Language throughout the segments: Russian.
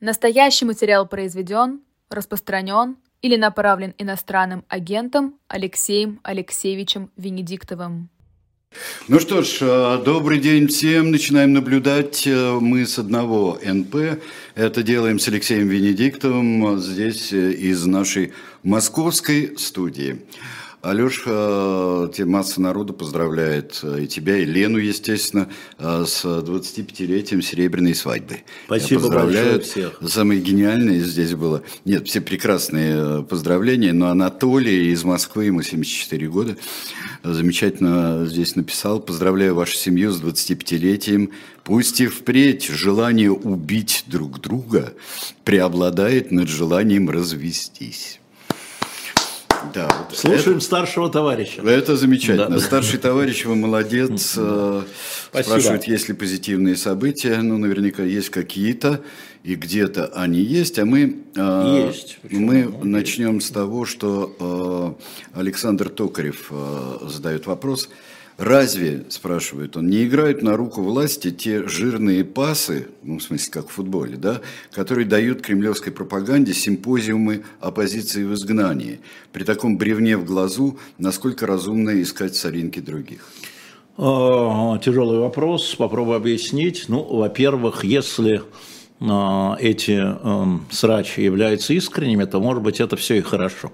Настоящий материал произведен, распространен или направлен иностранным агентом Алексеем Алексеевичем Венедиктовым. Ну что ж, э, добрый день всем. Начинаем наблюдать э, мы с одного НП. Это делаем с Алексеем Венедиктовым здесь э, из нашей московской студии. Алеш, э, тебе масса народу поздравляет, э, и тебя, и Лену, естественно, э, с 25-летием серебряной свадьбы. Спасибо поздравляю большое всех. Самое гениальное здесь было, нет, все прекрасные поздравления, но Анатолий из Москвы, ему 74 года, замечательно здесь написал, поздравляю вашу семью с 25-летием, пусть и впредь желание убить друг друга преобладает над желанием развестись. Да, вот Слушаем это, старшего товарища. Это замечательно. Да. Старший товарищ, вы молодец. Спасибо. Спрашивают, есть ли позитивные события. Ну, наверняка есть какие-то, и где-то они есть. А мы, а, есть. мы начнем с того, что а, Александр Токарев задает вопрос – Разве, спрашивает он, не играют на руку власти те жирные пасы, ну, в смысле, как в футболе, да, которые дают кремлевской пропаганде симпозиумы оппозиции в изгнании? При таком бревне в глазу, насколько разумно искать соринки других? А, тяжелый вопрос, попробую объяснить. Ну, во-первых, если а, эти эм, срачи являются искренними, то, может быть, это все и хорошо.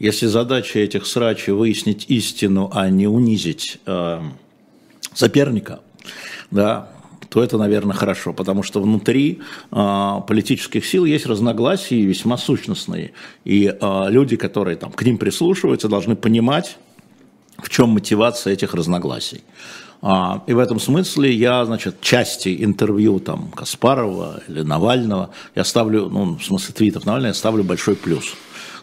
Если задача этих срачей выяснить истину, а не унизить э, соперника, да, то это, наверное, хорошо, потому что внутри э, политических сил есть разногласия весьма сущностные. И э, люди, которые там, к ним прислушиваются, должны понимать, в чем мотивация этих разногласий. А, и в этом смысле я, значит, части интервью там Каспарова или Навального, я ставлю, ну, в смысле твитов Навального, я ставлю большой плюс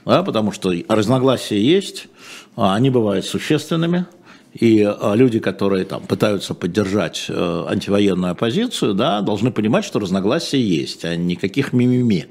да, потому что разногласия есть, а, они бывают существенными, и а, люди, которые там пытаются поддержать э, антивоенную оппозицию, да, должны понимать, что разногласия есть, а никаких мимими.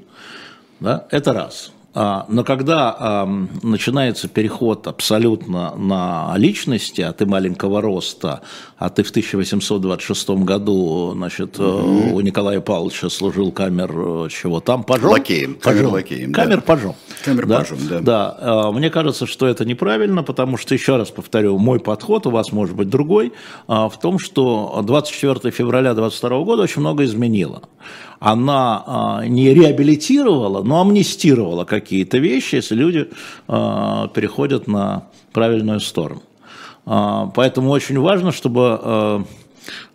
Да? Это раз. А, но когда начинается переход абсолютно на личности, а ты маленького роста, а ты в 1826 году, значит, mm-hmm. у Николая Павловича служил камер э, чего там, пожом? Лакеем. Камер лакеем, Камер да. пожом. Камер да? пожом, да. Да, а, мне кажется, что это неправильно, потому что, еще раз повторю, мой подход, у вас может быть другой, в том, что 24 февраля 22 года очень много изменило она а, не реабилитировала, но амнистировала какие-то вещи, если люди а, переходят на правильную сторону. А, поэтому очень важно, чтобы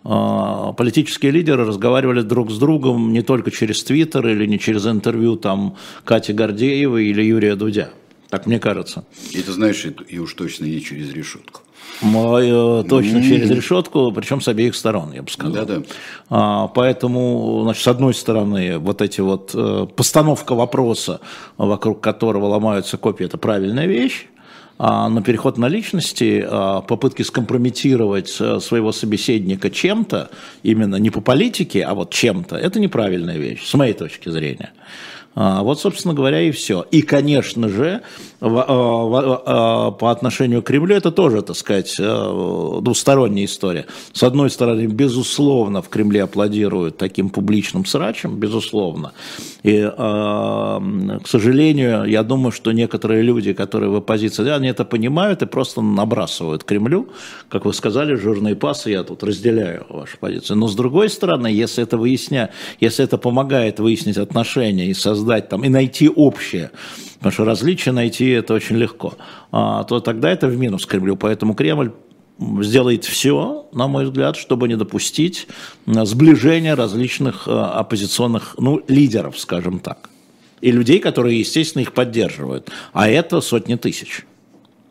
политические лидеры разговаривали друг с другом не только через Твиттер или не через интервью там Кати Гордеевой или Юрия Дудя. Так мне кажется. И ты знаешь, и уж точно не через решетку. Точно mm-hmm. через решетку, причем с обеих сторон, я бы сказал. Да-да. А, поэтому, значит, с одной стороны, вот эти вот э, постановка вопроса, вокруг которого ломаются копии, это правильная вещь. А на переход на личности, а, попытки скомпрометировать э, своего собеседника чем-то, именно не по политике, а вот чем-то, это неправильная вещь, с моей точки зрения. Вот, собственно говоря, и все. И, конечно же, по отношению к Кремлю это тоже, так сказать, э, двусторонняя история. С одной стороны, безусловно, в Кремле аплодируют таким публичным срачам, безусловно. И, к сожалению, я думаю, что некоторые люди, которые в оппозиции, они это понимают и просто набрасывают Кремлю. Как вы сказали, жирные пасы, я тут разделяю вашу позицию. Но, с другой стороны, если это выясня, если это помогает выяснить отношения и создать там и найти общее, потому что различия найти это очень легко, а, то тогда это в минус Кремлю. Поэтому Кремль сделает все, на мой взгляд, чтобы не допустить сближения различных а, оппозиционных ну, лидеров, скажем так. И людей, которые, естественно, их поддерживают. А это сотни тысяч.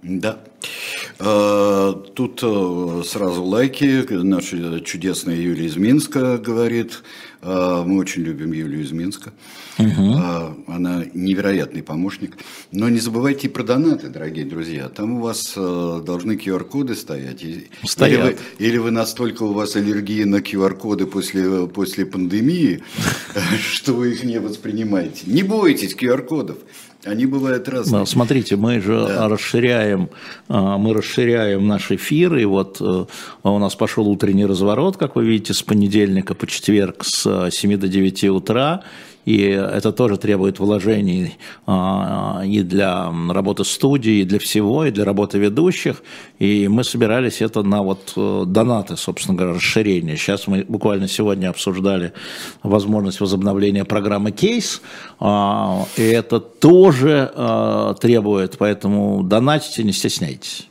Да. А, тут э, сразу лайки. Наша чудесная Юлия из Минска говорит. А, мы очень любим Юлию из Минска. Угу. Она невероятный помощник. Но не забывайте и про донаты, дорогие друзья. Там у вас э, должны QR-коды стоять. Стоят. Или вы, или вы настолько у вас аллергия на QR-коды после, после пандемии, что вы их не воспринимаете. Не бойтесь QR-кодов. Они бывают разные. Смотрите, мы же да. расширяем, а, мы расширяем наш эфир, и вот э, у нас пошел утренний разворот, как вы видите, с понедельника по четверг с 7 до 9 утра, и это тоже требует вложений и для работы студии, и для всего, и для работы ведущих, и мы собирались это на вот э, донаты, собственно говоря, расширение. Сейчас мы буквально сегодня обсуждали возможность возобновления программы «Кейс», и это тоже требует, поэтому донатите, не стесняйтесь.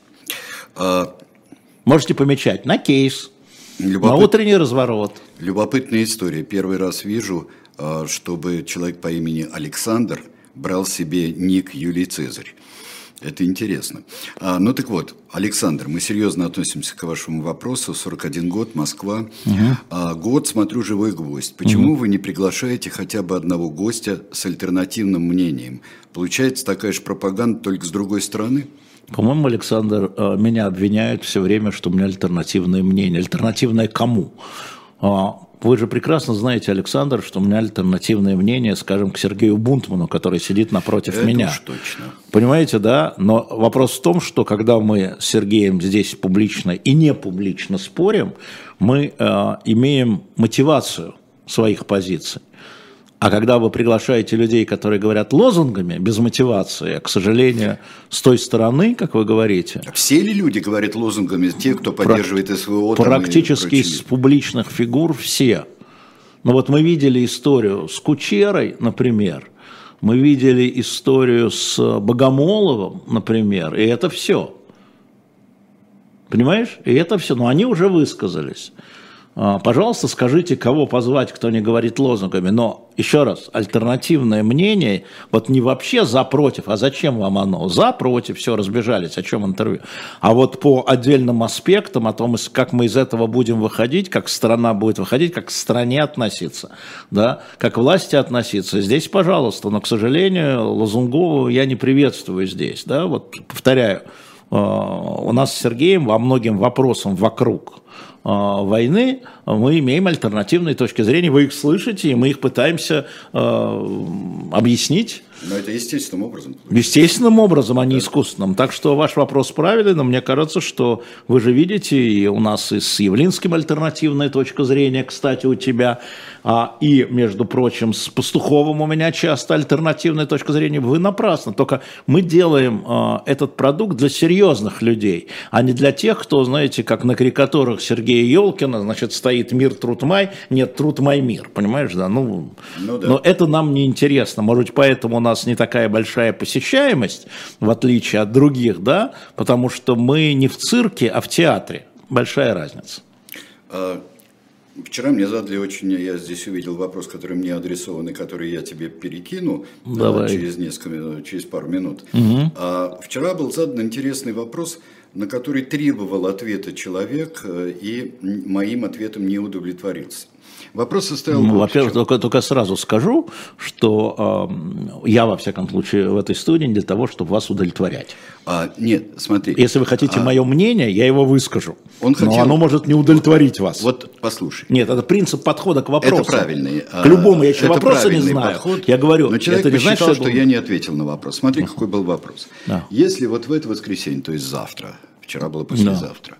А... Можете помечать на кейс, Любопыт... на утренний разворот. Любопытная история. Первый раз вижу, а, чтобы человек по имени Александр брал себе ник Юлий Цезарь. Это интересно. А, ну так вот, Александр, мы серьезно относимся к вашему вопросу. 41 год, Москва. Угу. А, год смотрю «Живой гвоздь». Почему угу. вы не приглашаете хотя бы одного гостя с альтернативным мнением? Получается такая же пропаганда, только с другой стороны? По-моему, Александр, э, меня обвиняют все время, что у меня альтернативное мнение. Альтернативное кому? Вы же прекрасно знаете, Александр, что у меня альтернативное мнение, скажем, к Сергею Бунтману, который сидит напротив Это меня. Уж точно. Понимаете, да? Но вопрос в том, что когда мы с Сергеем здесь публично и не публично спорим, мы э, имеем мотивацию своих позиций. А когда вы приглашаете людей, которые говорят лозунгами, без мотивации, к сожалению, с той стороны, как вы говорите... Все ли люди говорят лозунгами, те, кто поддерживает СВО? Практически из публичных фигур все. Но вот мы видели историю с Кучерой, например, мы видели историю с Богомоловым, например, и это все. Понимаешь? И это все. Но они уже высказались. А, пожалуйста, скажите, кого позвать, кто не говорит лозунгами. Но, еще раз, альтернативное мнение, вот не вообще за-против, а зачем вам оно? За-против, все, разбежались, о чем интервью. А вот по отдельным аспектам, о том, как мы из этого будем выходить, как страна будет выходить, как к стране относиться, да, как власти относиться, здесь, пожалуйста. Но, к сожалению, Лозунгову я не приветствую здесь. Да, вот повторяю, а, у нас с Сергеем во многим вопросам вокруг войны мы имеем альтернативные точки зрения, вы их слышите, и мы их пытаемся э, объяснить. Но это естественным образом. Естественным образом, а не да. искусственным. Так что ваш вопрос правильный, но мне кажется, что вы же видите, и у нас и с Явлинским альтернативная точка зрения, кстати, у тебя, а, и, между прочим, с Пастуховым у меня часто альтернативная точка зрения. Вы напрасно. Только мы делаем а, этот продукт для серьезных людей, а не для тех, кто, знаете, как на карикатурах Сергея Елкина, значит, стоит стоит мир, труд май, нет, труд май, мир, понимаешь, да, ну, ну да. но это нам не интересно, может быть, поэтому у нас не такая большая посещаемость, в отличие от других, да, потому что мы не в цирке, а в театре, большая разница. А, вчера мне задали очень, я здесь увидел вопрос, который мне адресован и который я тебе перекину Давай. через несколько, через пару минут. Угу. А, вчера был задан интересный вопрос, на который требовал ответа человек э, и моим ответом не удовлетворился. Вопрос состоял ну, Во-первых, только, только сразу скажу, что э, я, во всяком случае, в этой студии для того, чтобы вас удовлетворять. А, нет, смотри. Если вы хотите а, мое мнение, я его выскажу. Он хотел... Но оно может не удовлетворить вас. Вот послушай. Нет, это принцип подхода к вопросу. Это правильный. К любому. Я еще вопроса не знаю. Подход, я говорю, но человек это не значит, что, что я не ответил на вопрос. Смотри, uh-huh. какой был вопрос. Да. Если вот в это воскресенье, то есть завтра, вчера было послезавтра,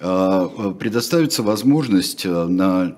да. предоставится возможность э, на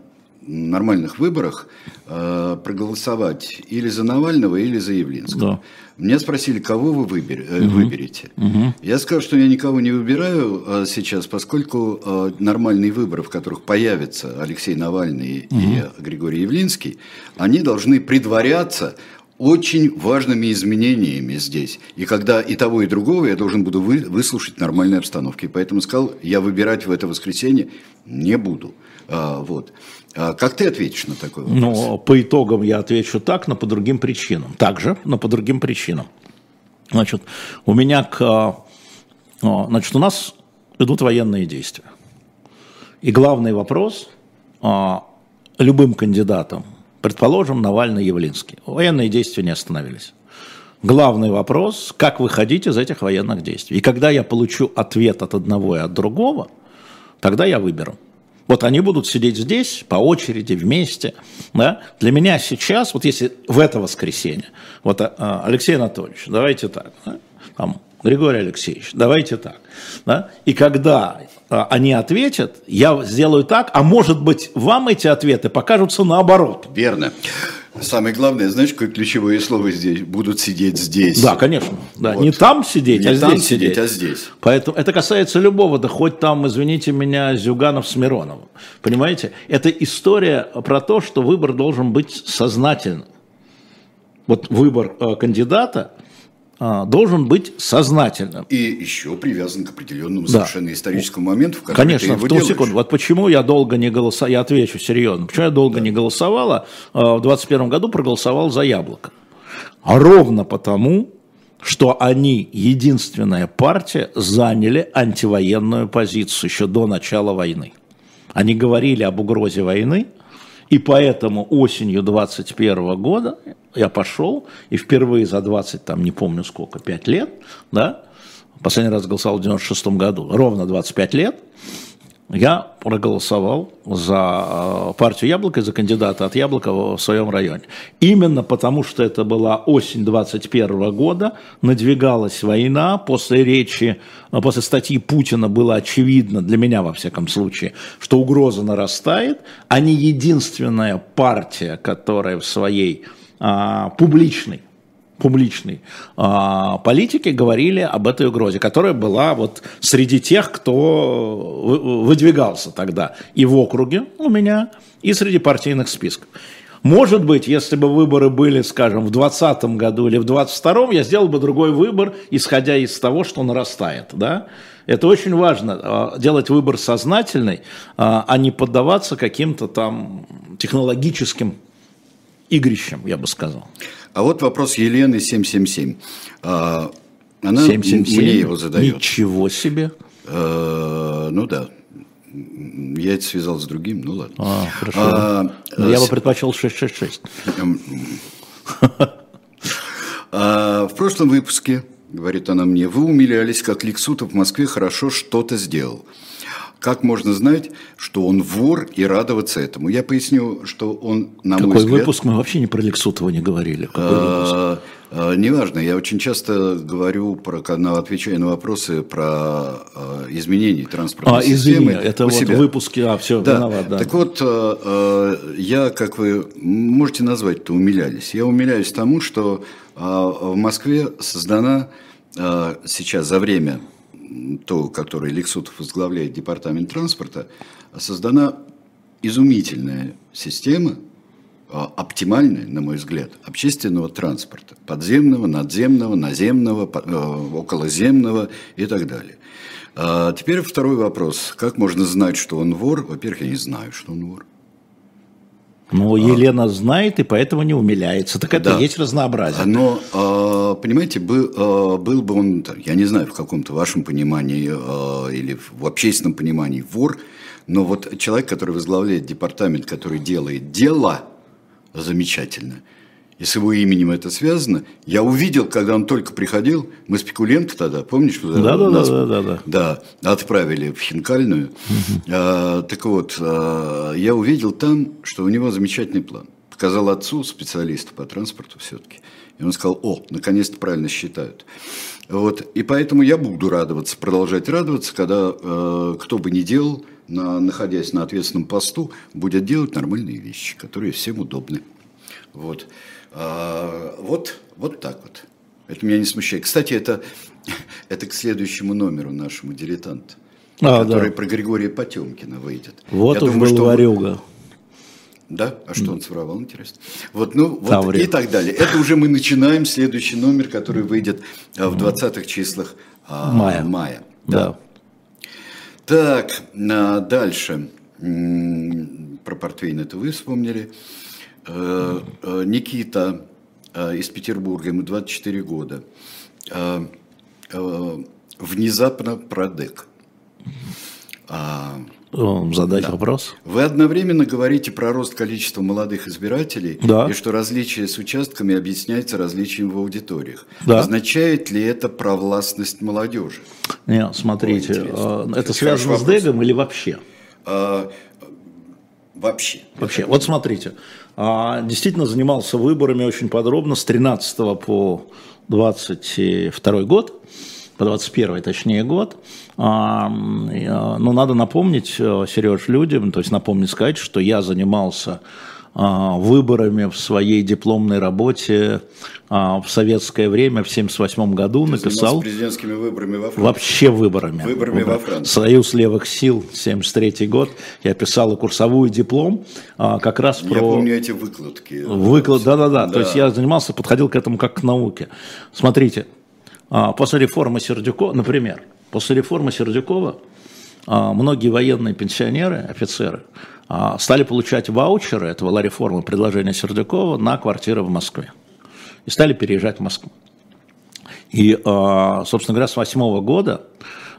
нормальных выборах э, проголосовать или за Навального, или за Явлинского. Да. Меня спросили, кого вы выбер, э, угу. выберете. Угу. Я сказал, что я никого не выбираю э, сейчас, поскольку э, нормальные выборы, в которых появятся Алексей Навальный угу. и Григорий Явлинский, они должны предваряться очень важными изменениями здесь. И когда и того, и другого я должен буду вы, выслушать нормальной обстановки. Поэтому сказал, я выбирать в это воскресенье не буду. А, вот. А как ты ответишь на такой вопрос? Ну, по итогам я отвечу так, но по другим причинам. Также, но по другим причинам. Значит, у меня к... А, значит, у нас идут военные действия. И главный вопрос а, любым кандидатам, предположим, Навальный, Явлинский, военные действия не остановились. Главный вопрос, как выходить из этих военных действий. И когда я получу ответ от одного и от другого, тогда я выберу. Вот они будут сидеть здесь по очереди, вместе. Да? Для меня сейчас, вот если в это воскресенье, вот а, Алексей Анатольевич, давайте так, да? там, Григорий Алексеевич, давайте так. Да? И когда а, они ответят, я сделаю так, а может быть, вам эти ответы покажутся наоборот. Верно. Самое главное, знаешь, какое ключевое слово здесь? Будут сидеть здесь. Да, конечно. Да. Вот. Не там сидеть, Не а там здесь сидеть. сидеть, а здесь. Поэтому это касается любого, да хоть там, извините меня, Зюганов с Мироновым. Понимаете? Это история про то, что выбор должен быть сознательным. Вот выбор э, кандидата должен быть сознательным. И еще привязан к определенному Да. совершенно историческому моменту, в который Конечно, ты в его ту делаешь. секунду. Вот почему я долго не голосовала, я отвечу серьезно, почему я долго не голосовала, э, в 21 году проголосовал за Яблоко. А ровно потому, что они, единственная партия, заняли антивоенную позицию еще до начала войны. Они говорили об угрозе войны, и поэтому осенью 21 года я пошел, и впервые за 20, там не помню сколько, 5 лет, да, последний раз голосовал в 96 году, ровно 25 лет, я проголосовал за э, партию Яблоко и за кандидата от Яблока в своем районе. Именно потому, что это была осень 21 года, надвигалась война, после речи, э, после статьи Путина было очевидно, для меня во всяком случае, что угроза нарастает. Они единственная партия, которая в своей а, публичной публичной а, политики говорили об этой угрозе, которая была вот среди тех, кто вы- выдвигался тогда и в округе у меня, и среди партийных списков. Может быть, если бы выборы были, скажем, в 2020 году или в 2022, я сделал бы другой выбор, исходя из того, что нарастает. Да? Это очень важно, а, делать выбор сознательный, а а не поддаваться каким-то там технологическим игрищам, я бы сказал. А вот вопрос Елены 777. А, Она 777. мне его задает. Ничего себе. Э, Ну да. Я это связал с другим, ну ладно. А, хорошо. А, Но я бы предпочел 666. А, в прошлом выпуске, говорит она мне, вы умилялись, как Лексутов в Москве хорошо что-то сделал. Как можно знать, что он вор и радоваться этому? Я поясню, что он, на мой Какой взгляд... выпуск? Мы вообще не про Лексутова не говорили. А, а, Неважно, я очень часто говорю, про, когда отвечаю на вопросы про а, изменения транспортной А, системы. извини, это у вот себя. выпуски, а, все, Да. виноват, да. Так вот, я, как вы можете назвать-то, умилялись. Я умиляюсь тому, что в Москве создана сейчас за время то, которое Лексутов возглавляет департамент транспорта, создана изумительная система, э, оптимальная, на мой взгляд, общественного транспорта. Подземного, надземного, наземного, э, околоземного и так далее. А теперь второй вопрос. Как можно знать, что он вор? Во-первых, я не знаю, что он вор. Но Елена знает и поэтому не умиляется. Так это Да. есть разнообразие. Но, а, понимаете, был, а, был бы он, я не знаю, в каком-то вашем понимании а, или в общественном понимании вор, но вот человек, который возглавляет департамент, который делает дело замечательно, и с его именем это связано, я увидел, когда он только приходил, мы спекулянты тогда, помнишь? вот, Да-да-да, нас- да-да-да. Да, отправили в Хинкальную. А, так вот, а, я увидел там, что у него замечательный план. Показал отцу, специалисту по транспорту все-таки. И он сказал, о, наконец-то правильно считают. Вот, и поэтому я буду радоваться, продолжать радоваться, когда э, кто бы ни делал, на, находясь на ответственном посту, будет делать нормальные вещи, которые всем удобны. Вот. А, вот, вот так вот. Это меня не смущает. Кстати, это, это к следующему номеру нашему дилетанта, А, который да. про Григория Потемкина выйдет. Вот Я уж думаю, был что- варюга. Да? А что он своровал, интересно? Вот, ну, вот Таврия. и так далее. Это уже мы начинаем следующий номер, который выйдет а, в 20-х числах а, Мая. мая. Да. Так, а, дальше. Про портвейн это вы вспомнили. Э, э, Никита э, из Петербурга, ему 24 года. Внезапно продек. А, Задать вопрос. Вы одновременно говорите про рост количества молодых избирателей Да. и что различие с участками объясняется различием в аудиториях. Да. Означает ли это провластность молодежи? Не, смотрите, это Хороший связано с. Дегом или вообще? А, вообще. Вообще, вот смотрите, действительно занимался выборами очень подробно с 13 по 22 год, по 21 точнее год. А, а, Но надо напомнить, э, Сереж, людям, то есть напомнить сказать, что я занимался а, выборами в своей дипломной работе а, в советское время, в 1978 году Ты написал... президентскими выборами во Франции? Вообще выборами. Выборами во Франции. Союз левых сил, 73 год. Я писал и курсовую диплом а, как раз Я про... помню эти выкладки. Выклад, да-да-да. Да. То есть я занимался, подходил к этому как к науке. Смотрите, а, после реформы Сердюкова, например, после реформы Сердюкова а, многие военные пенсионеры, офицеры, а, стали получать ваучеры, это была реформа предложения Сердюкова, на квартиры в Москве. И стали переезжать в Москву. И, а, собственно говоря, с восьмого года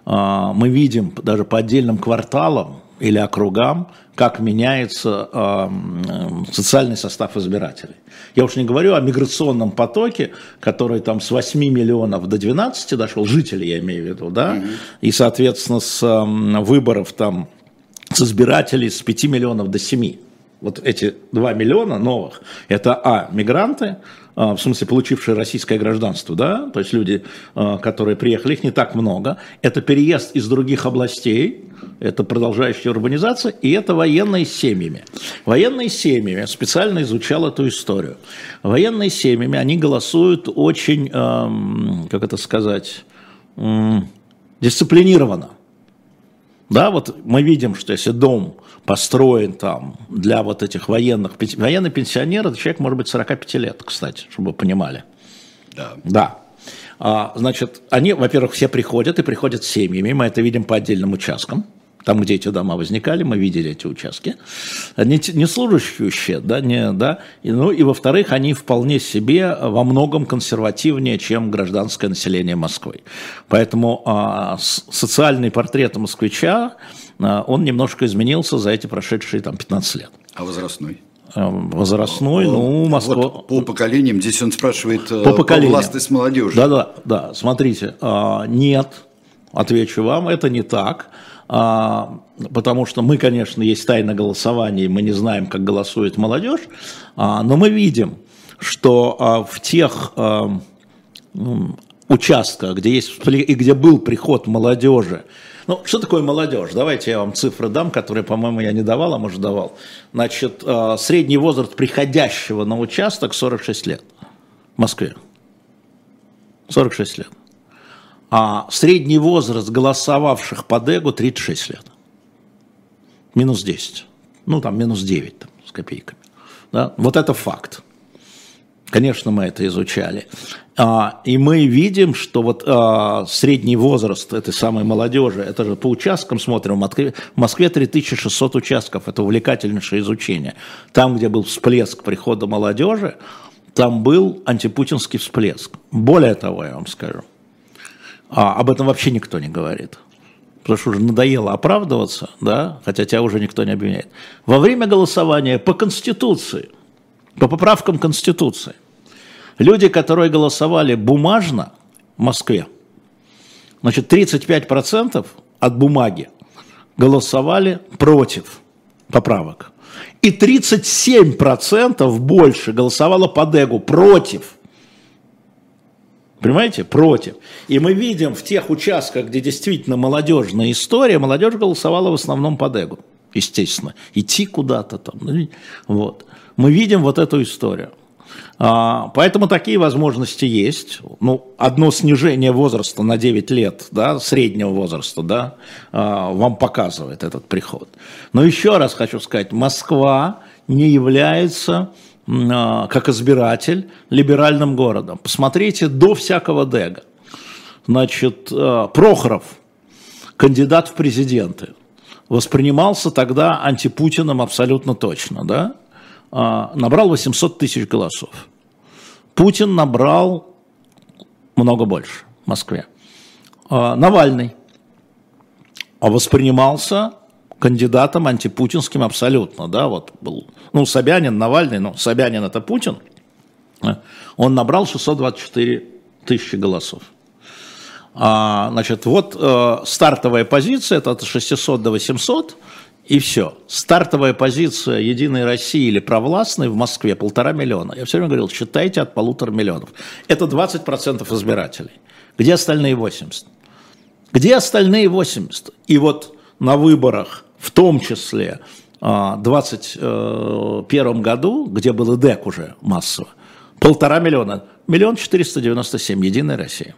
а, мы видим даже по отдельным кварталам или округам, как меняется м, социальный состав избирателей. Я уж не говорю о миграционном потоке, который там с 8 миллионов до 12 дошел, жителей я имею в виду, да, и, соответственно, с ам, выборов там, с избирателей с 5 миллионов до 7. Вот эти 2 миллиона новых, это, а, мигранты, в смысле, получившие российское гражданство, да, то есть люди, а, которые приехали, их не так много. Это переезд из других областей, это продолжающая урбанизация, и это военные с семьями. Военные с семьями, специально изучал эту историю. Военные с семьями, они голосуют очень, как это сказать, дисциплинированно. Да, вот мы видим, что если дом построен там для вот этих военных, военный пенсионер, это человек может быть 45 лет, кстати, чтобы вы понимали. Да. Да. А, значит, они, во-первых, все приходят и приходят с семьями, мы это видим по отдельным участкам. Там, где эти дома возникали, мы видели эти участки. Не, те- не служащие, да, не, да. И, ну и во-вторых, они вполне себе во многом консервативнее, чем гражданское население Москвы. Поэтому а, с- социальный портрет москвича, он немножко изменился за эти прошедшие там 15 лет. А возрастной? А, Возрастной, ну, Москва... Вот по поколениям, здесь он спрашивает э, По поколениям. властность молодежи. Да, да, да. Смотрите, а, нет, отвечу вам, это не так. а, Потому что мы, конечно, есть тайна голосования, мы не знаем, как голосует молодежь, а, но мы видим, что а, в тех а, участках, где есть и где был приход молодежи, ну, что такое молодежь? Давайте я вам цифры дам, которые, по-моему, я не давал, а может давал. Значит, а, средний возраст приходящего на участок 46 лет в Москве. 46 лет. А средний возраст голосовавших по ДЭГу 36 лет. Минус 10. Ну, там минус 9 там, с копейками. Да? Вот это факт. Конечно, мы это изучали. А, и мы видим, что вот а, средний возраст этой самой молодежи, это же по участкам смотрим, в Москве, в Москве 3600 участков, это увлекательнейшее изучение. Там, где был всплеск прихода молодежи, там был антипутинский всплеск. Более того, я вам скажу, а, об этом вообще никто не говорит. Потому что уже надоело оправдываться, да, хотя тебя уже никто не обвиняет. Во время голосования по Конституции, по поправкам Конституции, люди, которые голосовали бумажно в Москве, значит, 35% от бумаги голосовали против поправок. И 37% больше голосовало по ДЭГу против. Понимаете? Против. И мы видим в тех участках, где действительно молодежная история, молодежь голосовала в основном по ДЭГу, естественно. Идти куда-то там. ну, Вот. Мы видим вот эту историю. А, Поэтому такие возможности есть. Ну, одно снижение возраста на 9 лет, да, среднего возраста, да, а, вам показывает этот приход. Но еще раз хочу сказать, Москва не является а, как избиратель либеральным городом. Посмотрите до всякого ДЭГа. Значит, Прохоров, кандидат в президенты, воспринимался тогда антипутиным абсолютно точно, да? А, Набрал 800 тысяч голосов. Путин набрал много больше в Москве. А, Навальный воспринимался кандидатом антипутинским абсолютно, да, вот был, ну, Собянин, Навальный, ну, Собянин это Путин, он набрал 624 тысячи голосов. А, значит, вот э, стартовая позиция, это от 600 до 800, и все. Стартовая позиция Единой России или провластной в Москве полтора миллиона. Я все время говорил, считайте от полутора миллионов. Это 20% избирателей. Где остальные 80? Где остальные 80? И вот на выборах, в том числе 2021 году, где был ИДЕК уже массово, полтора миллиона, миллион четыреста девяносто семь, Единая Россия.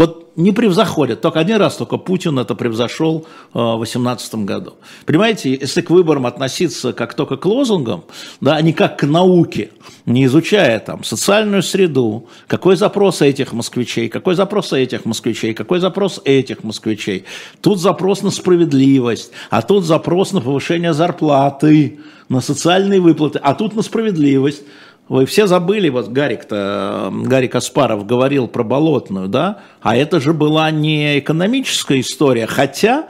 Вот не превзаходят. Только один раз только Путин это превзошел э, в 2018 году. Понимаете, если к выборам относиться как только к лозунгам, да, а не как к науке, не изучая там социальную среду, какой запрос этих москвичей, какой запрос этих москвичей, какой запрос этих москвичей. Тут запрос на справедливость, а тут запрос на повышение зарплаты, на социальные выплаты, а тут на справедливость. Вы все забыли, вот Гарик-то, Гарик Аспаров говорил про Болотную, да? А это же была не экономическая история, хотя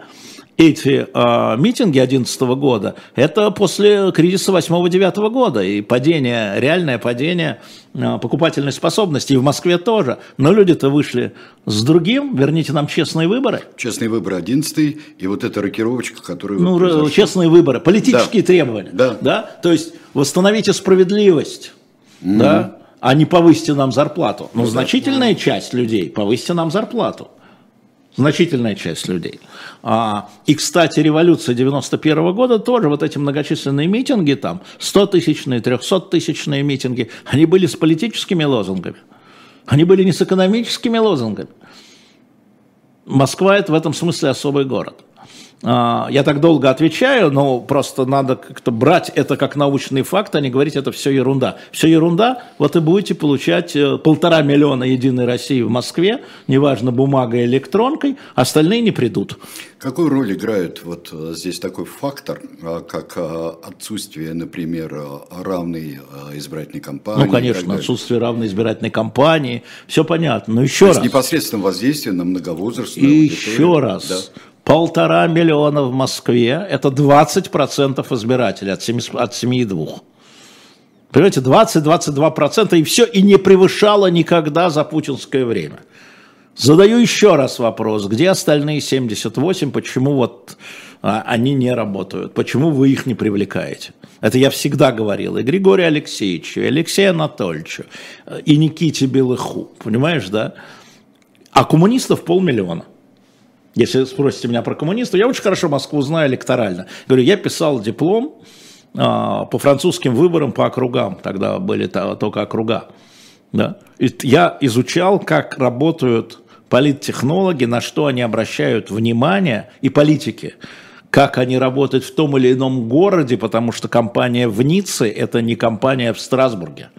эти э, митинги 2011 года, это после кризиса 8-9 года, и падение, реальное падение э, покупательной способности, и в Москве тоже. Но люди-то вышли с другим, верните нам честные выборы. Честные выборы 11 и вот эта рокировочка, которую... Ну, произошла. честные выборы, политические да. требования. Да. да. То есть восстановите справедливость mm-hmm. да, а не повысьте нам зарплату. Но ну, значительная часть людей повысьте нам зарплату. Значительная часть людей. А, и, кстати, революция 91 года тоже, вот эти многочисленные митинги, там, 100-тысячные, 300-тысячные митинги, они были с политическими лозунгами. Они были не с экономическими лозунгами. Москва – это в этом смысле особый город. А, я так долго отвечаю, но просто надо как-то брать это как научный факт, а не говорить, это все ерунда. Все ерунда, вот и будете получать э, полтора миллиона Единой России в Москве, неважно, бумагой, электронкой, остальные не придут. Какую роль играет вот э, здесь такой фактор, а, как э, отсутствие, например, равной избирательной кампании? Ну, конечно, отсутствие равной избирательной кампании, все понятно. Но еще То раз. непосредственное воздействие на многовозрастную И еще раз. Да Полтора миллиона в Москве – это 20% избирателей от 7,2. Понимаете, 20-22% и все, и не превышало никогда за путинское время. Задаю еще раз вопрос, где остальные 78, почему вот а, они не работают, почему вы их не привлекаете? Это я всегда говорил и Григорию Алексеевичу, и Алексею Анатольевичу, и Никите Белыху, понимаешь, да? А коммунистов полмиллиона. Если спросите меня про коммунистов, я очень хорошо Москву знаю электорально. Говорю, я писал диплом а, по французским выборам по округам, тогда были только округа. Да? И я изучал, как работают политтехнологи, на что они обращают внимание, и политики, как они работают в том или ином городе, потому что компания в Ницце – это не компания в Страсбурге.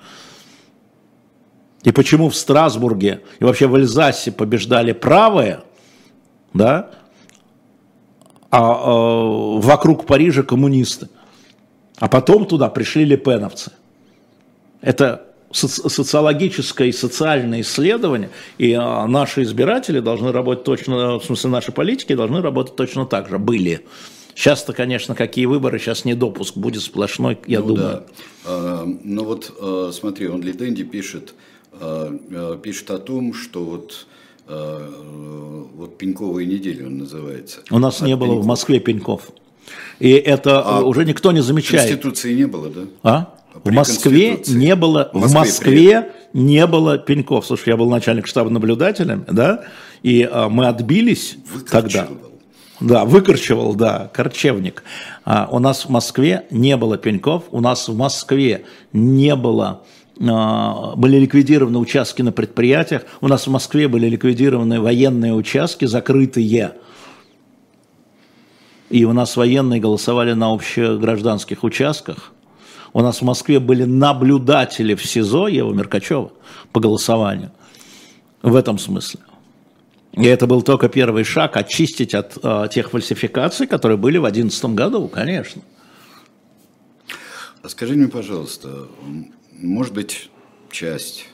И почему в Страсбурге и вообще в Эльзасе побеждали правые – да, а, а вокруг Парижа коммунисты. А потом туда пришли лепеновцы. Это социологическое и социальное исследование, и а, наши избиратели должны работать точно, в смысле наши политики должны работать точно так же, были. Сейчас-то, конечно, какие выборы, сейчас не допуск будет сплошной, я ну, думаю. Да. А, ну вот а, смотри, он Лиденди пишет, а, пишет о том, что вот Э, вот пеньковые недели он называется. У нас От не было пеньков. в Москве пеньков. И это а уже никто не замечает. Конституции не было, да? А? в Москве не было, в Москве, в Москве не было пеньков. Слушай, я был начальник штаба наблюдателем, да, и а, мы отбились тогда. Да, выкорчевал, да, корчевник. А, у нас в Москве не было пеньков, у нас в Москве не было а, были ликвидированы участки на предприятиях. У нас в Москве были ликвидированы военные участки, закрытые. И у нас военные голосовали на общегражданских участках. У нас в Москве были наблюдатели в СИЗО, Ева Меркачева, по голосованию. В этом смысле. И это был только первый шаг очистить от э, тех фальсификаций, которые были в 2011 году, конечно. А скажи мне, пожалуйста, может быть, часть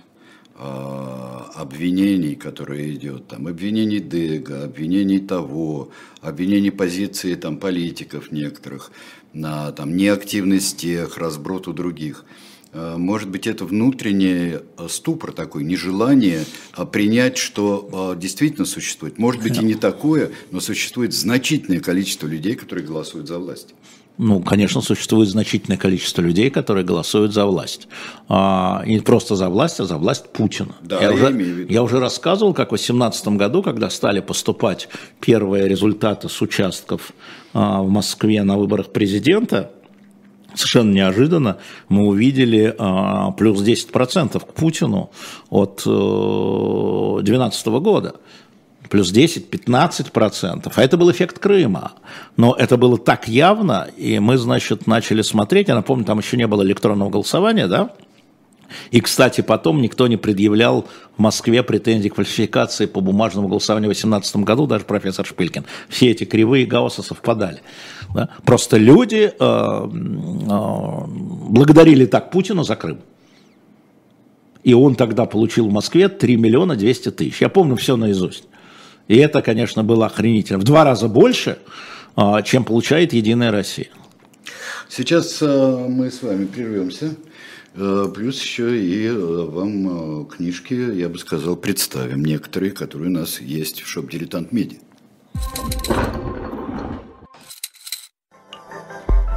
а, обвинений, которые идет, там, обвинений Дега, обвинений того, обвинений позиции там, политиков некоторых, на там, неактивность тех, разброд у других. А, может быть, это внутренний ступор такой, нежелание принять, что действительно существует. Может быть, и не такое, но существует значительное количество людей, которые голосуют за власть. Ну, конечно, существует значительное количество людей, которые голосуют за власть. А, и не просто за власть, а за власть Путина. Да, я, я, уже, я уже рассказывал, как в 2018 году, когда стали поступать первые результаты с участков а, в Москве на выборах президента, совершенно неожиданно мы увидели а, плюс 10% к Путину от 2012 э, года. Плюс 10-15%. А это был эффект Крыма. Но это было так явно, и мы, значит, начали смотреть. Я напомню, там еще не было электронного голосования, да? И, кстати, потом никто не предъявлял в Москве претензий к фальсификации по бумажному голосованию в 2018 году, даже профессор Шпилькин. Все эти кривые Гаусса совпадали. Да? Просто люди э, э, благодарили так Путина за Крым. И он тогда получил в Москве 3 миллиона 200 тысяч. Я помню все наизусть. И это, конечно, было охренительно. В два раза больше, э, чем получает Единая Россия. Сейчас э, мы с вами прервемся. Э, плюс еще и э, вам э, книжки, я бы сказал, представим некоторые, которые у нас есть в шоп «Дилетант Медиа».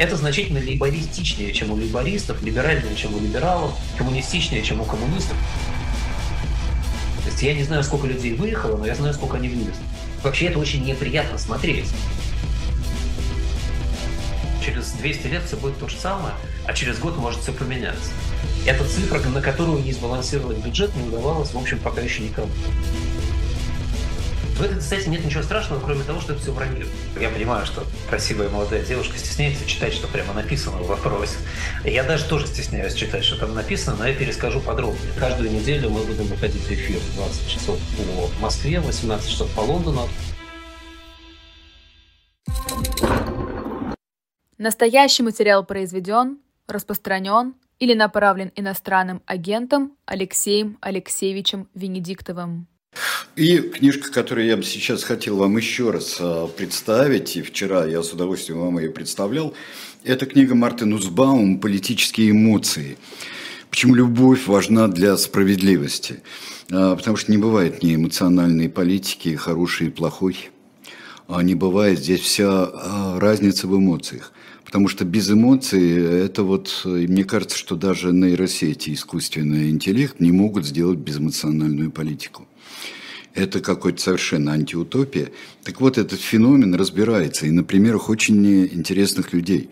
Это значительно либористичнее, чем у либористов, либеральнее, чем у либералов, коммунистичнее, чем у коммунистов. То есть я не знаю, сколько людей выехало, но я знаю, сколько они вывезли. Вообще это очень неприятно смотреть. Через 200 лет все будет то же самое, а через год может все поменяться. Это цифра, на которую не сбалансировать бюджет не удавалось, в общем, пока еще никому. В этой кстати, нет ничего страшного, кроме того, что это все вранье. Я понимаю, что красивая молодая девушка стесняется читать, что прямо написано в вопросе. Я даже тоже стесняюсь читать, что там написано, но я перескажу подробнее. Каждую неделю мы будем выходить в эфир 20 часов по Москве, 18 часов по Лондону. Настоящий материал произведен, распространен или направлен иностранным агентом Алексеем Алексеевичем Венедиктовым. И книжка, которую я бы сейчас хотел вам еще раз а, представить, и вчера я с удовольствием вам ее представлял, это книга Мартин Узбаум «Политические эмоции». Почему любовь важна для справедливости? А, потому что не бывает ни эмоциональной политики, хорошей и плохой. А не бывает здесь вся разница в эмоциях. Потому что без эмоций это вот, мне кажется, что даже нейросети, искусственный интеллект не могут сделать безэмоциональную политику это какой-то совершенно антиутопия. Так вот, этот феномен разбирается и на примерах очень интересных людей.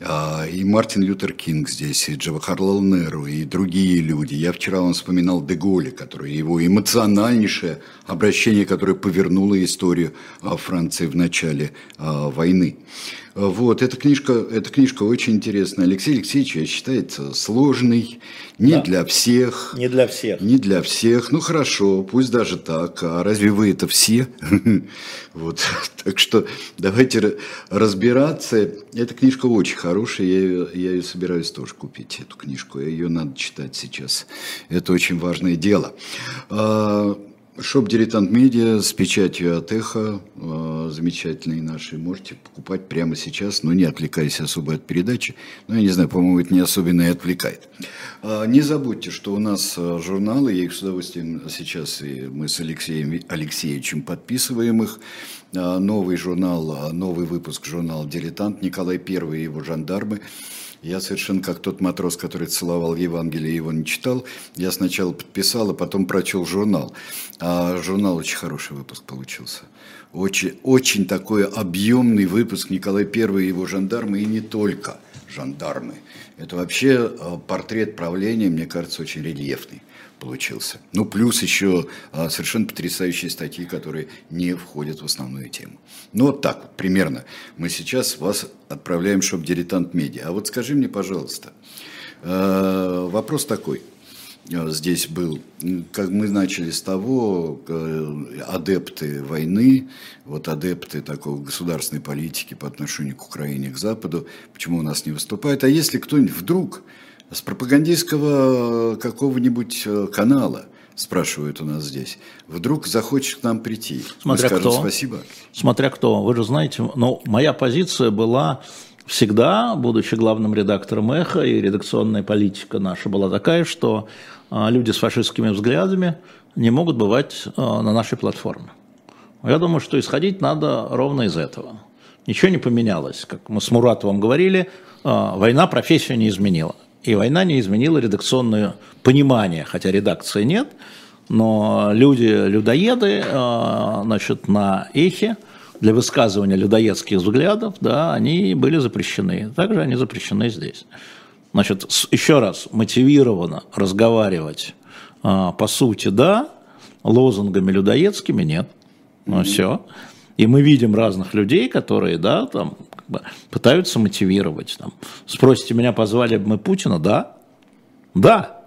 А, и Мартин Лютер Кинг здесь, и Джавахарлал Неру, и другие люди. Я вчера вам вспоминал Деголи, который его эмоциональнейшее обращение, которое повернуло историю а, Франции в начале а, войны. Вот, эта книжка, эта книжка очень интересная. Алексей Алексеевич, я считаю, сложный, не да. для всех. Не для всех. Не для всех. Ну хорошо, пусть даже так. А разве вы это все? Вот, так что давайте разбираться. Эта книжка очень хорошая, я ее, я ее собираюсь тоже купить, эту книжку. Ее надо читать сейчас. Это очень важное дело. А, Shop «Дилетант Медиа» с печатью от «Эхо», э, замечательные наши, можете покупать прямо сейчас, но не отвлекаясь особо от передачи. Ну, я не знаю, по-моему, это не особенно и отвлекает. А, не забудьте, что у нас э, журналы, я их с удовольствием сейчас и мы с Алексеем Алексеевичем подписываем их. А, новый журнал, новый выпуск журнала «Дилетант», Николай I и его жандармы – я совершенно как тот матрос, который целовал Евангелие и его не читал. Я сначала подписал, а потом прочел журнал. А журнал очень хороший выпуск получился. Очень, очень такой объемный выпуск Николай I и его жандармы, и не только жандармы. Это вообще э, портрет правления, мне кажется, очень рельефный получился. Ну, плюс еще а, совершенно потрясающие статьи, которые не входят в основную тему. Ну, вот так вот, примерно. Мы сейчас вас отправляем в шоп-дилетант медиа. А вот скажи мне, пожалуйста, а, вопрос такой – здесь был, как мы начали с того, адепты войны, вот адепты такой государственной политики по отношению к Украине, к Западу, почему у нас не выступают, а если кто-нибудь вдруг с пропагандистского какого-нибудь э, канала, спрашивают у нас здесь, вдруг захочет к нам прийти. Смотря Мы скажем кто. спасибо. Смотря кто. Вы же знаете, ну, моя позиция была всегда, будучи главным редактором «Эхо», и редакционная политика наша была такая, что а, люди с фашистскими взглядами не могут бывать на нашей платформе. Я думаю, что исходить надо ровно из этого. Ничего не поменялось. Как мы с Муратовым говорили, война профессию не изменила. И война не изменила редакционное понимание, хотя редакции нет, но люди, людоеды, значит, на эхе, для высказывания людоедских взглядов, да, они были запрещены. Также они запрещены здесь. Значит, еще раз, мотивированно разговаривать а, по сути, да, лозунгами людоедскими нет. Ну mm-hmm. все. И мы видим разных людей, которые, да, там, пытаются мотивировать. Там. Спросите меня, позвали бы мы Путина? Да. Да.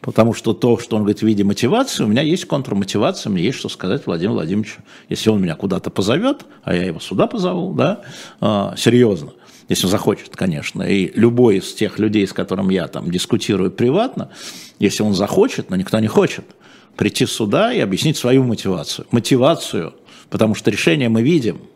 Потому что то, что он говорит в виде мотивации, у меня есть контрмотивация, мне есть что сказать Владимиру Владимировичу. Если он меня куда-то позовет, а я его сюда позову, да, а, серьезно, если он захочет, конечно. И любой из тех людей, с которым я там дискутирую приватно, если он захочет, но никто не хочет, прийти сюда и объяснить свою мотивацию. Мотивацию, потому что решение мы видим –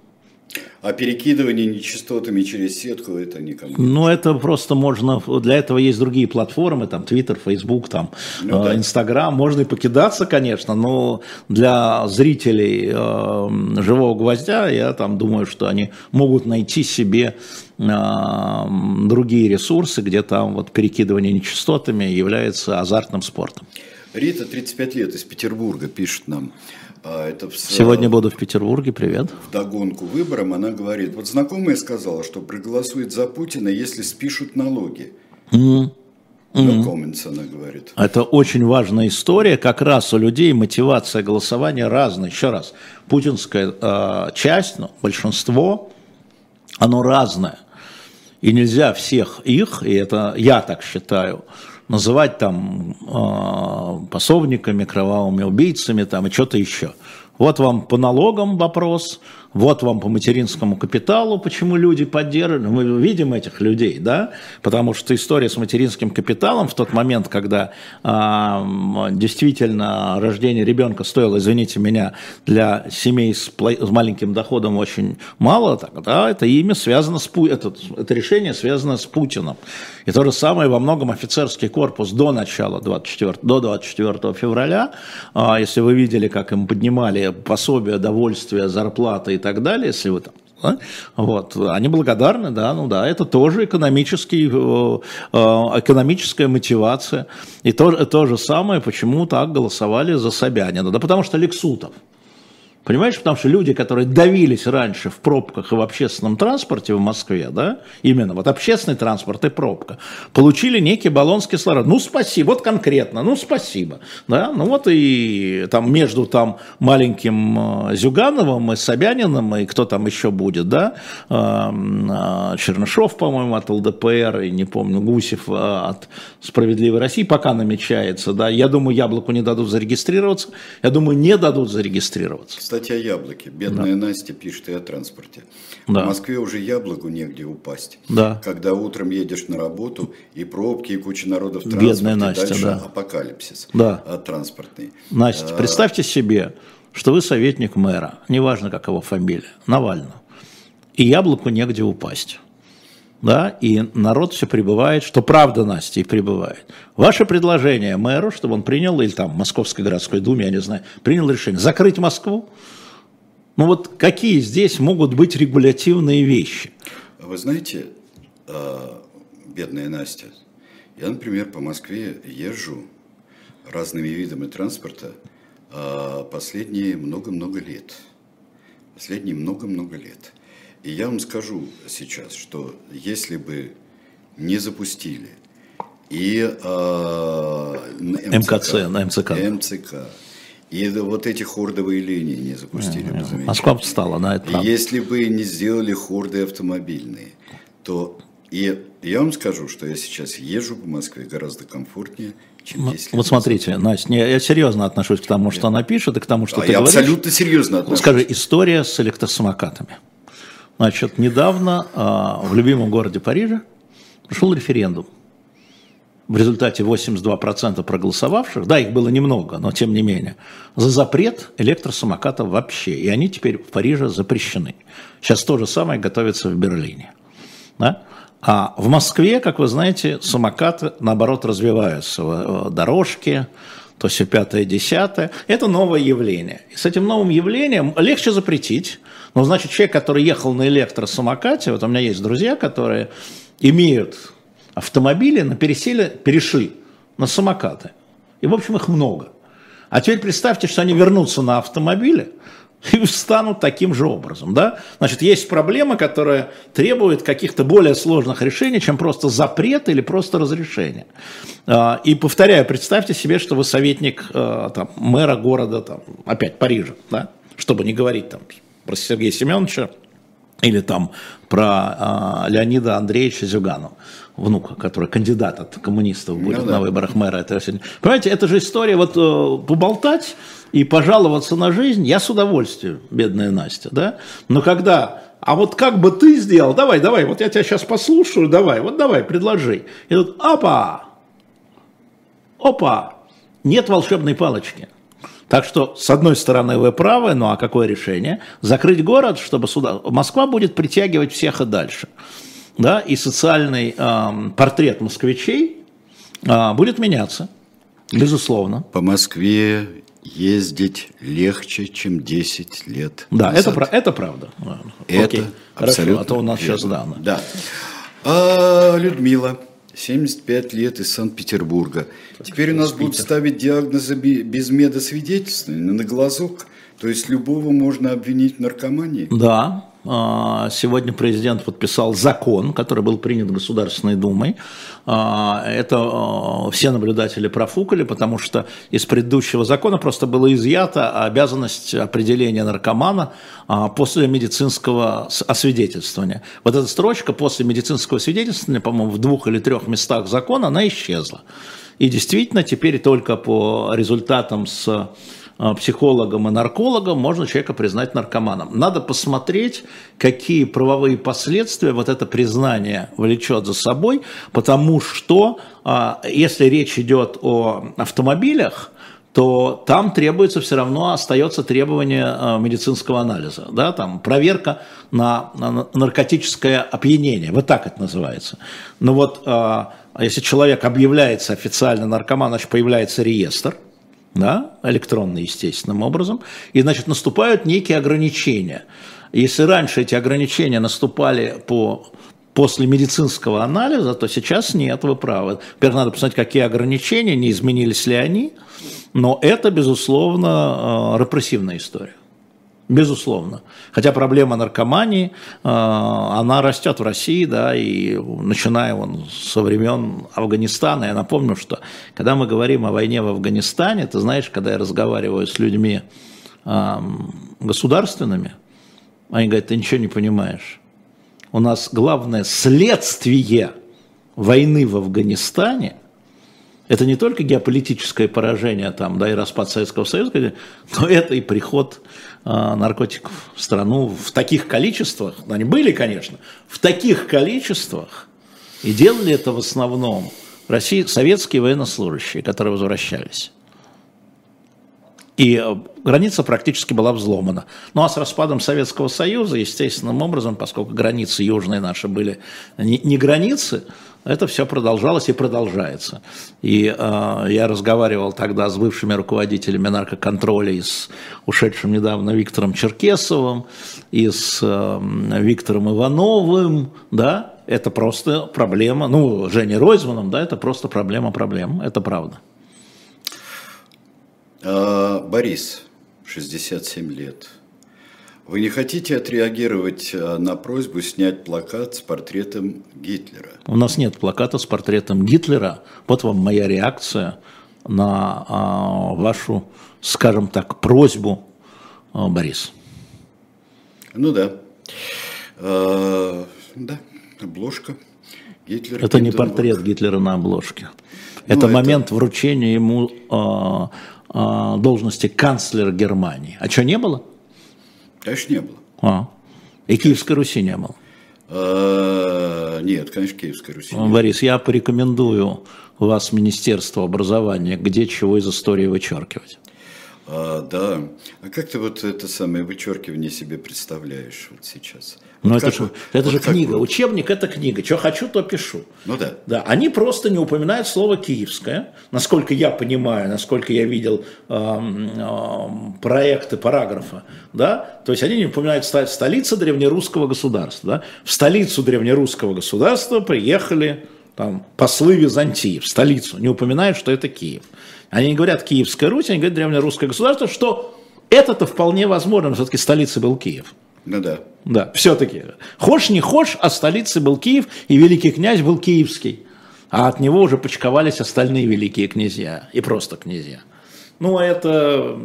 а перекидывание нечастотами через сетку это никому. Ну, это просто можно, для этого есть другие платформы, там, Twitter, Facebook, там, ну, э, Instagram, можно и покидаться, конечно, но для зрителей э, «Живого гвоздя» я там думаю, что они могут найти себе э, другие ресурсы, где там вот перекидывание нечастотами является азартным спортом. Рита, 35 лет, из Петербурга, пишет нам. А это в, Сегодня буду в Петербурге, привет. В догонку выборам она говорит, вот знакомая сказала, что проголосует за Путина, если спишут налоги. No comments, она говорит. Это очень важная история. Как раз у людей мотивация голосования разная. Еще раз, путинская э, часть, ну, большинство, оно разное. И нельзя всех их, и это я так считаю, называть там э, пособниками, кровавыми убийцами там, и что-то еще. Вот вам по налогам вопрос, вот вам по материнскому капиталу, почему люди поддерживали. Мы видим этих людей, да, потому что история с материнским капиталом в тот момент, когда а, действительно рождение ребенка стоило, извините меня, для семей с, с маленьким доходом очень мало, так, да, это имя связано с это, это решение связано с Путиным. И то же самое во многом офицерский корпус до начала 24, до 24 февраля, а, если вы видели, как им поднимали пособие, довольствие, зарплаты и так далее, если вы там? Вот. Они благодарны, да, ну да, это тоже экономический, э, э, экономическая мотивация. И то, то же самое, почему так голосовали за Собянина. Да потому что Лексутов – Понимаешь, потому что люди, которые давились раньше в пробках и в общественном транспорте в Москве, да, именно вот общественный транспорт и пробка, получили некий баллон с кислородом. Ну, спасибо, вот конкретно, ну, спасибо. Да, ну вот и там между там маленьким э, Зюгановым и Собяниным, и кто там еще будет, да, э, э, Чернышов, по-моему, от ЛДПР, и не помню, Гусев от Справедливой России, пока намечается, да, я думаю, Яблоку не дадут зарегистрироваться, я думаю, не дадут зарегистрироваться кстати, о яблоке. Бедная да. Настя пишет и о транспорте. Да. В Москве уже яблоку негде упасть. Да. Когда утром едешь на работу, и пробки, и куча народа в транспорте. Бедная Настя, дальше да. апокалипсис да. А, транспортный. Настя, а... представьте себе, что вы советник мэра, неважно, как его фамилия, Навального, и яблоку негде упасть да, и народ все прибывает, что правда, Настя, и прибывает. Ваше предложение мэру, чтобы он принял, или там Московской городской думе, я не знаю, принял решение закрыть Москву, ну вот какие здесь могут быть регулятивные вещи? Вы знаете, а, бедная Настя, я, например, по Москве езжу разными видами транспорта а, последние много-много лет. Последние много-много лет. И я вам скажу сейчас, что если бы не запустили и э, МКЦ, на МЦК. МЦК, и вот эти хордовые линии не запустили бы, Москва встала на это. Если бы не сделали хорды автомобильные, то и я вам скажу, что я сейчас езжу по Москве гораздо комфортнее, чем 10 лет Вот смотрите, Настя, я серьезно отношусь к тому, что она пишет, и к тому, что а ты я говоришь. абсолютно серьезно отношусь. Скажи, история с электросамокатами. Значит, недавно э, в любимом городе Париже прошел референдум. В результате 82% проголосовавших, да, их было немного, но тем не менее, за запрет электросамокатов вообще. И они теперь в Париже запрещены. Сейчас то же самое готовится в Берлине. Да? А в Москве, как вы знаете, самокаты, наоборот, развиваются. Дорожки, то все пятое, десятое. Это новое явление. И с этим новым явлением легче запретить. Но, значит, человек, который ехал на электросамокате, вот у меня есть друзья, которые имеют автомобили, но пересели, перешли на самокаты. И, в общем, их много. А теперь представьте, что они вернутся на автомобиле, и станут таким же образом. Да? Значит, есть проблема, которая требует каких-то более сложных решений, чем просто запрет или просто разрешение. А, и повторяю, представьте себе, что вы советник а, там, мэра города, там, опять Парижа, да? чтобы не говорить там, про Сергея Семеновича или там про э, Леонида Андреевича Зюганова внука, который кандидат от коммунистов будет ну, да. на выборах мэра. Это, понимаете, это же история вот э, поболтать и пожаловаться на жизнь, я с удовольствием, бедная Настя, да, но когда, а вот как бы ты сделал, давай, давай, вот я тебя сейчас послушаю, давай, вот давай, предложи. И тут, опа, опа, нет волшебной палочки. Так что, с одной стороны, вы правы, ну а какое решение? Закрыть город, чтобы сюда... Москва будет притягивать всех и дальше да, и социальный э, портрет москвичей э, будет меняться, безусловно. По Москве ездить легче, чем 10 лет Да, назад. это, это правда. Это Окей, абсолютно хорошо, а то у нас верно. сейчас да. Да. А, Людмила, 75 лет из Санкт-Петербурга. Теперь у нас будут ставить диагнозы без медосвидетельства на глазок. То есть любого можно обвинить в наркомании? Да, сегодня президент подписал закон, который был принят Государственной Думой. А, это а, все наблюдатели профукали, потому что из предыдущего закона просто было изъята обязанность определения наркомана после медицинского освидетельствования. Вот эта строчка после медицинского свидетельствования, по-моему, в двух или трех местах закона, она исчезла. И действительно, теперь только по результатам с а, психологом и наркологом, можно человека признать наркоманом. Надо посмотреть, какие правовые последствия вот это признание влечет за собой, потому что а, если речь идет о автомобилях, то там требуется все равно, остается требование а, медицинского анализа, да, там проверка на, на наркотическое опьянение, вот так это называется. Но вот если человек объявляется официально наркоман, значит появляется реестр, да, электронный, естественным образом, и, значит, наступают некие ограничения. Если раньше эти ограничения наступали по после медицинского анализа, то сейчас нет, вы правы. Теперь надо посмотреть, какие ограничения, не изменились ли они, но это, безусловно, э, репрессивная история. Безусловно. Хотя проблема наркомании, э, она растет в России, да, и начиная вон со времен Афганистана, я напомню, что когда мы говорим о войне в Афганистане, ты знаешь, когда я разговариваю с людьми государственными, они говорят, ты ничего не понимаешь. У нас главное следствие войны в Афганистане – это не только геополитическое поражение там, да, и распад Советского Союза, но это и приход наркотиков в страну в таких количествах, они были, конечно, в таких количествах, и делали это в основном России, советские военнослужащие, которые возвращались. И э, граница практически была взломана. Ну а с распадом Советского Союза, естественным образом, поскольку границы южные наши были не, не границы, это все продолжалось и продолжается. И э, я разговаривал тогда с бывшими руководителями наркоконтроля, и с ушедшим недавно Виктором Черкесовым, и с э, Виктором Ивановым, да, это просто проблема, ну, Женей Ройзманом, да, это просто проблема проблем, это правда. А, Борис, 67 лет. Вы не хотите отреагировать э, на просьбу снять плакат с портретом Гитлера? У нас нет плаката с портретом Гитлера. Вот вам моя реакция на а, вашу, скажем так, просьбу, а, Борис. Ну да. А, да, обложка. Гитлер. Это не портрет Гитлера на обложке. Ну, это, это момент вручения ему а, а, должности канцлера Германии. А что, не было? Конечно, не было. А. И Киевской Руси не было? А, нет, конечно, Киевской Руси Борис, я порекомендую вас Министерство образования, где чего из истории вычеркивать. А, да. А как ты вот это самое вычеркивание себе представляешь вот сейчас? Ну, вот это, же, это вот же как книга. Учебник – это книга. Что хочу, то пишу. Ну да. Да, они просто не упоминают слово «киевское». Насколько я понимаю, насколько я видел эм, эм, проекты параграфа, да, то есть они не упоминают столица древнерусского государства. Да? В столицу древнерусского государства приехали там, послы Византии, в столицу. Не упоминают, что это Киев. Они не говорят «Киевская Русь», они говорят «древнерусское государство», что это-то вполне возможно, но все-таки столицей был Киев. Ну да. Да, все-таки. Хошь не хошь, а столицей был Киев, и великий князь был киевский. А от него уже почковались остальные великие князья, и просто князья. Ну, это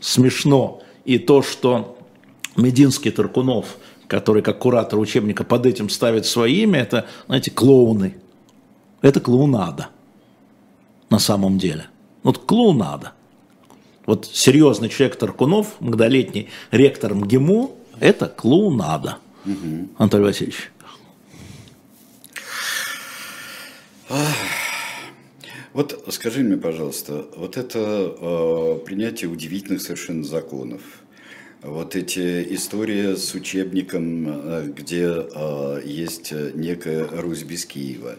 смешно. И то, что Мединский Таркунов, который как куратор учебника под этим ставит свое имя, это, знаете, клоуны. Это клоунада на самом деле. Вот клоунада. Вот серьезный человек Таркунов, многолетний ректор МГИМО, это клоунада. Анатолий Васильевич. Вот скажи мне, пожалуйста, вот это э, принятие удивительных совершенно законов, вот эти истории с учебником, э, где э, есть некая Русь без Киева,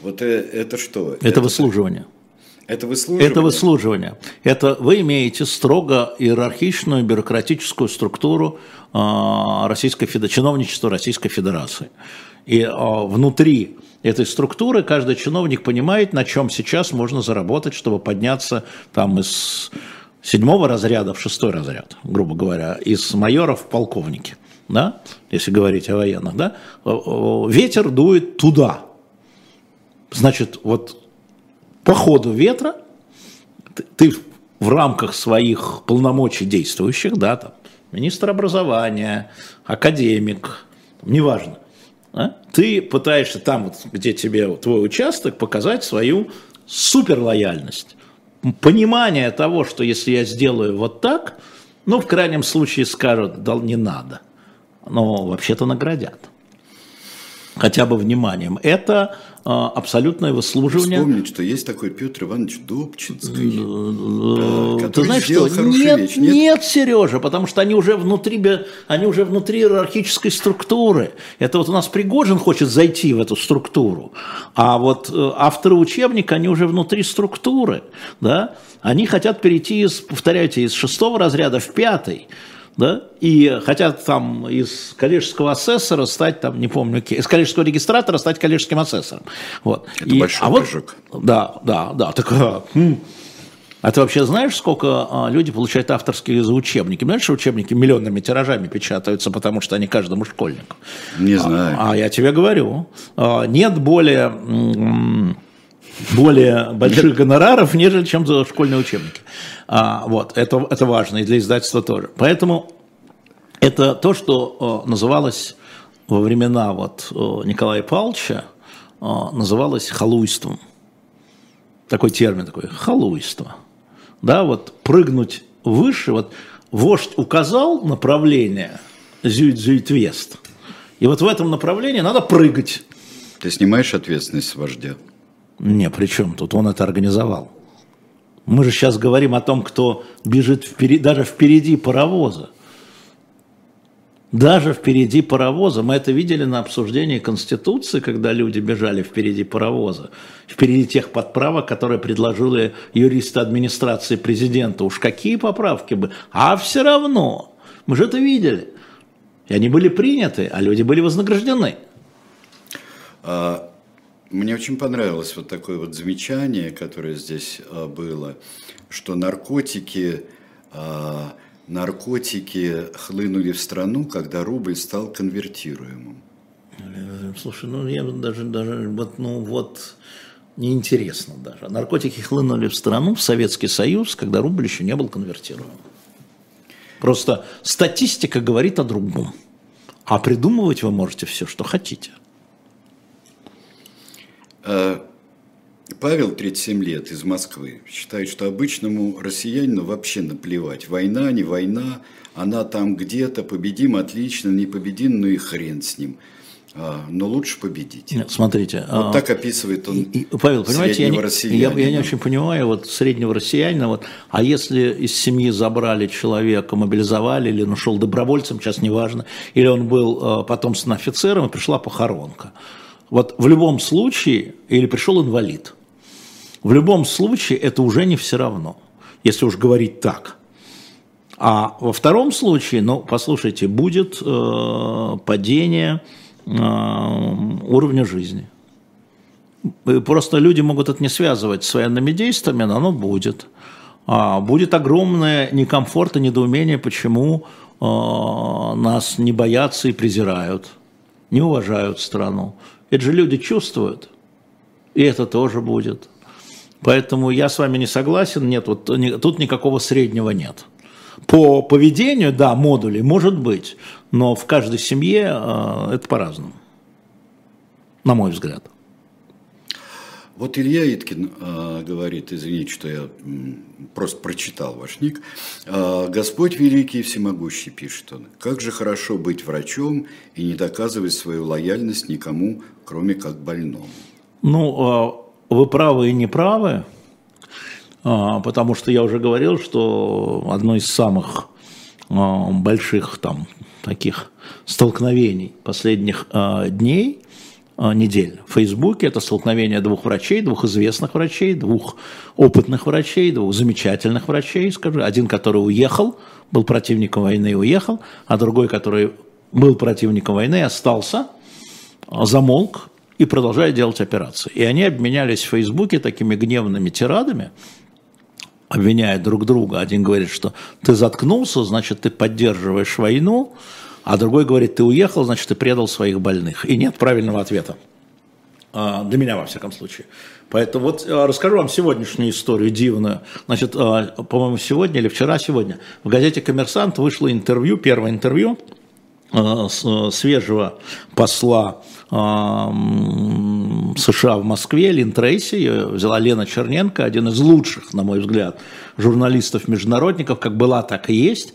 вот э, это что? Это выслуживание. Это выслуживание? Это выслуживание. Это вы имеете строго иерархичную бюрократическую структуру а, Российской чиновничества Российской Федерации. И а, внутри этой структуры каждый чиновник понимает, на чем сейчас можно заработать, чтобы подняться там из седьмого разряда в шестой разряд, грубо говоря, из майоров в полковники, да, если говорить о военных, да, ветер дует туда. Значит, вот по ходу ветра ты, в рамках своих полномочий действующих, да, там, министр образования, академик, неважно, да, ты пытаешься там, вот, где тебе твой участок, показать свою суперлояльность. Понимание того, что если я сделаю вот так, ну, в крайнем случае скажут, да не надо. Но вообще-то наградят. Хотя бы вниманием. Это абсолютное выслуживание. Вспомнить, что есть такой Петр Иванович Добчинский, да, Ты знаешь что? Нет, вещь, нет, нет, Сережа, потому что они уже внутри, они уже внутри иерархической структуры. Это вот у нас Пригожин хочет зайти в эту структуру, а вот э, авторы учебника, они уже внутри структуры, да? Они хотят перейти из, повторяйте, из шестого разряда в пятый да, и хотят там из коллежского асессора стать, там, не помню, из коллежского регистратора стать коллежским асессором. Вот. Это и, большой а прыжок. Вот, да, да, да. Так, хм. А ты вообще знаешь, сколько а, люди получают авторские за учебники? Знаешь, что учебники миллионными тиражами печатаются, потому что они каждому школьнику? Не знаю. А, а я тебе говорю, а, нет более более больших гонораров, нежели чем за школьные учебники. А, вот, это, это важно и для издательства тоже. Поэтому это то, что э, называлось во времена вот, э, Николая Павловича, э, называлось халуйством. Такой термин такой, халуйство. Да, вот прыгнуть выше, вот вождь указал направление зюит-зюит-вест, и вот в этом направлении надо прыгать. Ты снимаешь ответственность с вождя? Не, при чем тут? Он это организовал. Мы же сейчас говорим о том, кто бежит впереди, даже впереди паровоза. Даже впереди паровоза. Мы это видели на обсуждении Конституции, когда люди бежали впереди паровоза. Впереди тех подправок, которые предложили юристы администрации президента. Уж какие поправки бы. А все равно. Мы же это видели. И они были приняты, а люди были вознаграждены. А, мне очень понравилось вот такое вот замечание, которое здесь а, было, что наркотики, а, наркотики хлынули в страну, когда рубль стал конвертируемым. Слушай, ну я даже, даже вот, ну вот, неинтересно даже. Наркотики хлынули в страну, в Советский Союз, когда рубль еще не был конвертируем. Просто статистика говорит о другом. А придумывать вы можете все, что хотите. А, Павел, 37 лет, из Москвы, считает, что обычному россиянину вообще наплевать. Война, не война, она там где-то, победим, отлично, не победим, ну и хрен с ним. а, но лучше победить. Нет, смотрите. Вот а, так описывает он и, Павел, понимаете, я не, я, я не очень понимаю вот среднего россиянина, вот, а если из семьи забрали человека, мобилизовали, или он ушел добровольцем, сейчас неважно, или он был э, потомственным офицером, и пришла похоронка. Вот в любом случае, или пришел инвалид, в любом случае это уже не все равно, если уж говорить так. А во втором случае, ну, послушайте, будет э, падение э, уровня жизни. Просто люди могут это не связывать с военными действиями, но оно будет. А, будет огромное некомфорт и недоумение, почему э, нас не боятся и презирают, не уважают страну. Это же люди чувствуют, и это тоже будет. Поэтому я с вами не согласен, нет, вот тут никакого среднего нет. По поведению, да, модулей может быть, но в каждой семье э, это по-разному, на мой взгляд. Вот Илья Иткин э, говорит, извините, что я просто прочитал ваш ник. Э, Господь великий и всемогущий, пишет он. Как же хорошо быть врачом и не доказывать свою лояльность никому, кроме как больному. Ну, э, вы правы и не правы, а, потому что я уже говорил, что одно из самых а, больших там таких столкновений последних а, дней, а, недель в Фейсбуке, это столкновение двух врачей, двух известных врачей, двух опытных врачей, двух замечательных врачей, скажу. Один, который уехал, был противником войны и уехал, а другой, который был противником войны и остался, а, замолк и продолжает делать операции. И они обменялись в Фейсбуке такими гневными тирадами, обвиняя друг друга. Один говорит, что ты заткнулся, значит, ты поддерживаешь войну, а другой говорит, ты уехал, значит, ты предал своих больных. И нет правильного ответа. А, Для меня, во всяком случае. Поэтому вот а, расскажу вам сегодняшнюю историю дивную. Значит, а, по-моему, сегодня или вчера сегодня в газете «Коммерсант» вышло интервью, первое интервью а, а, свежего посла а, США в Москве, Лин Трейси, ее взяла Лена Черненко, один из лучших, на мой взгляд, журналистов-международников, как была, так и есть,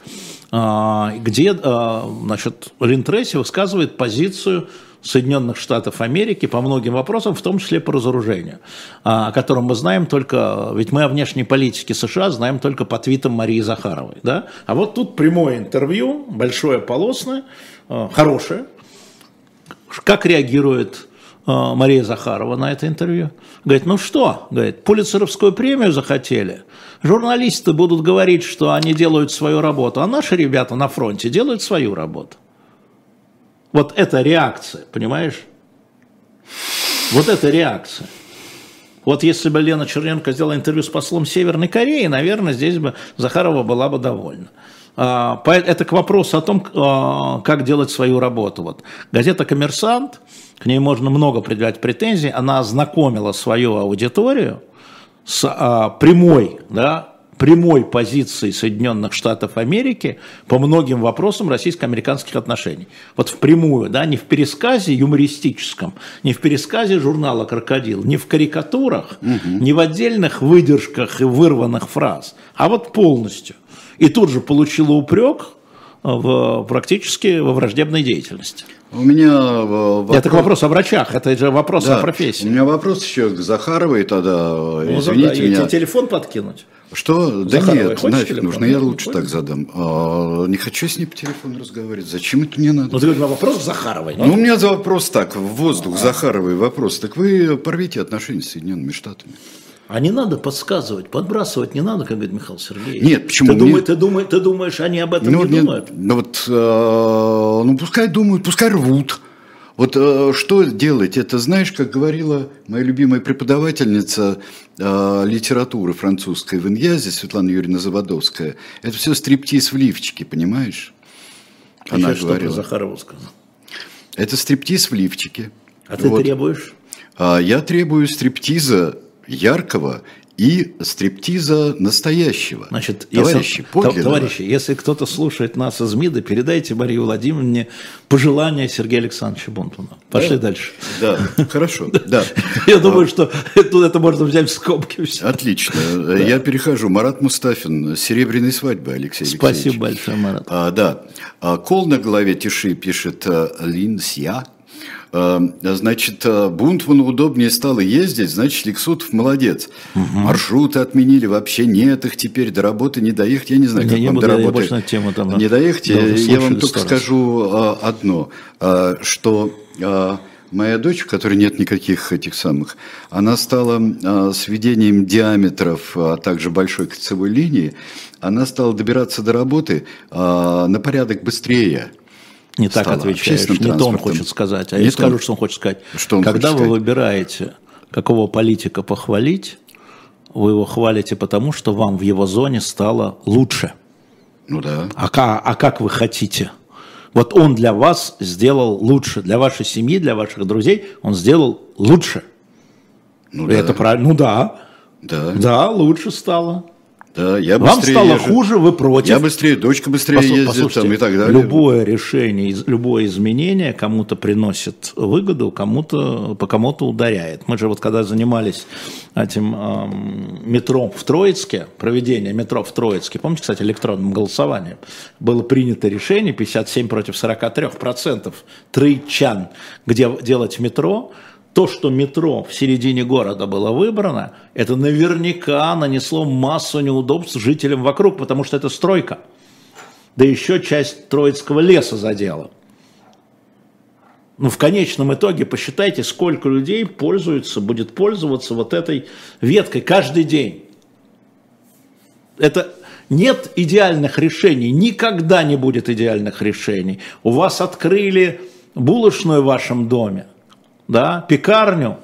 а, где а, значит, Лин Трейси высказывает позицию Соединенных Штатов Америки по многим вопросам, в том числе по разоружению, а, о котором мы знаем только, ведь мы о внешней политике США знаем только по твитам Марии Захаровой. Да? А вот тут прямое интервью, большое полосное, хорошее, как реагирует э, Мария Захарова на это интервью? Говорит, ну что, говорит, Пулицеровскую премию захотели. Журналисты будут говорить, что они делают свою работу, а наши ребята на фронте делают свою работу. Вот это реакция, понимаешь? Вот это реакция. Вот если бы Лена Черненко сделала интервью с послом Северной Кореи, наверное, здесь бы Захарова была бы довольна. А, Это к вопросу о том, а, как делать свою работу. Вот. Газета «Коммерсант», к ней можно много предъявлять претензий, она ознакомила свою аудиторию с а, прямой, да, прямой позицией Соединенных Штатов Америки по многим вопросам российско-американских отношений. Вот впрямую, да, не в пересказе юмористическом, не в пересказе журнала «Крокодил», не в карикатурах, не в отдельных выдержках и вырванных фраз, а вот полностью. И тут же получила упрек в, практически во враждебной деятельности. У меня э, вопрос... Это к вопросу о врачах, это же вопрос Да, о профессии. У меня вопрос еще к Захаровой тогда. Ну, Извините да, меня. телефон подкинуть? Что? Да Захаровой нет, хочешь нафиг телефон? нужно, я Нет, лучше хочешь? так задам. А, не хочу с ней по телефону разговаривать. Зачем это мне надо? Ну, ты говоришь, вопрос к Захаровой. Ну, у меня вопрос так, в воздух, Захаровой вопрос. Так вы порвите отношения с Соединенными Штатами. А не надо подсказывать, подбрасывать не надо, как говорит Михаил Сергеевич. Нет, почему? Ты, Мне- думаешь, ты, думаешь, ты думаешь, они об этом не не- думают? ну вот, э, ну пускай думают, пускай рвут. Вот э, что делать? Это знаешь, как говорила моя любимая преподавательница э, литературы французской в Иньязе, Светлана Юрьевна Заводовская, это все стриптиз в лифчике, понимаешь? А Она что про говорила. Захарову сказал? Это стриптиз в лифчике. А ты Вот. требуешь? А я требую стриптиза яркого и стриптиза настоящего. Значит, товарищи, если, подлинного. товарищи, если кто-то слушает нас из МИДа, передайте Марии Владимировне пожелания Сергея Александровича Бонтуна. Пошли дальше. Да, хорошо, да. Я думаю, что это, это можно взять в скобки. Отлично. Я перехожу. Марат Мустафин. Серебряной свадьбы, Алексей Спасибо большое, Марат. А, да. А, Кол на голове Тиши пишет э, Лин Сия. Э, значит, э, Бунтману удобнее стало ездить, значит, Лексутов молодец. Угу. Маршруты отменили, вообще нет их теперь, до работы не доехать. Я не знаю, как я вам не до работы на тему, там, не доехать. Я вам только скажу раз. одно, что моя дочь, у которой нет никаких этих самых, она стала сведением диаметров, а также большой кольцевой линии, она стала добираться до работы на порядок быстрее. Не так отвечаешь, не то он хочет сказать. А не я скажу, что он хочет сказать. Что он Когда хочет вы сказать? выбираете, какого политика похвалить, вы его хвалите потому, что вам в его зоне стало лучше. Ну да. А, как, а как вы хотите? Вот он для вас сделал лучше, для вашей семьи, для ваших друзей он сделал лучше. Ну Это да. правильно? Ну да. Да. Да, лучше стало. Да, я Вам быстрее стало езжу. хуже, вы против. Я быстрее, дочка быстрее Послу- ездит послушайте, там и так далее. Любое решение, любое изменение кому-то приносит выгоду, кому-то по кому-то ударяет. Мы же вот когда занимались этим эм, метро в Троицке, проведение метро в Троицке, помните, кстати, электронным голосованием, было принято решение 57 против 43 процентов троичан, где делать метро, то, что метро в середине города было выбрано, это наверняка нанесло массу неудобств жителям вокруг, потому что это стройка. Да еще часть Троицкого леса задела. Ну, в конечном итоге посчитайте, сколько людей пользуется, будет пользоваться вот этой веткой каждый день. Это нет идеальных решений, никогда не будет идеальных решений. У вас открыли булочную в вашем доме, да, пекарню,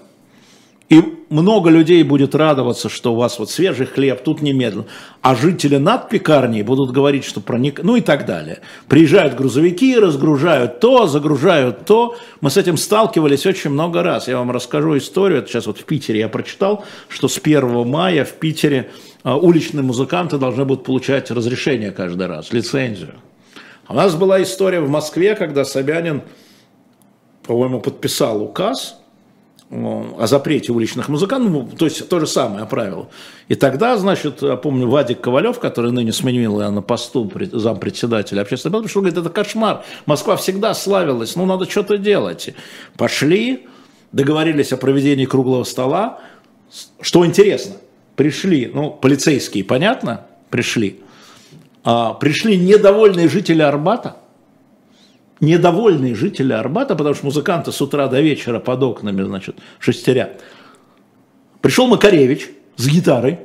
и много людей будет радоваться, что у вас вот свежий хлеб, тут немедленно. А жители над пекарней будут говорить, что проник... Ну и так далее. Приезжают грузовики, разгружают то, загружают то. Мы с этим сталкивались очень много раз. Я вам расскажу историю. Это сейчас вот в Питере я прочитал, что с 1 мая в Питере а, уличные музыканты должны будут получать разрешение каждый раз, лицензию. У нас была история в Москве, когда Собянин, по-моему, подписал указ – о запрете уличных музыкантов, ну, то есть то же самое правило. И тогда, значит, я помню, Вадик Ковалев, который ныне сменил я на посту зампредседателя общественного палаты, пришел, говорит, это кошмар, Москва всегда славилась, ну надо что-то делать. Пошли, договорились о проведении круглого стола. Что интересно, пришли, ну, полицейские, понятно, пришли, а, пришли недовольные жители Арбата, недовольные жители Арбата, потому что музыканты с утра до вечера под окнами, значит, шестерят. Пришел Макаревич с гитарой,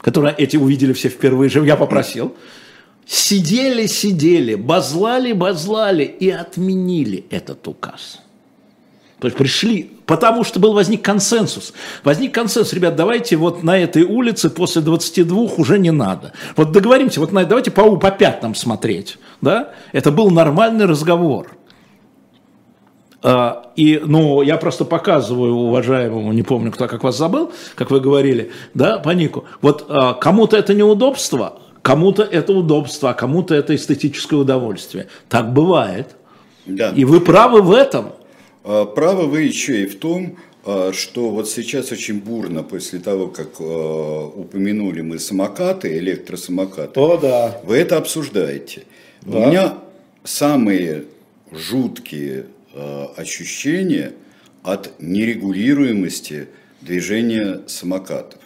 которую эти увидели все впервые, же я попросил. Сидели, сидели, базлали, базлали и отменили этот указ. Пришли, потому что был возник консенсус. Возник консенсус, ребят, давайте вот на этой улице после 22 уже не надо. Вот договоримся, вот на, давайте по, по пятнам смотреть. Да? Это был нормальный разговор. А, и, ну, я просто показываю уважаемому, не помню, кто как вас забыл, как вы говорили, да, по нику. Вот а, кому-то это неудобство, кому-то это удобство, а кому-то это эстетическое удовольствие. Так бывает. Да. И вы правы в этом. А, Правы вы еще и в том, а, что вот сейчас очень бурно, после того, как а, упомянули мы самокаты, электросамокаты, О, да. вы это обсуждаете. Да. У меня самые жуткие э, ощущения от нерегулируемости движения самокатов.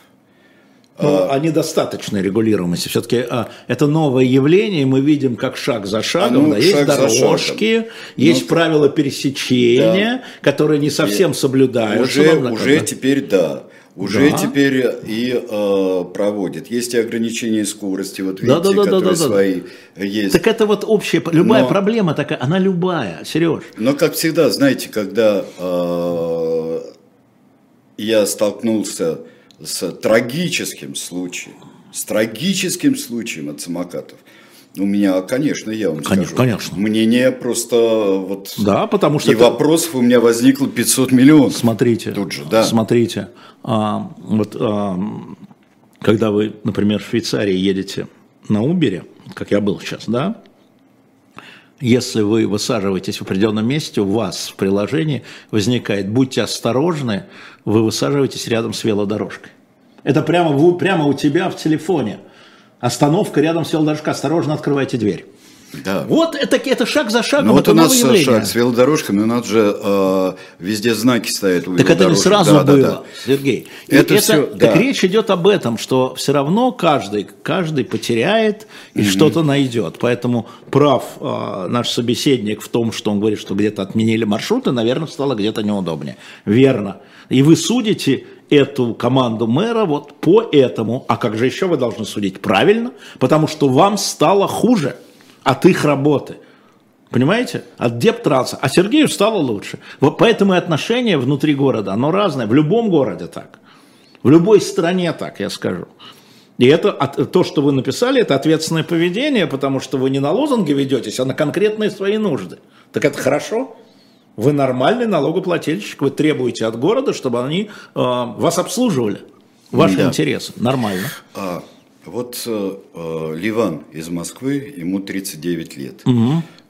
Ну, о недостаточной регулируемости. Все-таки а, это новое явление, и мы видим, как шаг за шагом. Оно да, есть шаг дорожки, шагом. есть Ну, правила пересечения, которые не совсем соблюдаются. Уже, Ну, уже да. теперь да. Уже Да. теперь и э, проводят. Есть и ограничения скорости, вот видите, Да, да, да, да, которые да, да. свои есть. Так это вот общая, любая Но- проблема такая, она любая, Сереж. Но, как всегда, знаете, когда э, я столкнулся с трагическим случаем, с трагическим случаем от самокатов, у меня, конечно, я вам Конечно, скажу, конечно. мнение просто вот... Да, потому что И это- вопросов у меня возникло 500 миллионов. Смотрите, Тут же, да. смотрите, а, вот а, когда вы, например, в Швейцарии едете на Убере, как я был сейчас, да, если вы высаживаетесь в определенном месте, у вас в приложении возникает «Будьте осторожны», вы высаживаетесь рядом с велодорожкой. Это прямо, прямо у тебя в телефоне. Остановка рядом с велодорожкой, осторожно открывайте дверь. Да. Вот это, это шаг за шагом, Ну вот это у нас новое явление. шаг с велодорожками, у нас же э, везде знаки стоят у Так это не сразу Да, да, было, да. Сергей. И Это всё, так да. речь идет об этом, что все равно каждый, каждый потеряет и что-то найдет. Поэтому прав а, наш собеседник в том, что он говорит, что где-то отменили маршруты, наверное, стало где-то неудобнее. Верно. И вы судите эту команду мэра вот по этому. А как же еще вы должны судить? Правильно, потому что вам стало хуже от их работы. Понимаете? От Дептранса. А Сергею стало лучше. Вот поэтому и отношение внутри города, оно разное. В любом городе так. В любой стране так, я скажу. И это то, что вы написали, это ответственное поведение, потому что вы не на лозунги ведетесь, а на конкретные свои нужды. Так это хорошо. Вы нормальный налогоплательщик, вы требуете от города, чтобы они э, вас обслуживали. Ваши Да. интересы. Нормально. Вот э, э, Ливан из Москвы, ему 39 лет.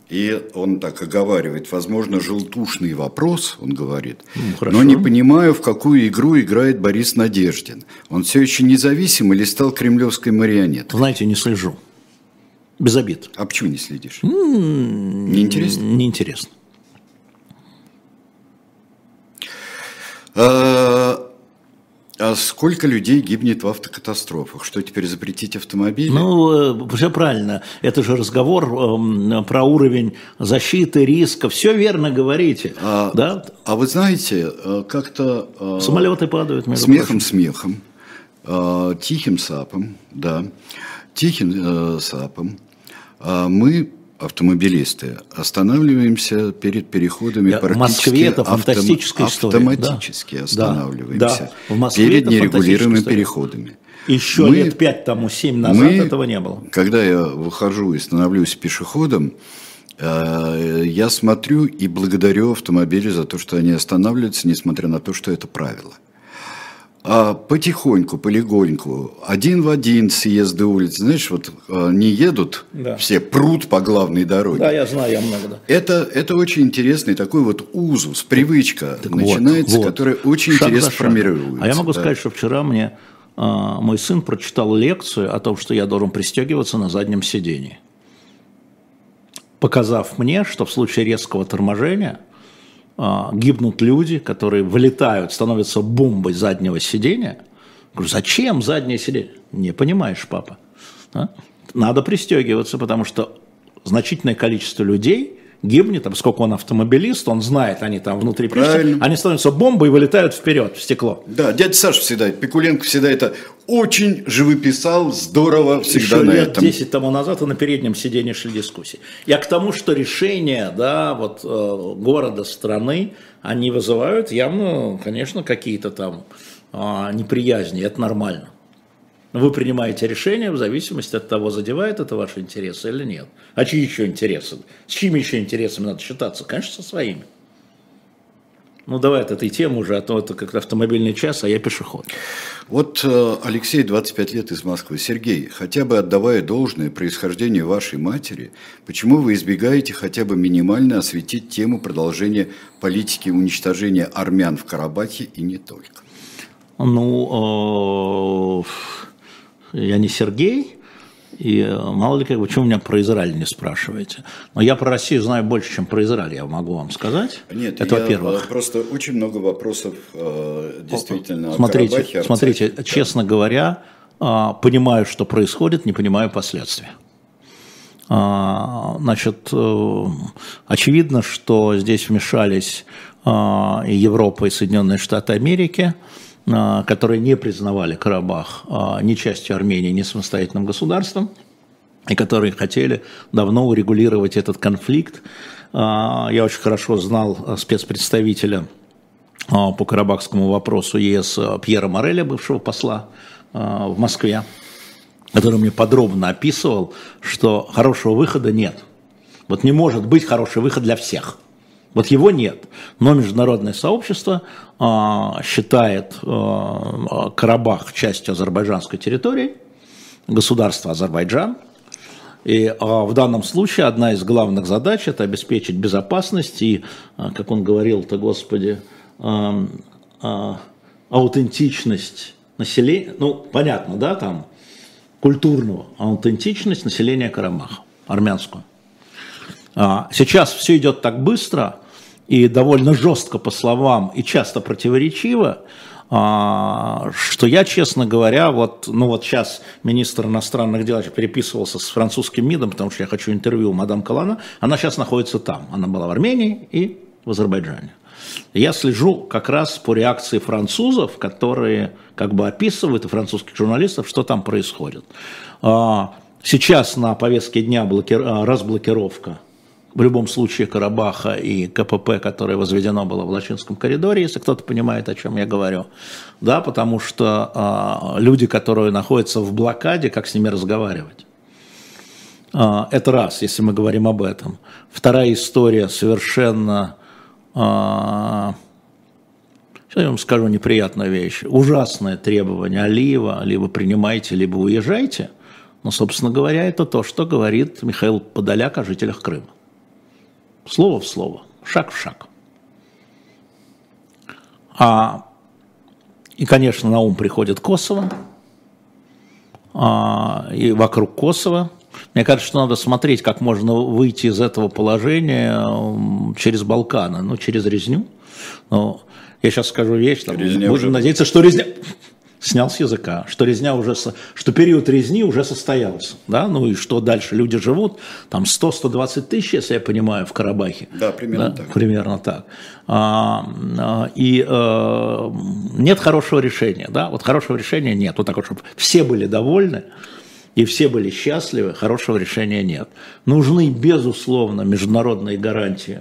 И он так оговаривает, возможно, желтушный вопрос, он говорит, хорошо. но не понимаю, в какую игру играет Борис Надеждин. Он все еще независим или стал кремлевской марионеткой? Знаете, не слежу. Без обид. А почему не следишь? Неинтересно? Неинтересно. А, а сколько людей гибнет в автокатастрофах? Что теперь запретить автомобили? Ну, все правильно. Это же разговор эм, про уровень защиты, риска. Все верно говорите. А, да? а вы знаете, э, как-то... э, Самолеты падают, между Смехом, прочим. смехом, э, тихим сапом, да, тихим э, сапом э, мы, автомобилисты, останавливаемся перед переходами в практически Москве это автом- фантастическая история, да. автоматически Да, останавливаемся да. В Москве перед нерегулируемыми история. переходами. Еще Мы- лет пять тому, семь назад мы, этого не было. Когда я выхожу и становлюсь пешеходом, э, я смотрю и благодарю автомобили за то, что они останавливаются, несмотря на то, что это правило. А потихоньку, полегоньку, один в один съезды улиц, знаешь, вот э, не едут, Да. все прут по главной дороге. Да, я знаю, я много, да. Это, это очень интересный такой вот узус, привычка Так вот, начинается, вот. которая очень Шаг интересно формируется. А я могу да. сказать, что вчера мне а, мой сын прочитал лекцию о том, что я должен пристегиваться на заднем сидении. Показав мне, что в случае резкого торможения а, гибнут люди, которые вылетают, становятся бомбой заднего сидения. Говорю, зачем заднее сиденье? Не понимаешь, папа. А? Надо пристегиваться, потому что значительное количество людей гибнет, там, сколько он автомобилист, он знает, они там внутри Правильно. они становятся бомбой и вылетают вперед, в стекло. Да, дядя Саша всегда, Пикуленко всегда это очень живописал, здорово всегда Еще на лет этом. 10 тому назад и на переднем сиденье шли дискуссии. Я к тому, что решения да, вот, э, города, страны, они вызывают явно, конечно, какие-то там а, неприязни. Это нормально. Вы принимаете решение в зависимости от того, задевает это ваши интересы или нет. А чьи еще интересы? С чьими еще интересами надо считаться? Конечно, со своими. Ну, давай от этой темы уже, а то это как автомобильный час, а я пешеход. Вот э, Алексей, 25 лет из Москвы. Сергей, хотя бы отдавая должное происхождению вашей матери, почему вы избегаете хотя бы минимально осветить тему продолжения политики уничтожения армян в Карабахе и не только? Ну, э, я не Сергей, и э, мало ли как, почему меня про Израиль не спрашиваете. Но я про Россию знаю больше, чем про Израиль, я могу вам сказать. Нет, это во-первых. э, Просто очень много вопросов э, действительно о Смотрите, Карабахе, Арцахе. смотрите, Да. честно говоря, а, понимаю, что происходит, не понимаю последствия. А, Значит, очевидно, что здесь вмешались а, и Европа, и Соединенные Штаты Америки, которые не признавали Карабах а, ни частью Армении, ни самостоятельным государством, и которые хотели давно урегулировать этот конфликт. А, Я очень хорошо знал а, спецпредставителя а, по карабахскому вопросу ЕС а, Пьера Мореля, бывшего посла а, в Москве, который мне подробно описывал, что хорошего выхода нет. Вот не может быть хороший выход для всех. Вот его нет. Но международное сообщество а, считает а, Карабах частью азербайджанской территории, государства Азербайджан. И а, в данном случае одна из главных задач – это обеспечить безопасность и, а, как он говорил-то, Господи, ам, а, аутентичность населения, ну, понятно, да, там, культурную аутентичность населения Карабаха, армянскую. Сейчас все идет так быстро и довольно жестко по словам и часто противоречиво, а, что я, честно говоря, вот, ну вот сейчас министр иностранных дел переписывался с французским МИДом, потому что я хочу интервью у мадам Калана, она сейчас находится там, она была в Армении и в Азербайджане. Я слежу как раз по реакции французов, которые как бы описывают, и французских журналистов, что там происходит. А, сейчас на повестке дня блокир... разблокировка в любом случае Карабаха и КПП, которое возведено было в Лачинском коридоре, если кто-то понимает, о чем я говорю. Да, потому что э, люди, которые находятся в блокаде, как с ними разговаривать? Э, это раз, если мы говорим об этом. Вторая история совершенно, э, я вам скажу неприятную вещь, ужасное требование Алиева, либо принимайте, либо уезжайте. Но, собственно говоря, это то, что говорит Михаил Подоляк о жителях Крыма. Слово в слово, шаг в шаг. А, и, конечно, на ум приходит Косово. А, и вокруг Косово. Мне кажется, что надо смотреть, как можно выйти из этого положения через Балканы, ну, через резню. Но я сейчас скажу вещь, там, будем уже... надеяться, что резня снял с языка, что резня уже, что период резни уже состоялся, да, ну и что дальше люди живут, там 100-120 тысяч, если я понимаю, в Карабахе. Да, примерно да, так. Примерно так. А, а, и а, нет хорошего решения, да, вот хорошего решения нет, вот так вот, чтобы все были довольны, и все были счастливы, хорошего решения нет. Нужны, безусловно, международные гарантии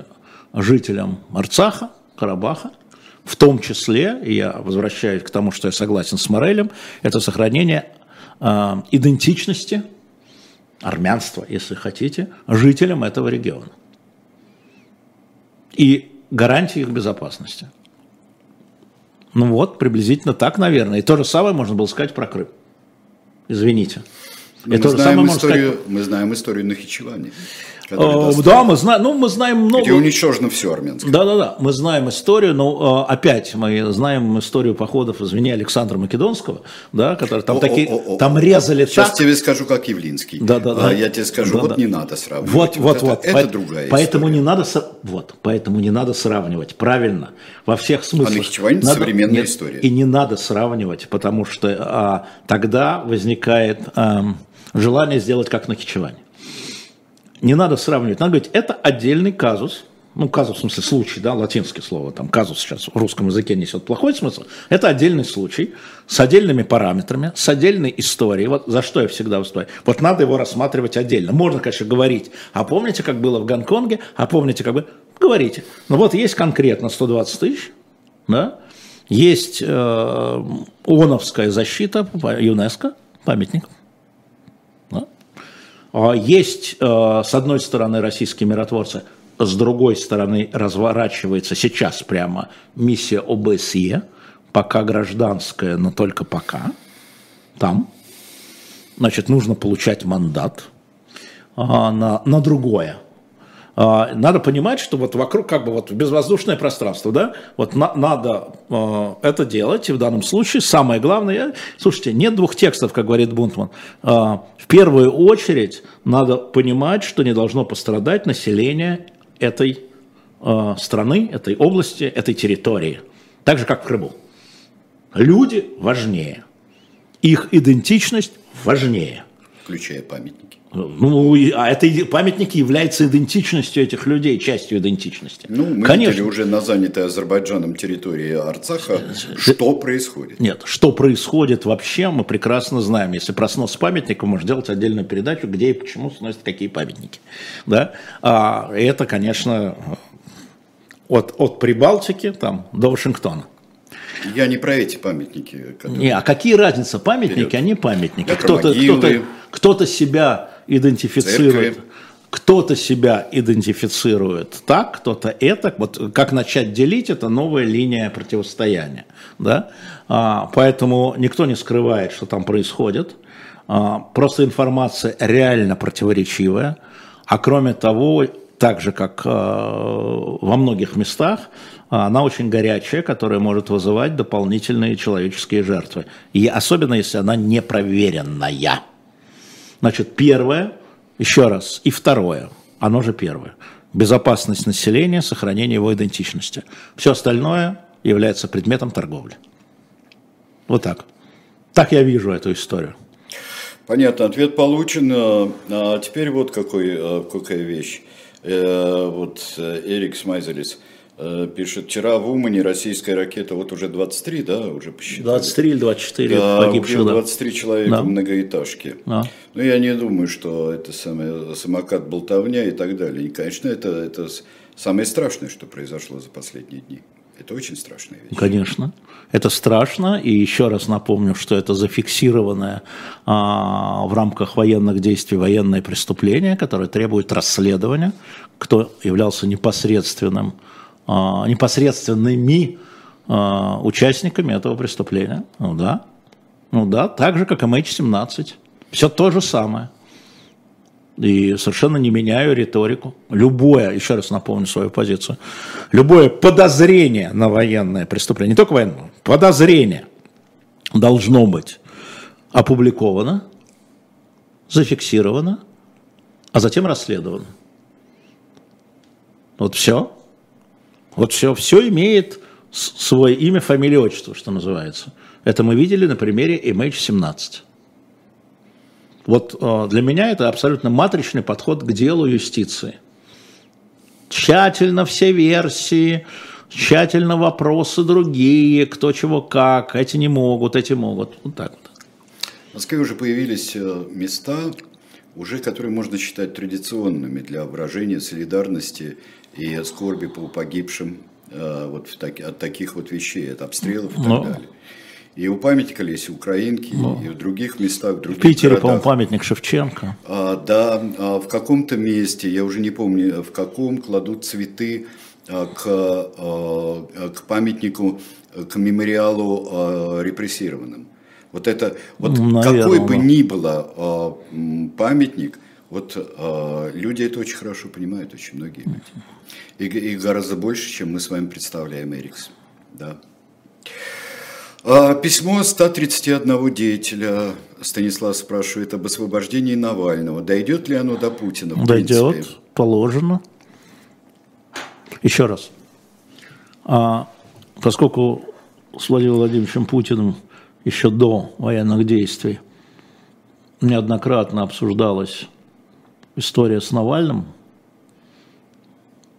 жителям Арцаха, Карабаха, в том числе, и я возвращаюсь к тому, что я согласен с Морелем, это сохранение э, идентичности армянства, если хотите, жителям этого региона. И гарантии их безопасности. Ну вот, приблизительно так, наверное. И то же самое можно было сказать про Крым. Извините. Мы, знаем историю, сказать... мы знаем историю Нахичевани. Э, да, мы знаем, ну, мы знаем много. Где уничтожено все армянское. Да, да, да. Мы знаем историю, но э, опять мы знаем историю походов, извини, Александра Македонского, да, который там о, такие, о, о, там резали Сейчас так. тебе скажу, как Явлинский. Да, да, да. А я тебе скажу, да, вот да. не надо сравнивать. Вот, вот, вот. Это, это другая Поэтому история. не надо, вот, поэтому не надо сравнивать. Правильно, во всех смыслах. А Нахичевань надо, современная нет, история. И не надо сравнивать, потому что а, тогда возникает а, желание сделать как Нахичевань не надо сравнивать, надо говорить, это отдельный казус, ну, казус, в смысле, случай, да, латинское слово, там, казус сейчас в русском языке несет плохой смысл, это отдельный случай с отдельными параметрами, с отдельной историей, вот за что я всегда выступаю. Вот надо его рассматривать отдельно. Можно, конечно, говорить, а помните, как было в Гонконге, а помните, как бы, говорите. Ну, вот есть конкретно 120 тысяч, да, есть э, ООНовская защита ЮНЕСКО, памятник, есть, э, с одной стороны, российские миротворцы, с другой стороны, разворачивается сейчас прямо миссия ОБСЕ, пока гражданская, но только пока, там. Значит, нужно получать мандат а, на, на другое. А, надо понимать, что вот вокруг как бы вот безвоздушное пространство, да, вот на, надо э, это делать, и в данном случае самое главное, слушайте, нет двух текстов, как говорит Бунтман, э, в первую очередь надо понимать, что не должно пострадать население этой э, страны, этой области, этой территории, так же, как в Крыму. Люди важнее, их идентичность важнее. Включая памятники. Ну, а это памятник является идентичностью этих людей, частью идентичности. Ну, мы Конечно. уже на занятой Азербайджаном территории Арцаха, что происходит. Нет, что происходит вообще, мы прекрасно знаем. Если проснуться памятником, можно делать отдельную передачу, где и почему сносят какие памятники. Да? А это, конечно, от, от Прибалтики там, до Вашингтона. Я не про эти памятники. Которые... Не, а какие разница? Памятники, Вперед. они памятники. Кто-то, кто-то, кто-то себя идентифицирует. Церкви. Кто-то себя идентифицирует так, кто-то это. Вот как начать делить, это новая линия противостояния. Да? А, поэтому никто не скрывает, что там происходит. А, просто информация реально противоречивая. А кроме того, так же, как э, во многих местах, она очень горячая, которая может вызывать дополнительные человеческие жертвы. И особенно, если она непроверенная. Значит, первое, еще раз, и второе. оно же первое. Безопасность населения, сохранение его идентичности. Все остальное является предметом торговли. Вот так. Так я вижу эту историю. Понятно, ответ получен. А, теперь вот какой, а, какая вещь. Э, вот э, Эрик Смайзелис э, пишет, вчера в Умане российская ракета, вот уже 23, да, уже посчитали? 23 или 24 да, погибших. Уже 23 да. человека да. в многоэтажке. Да. Ну, я не думаю, что это самое, самокат, болтовня и так далее. И, конечно, это, это самое страшное, что произошло за последние дни. Это очень страшная вещь. Конечно. Это страшно. И еще раз напомню, что это зафиксированное а, в рамках военных действий военное преступление, которое требует расследования. Кто являлся непосредственным, а, непосредственными а, участниками этого преступления. Ну да. Ну да, так же, как и MH17. Все то же самое. И совершенно не меняю риторику. Любое, еще раз напомню свою позицию, любое подозрение на военное преступление, не только военное, подозрение должно быть опубликовано, зафиксировано, а затем расследовано. Вот все. Вот все. Все имеет свое имя, фамилию, отчество, что называется. Это мы видели на примере MH17. Вот э, для меня это абсолютно матричный подход к делу юстиции. Тщательно все версии, тщательно вопросы другие, кто чего как, эти не могут, эти могут. Вот так вот. В Москве уже появились э, места, уже которые можно считать традиционными для выражения солидарности и скорби по погибшим э, вот в от таких вот вещей, от обстрелов и так Но... далее. И у памятника есть Украинки, ну, и в других местах, в других В Питере, по-моему, памятник Шевченко. А, да, а в каком-то месте, я уже не помню, в каком, кладут цветы а, к, а, к памятнику, к мемориалу а, репрессированным. Вот это, вот Наверное, какой бы ни было а, памятник, вот а, люди это очень хорошо понимают, очень многие люди. И, и гораздо больше, чем мы с вами представляем, Эрикс. Да. А, письмо 131 деятеля. Станислав спрашивает об освобождении Навального. Дойдет ли оно до Путина? Дойдет, принципе? положено. Еще раз. А, поскольку с Владимиром Владимировичем Путиным еще до военных действий неоднократно обсуждалась история с Навальным,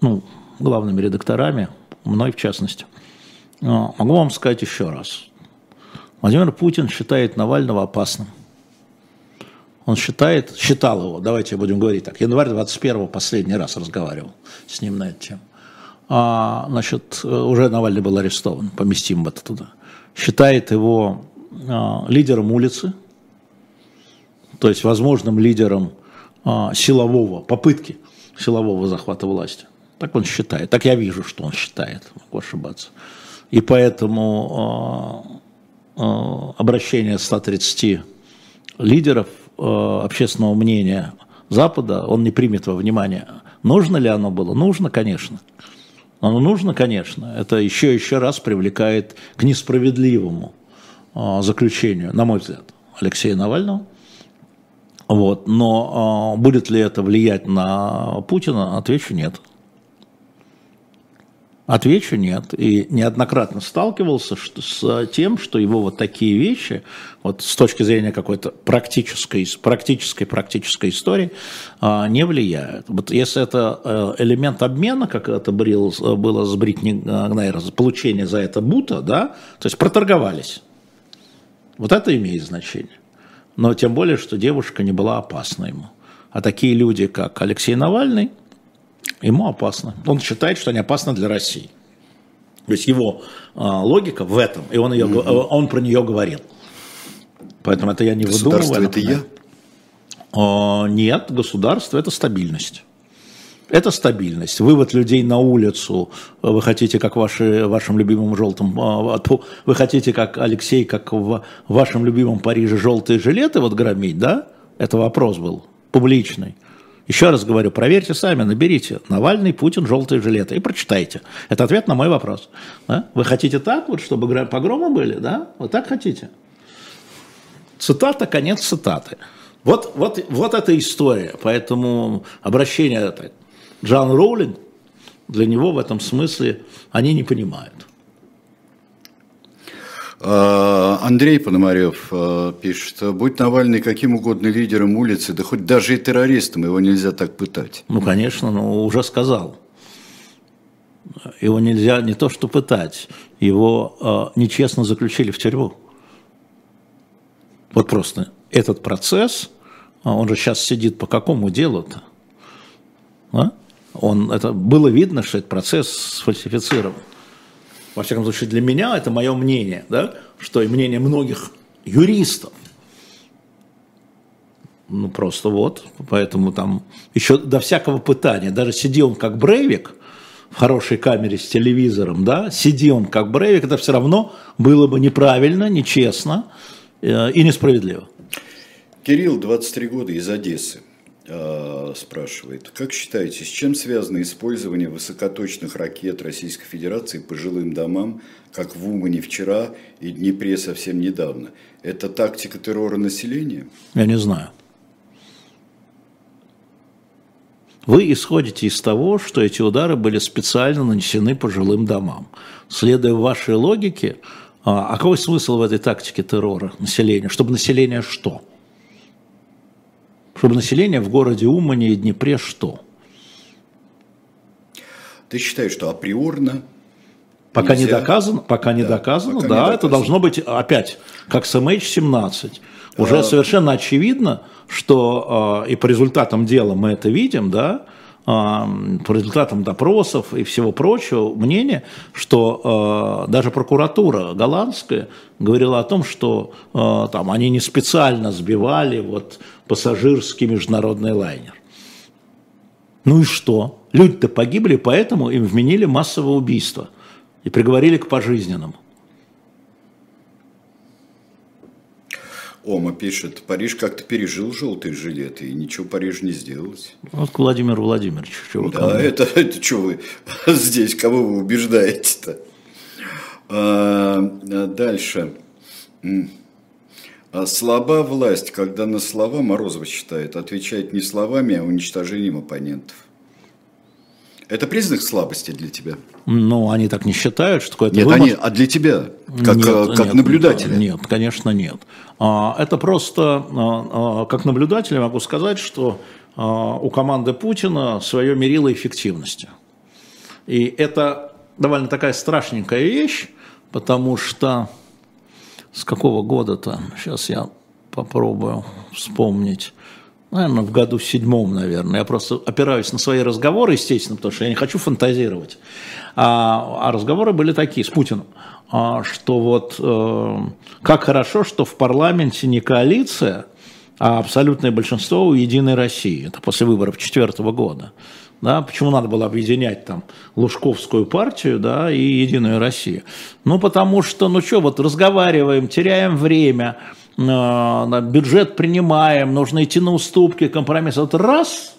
ну, главными редакторами, мной в частности. А, могу вам сказать еще раз. Владимир Путин считает Навального опасным. Он считает, считал его, давайте будем говорить так, январь 21 последний раз разговаривал с ним на эту тему. А, значит, уже Навальный был арестован, поместим это туда. Считает его а, лидером улицы, то есть возможным лидером а, силового, попытки силового захвата власти. Так он считает, так я вижу, что он считает, могу ошибаться. И поэтому а, Э, обращение 130 лидеров э, общественного мнения Запада, он не примет во внимание. Нужно ли оно было? Нужно, конечно. Оно нужно, конечно. Это еще еще раз привлекает к несправедливому э, заключению, на мой взгляд, Алексея Навального. Вот. Но будет ли это влиять на Путина, отвечу нет. Отвечу нет. И неоднократно сталкивался с тем, что его вот такие вещи, вот с точки зрения какой-то практической, практической, практической истории, а, не влияют. Вот если это э, элемент обмена, как это было с Бритни Гнайер, получение за это бута, да, то есть проторговались. Вот это имеет значение. Но тем более, что девушка не была опасна ему. А такие люди, как Алексей Навальный – ему опасно. Он считает, что они опасны для России. То есть его а, логика в этом, и он, ее, mm он про нее говорил. Поэтому это я не выдумываю. это я? А, нет, государство – это стабильность. Это стабильность. Вывод людей на улицу, вы хотите, как ваши, вашим любимым желтым, а, вы хотите, как Алексей, как в вашем любимом Париже желтые жилеты вот громить, да? Это вопрос был публичный. Еще раз говорю, проверьте сами, наберите Навальный, Путин, желтые жилеты и прочитайте. Это ответ на мой вопрос. Да? Вы хотите так, вот, чтобы погромы были, да? Вы так хотите? Цитата, конец цитаты. Вот, вот, вот эта история. Поэтому обращение это Джон Роулинг, для него в этом смысле они не понимают. А, Андрей Пономарев а, пишет, будь Навальный каким угодно лидером улицы, да хоть даже и террористом, его нельзя так пытать. Ну, конечно, но уже сказал. Его нельзя не то что пытать, его э, нечестно заключили в тюрьму. Вот просто этот процесс, он же сейчас сидит по какому делу-то? А? Он, это было видно, что этот процесс сфальсифицирован во всяком случае для меня, это мое мнение, да, что и мнение многих юристов, ну просто вот, поэтому там еще до всякого пытания, даже сиди он как Брейвик в хорошей камере с телевизором, да, сиди он как Брейвик, это все равно было бы неправильно, нечестно э, и несправедливо. Кирилл, 23 года, из Одессы. Э, спрашивает, как считаете, с чем связано использование высокоточных ракет Российской Федерации по жилым домам, как в Умане вчера и Днепре совсем недавно? Это тактика террора населения? Я не знаю. Вы исходите из того, что эти удары были специально нанесены по жилым домам. Следуя вашей логике, а, а какой смысл в этой тактике террора населения? Чтобы население что? Чтобы население в городе Умане и Днепре что? Ты считаешь, что априорно Пока нельзя? не доказано, пока не да, доказано, пока да, не доказано. это должно быть опять, как с MH17. Уже а... совершенно очевидно, что э, и по результатам дела мы это видим, да, по результатам допросов и всего прочего мнение, что э, даже прокуратура голландская говорила о том, что э, там они не специально сбивали вот пассажирский международный лайнер. Ну и что? Люди-то погибли, поэтому им вменили массовое убийство и приговорили к пожизненному. Ома пишет, Париж как-то пережил желтые жилеты, и ничего Париж не сделалось. Вот к Владимиру Владимировичу. Чего да, это, это что вы здесь, кого вы убеждаете-то? А, дальше. А слаба власть, когда на слова Морозова считает, отвечает не словами, а уничтожением оппонентов. Это признак слабости для тебя? Ну, они так не считают, что это Нет, они, а для тебя, как, нет, как нет, наблюдателя? Нет, конечно, нет. А, это просто, а, как наблюдатель могу сказать, что у команды Путина свое мерило эффективности. И это довольно такая страшненькая вещь, потому что с какого года-то, сейчас я попробую вспомнить, наверное, в году седьмом, наверное. Я просто опираюсь на свои разговоры, естественно, потому что я не хочу фантазировать. А, а разговоры были такие с Путиным, а, что вот э, как хорошо, что в парламенте не коалиция, а абсолютное большинство у «Единой России». Это после выборов четвертого года. Да, почему надо было объединять там Лужковскую партию да, и Единую Россию? Ну, потому что, ну что, вот разговариваем, теряем время, бюджет принимаем, нужно идти на уступки, компромисс. Вот раз,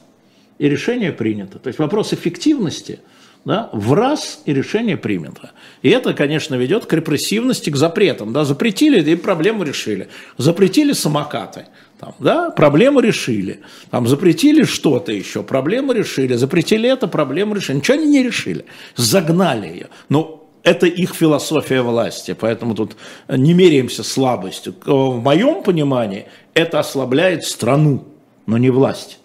и решение принято. То есть вопрос эффективности да, в раз и решение принято. И это, конечно, ведет к репрессивности, к запретам. Да, запретили и проблему решили. Запретили самокаты, там, да, проблему решили. Там, запретили что-то еще, проблему решили. Запретили это, проблему решили. Ничего они не решили. Загнали ее. Ну, это их философия власти, поэтому тут не меряемся слабостью. В моем понимании это ослабляет страну, но не власть.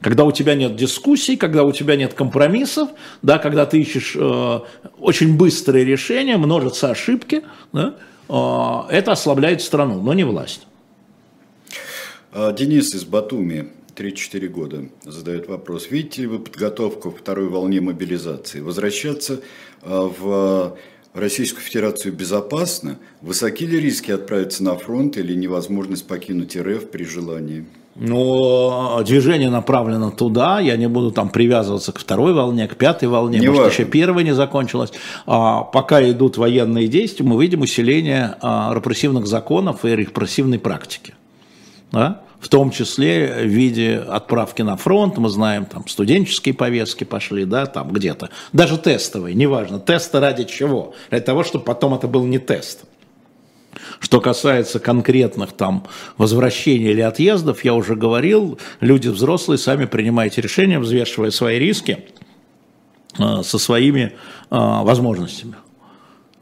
Когда у тебя нет дискуссий, когда у тебя нет компромиссов, да, когда ты ищешь э, очень быстрые решения, множатся ошибки, да, э, это ослабляет страну, но не власть. А, Денис из Батуми 3-4 года задает вопрос. Видите ли вы подготовку к второй волне мобилизации? Возвращаться а, в Российскую Федерацию безопасно? Высоки ли риски отправиться на фронт или невозможность покинуть РФ при желании? Ну, движение направлено туда, я не буду там привязываться к второй волне, к пятой волне, не может важно. еще первая не закончилась. А, пока идут военные действия, мы видим усиление а, репрессивных законов и репрессивной практики. Да? В том числе в виде отправки на фронт, мы знаем, там студенческие повестки пошли, да, там где-то, даже тестовые, неважно, тесты ради чего, для того, чтобы потом это был не тест. Что касается конкретных там возвращений или отъездов, я уже говорил, люди взрослые, сами принимайте решения, взвешивая свои риски э, со своими э, возможностями.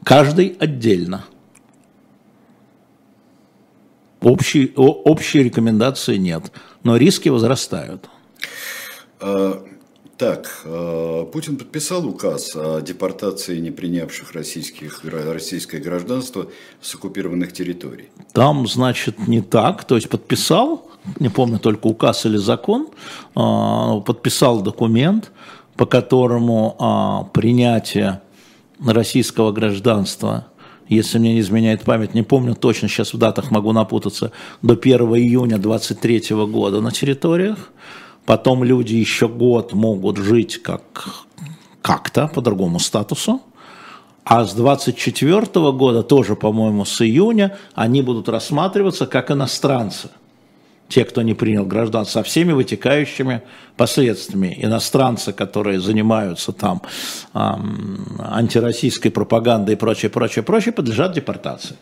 Каждый отдельно. Общей, общей рекомендации нет, но риски возрастают. А, так, а, Путин подписал указ о депортации не принявших российских, российское гражданство с оккупированных территорий. Там, значит, не так. То есть подписал, не помню только указ или закон, а, подписал документ, по которому принятие российского гражданства – если мне не изменяет память, не помню точно, сейчас в датах могу напутаться, до 1 июня 23 года на территориях. Потом люди еще год могут жить как, как-то по другому статусу. А с 24 года, тоже, по-моему, с июня, они будут рассматриваться как иностранцы – те, кто не принял гражданство, со всеми вытекающими последствиями. Иностранцы, которые занимаются там эм, антироссийской пропагандой и прочее, прочее, прочее, подлежат депортации.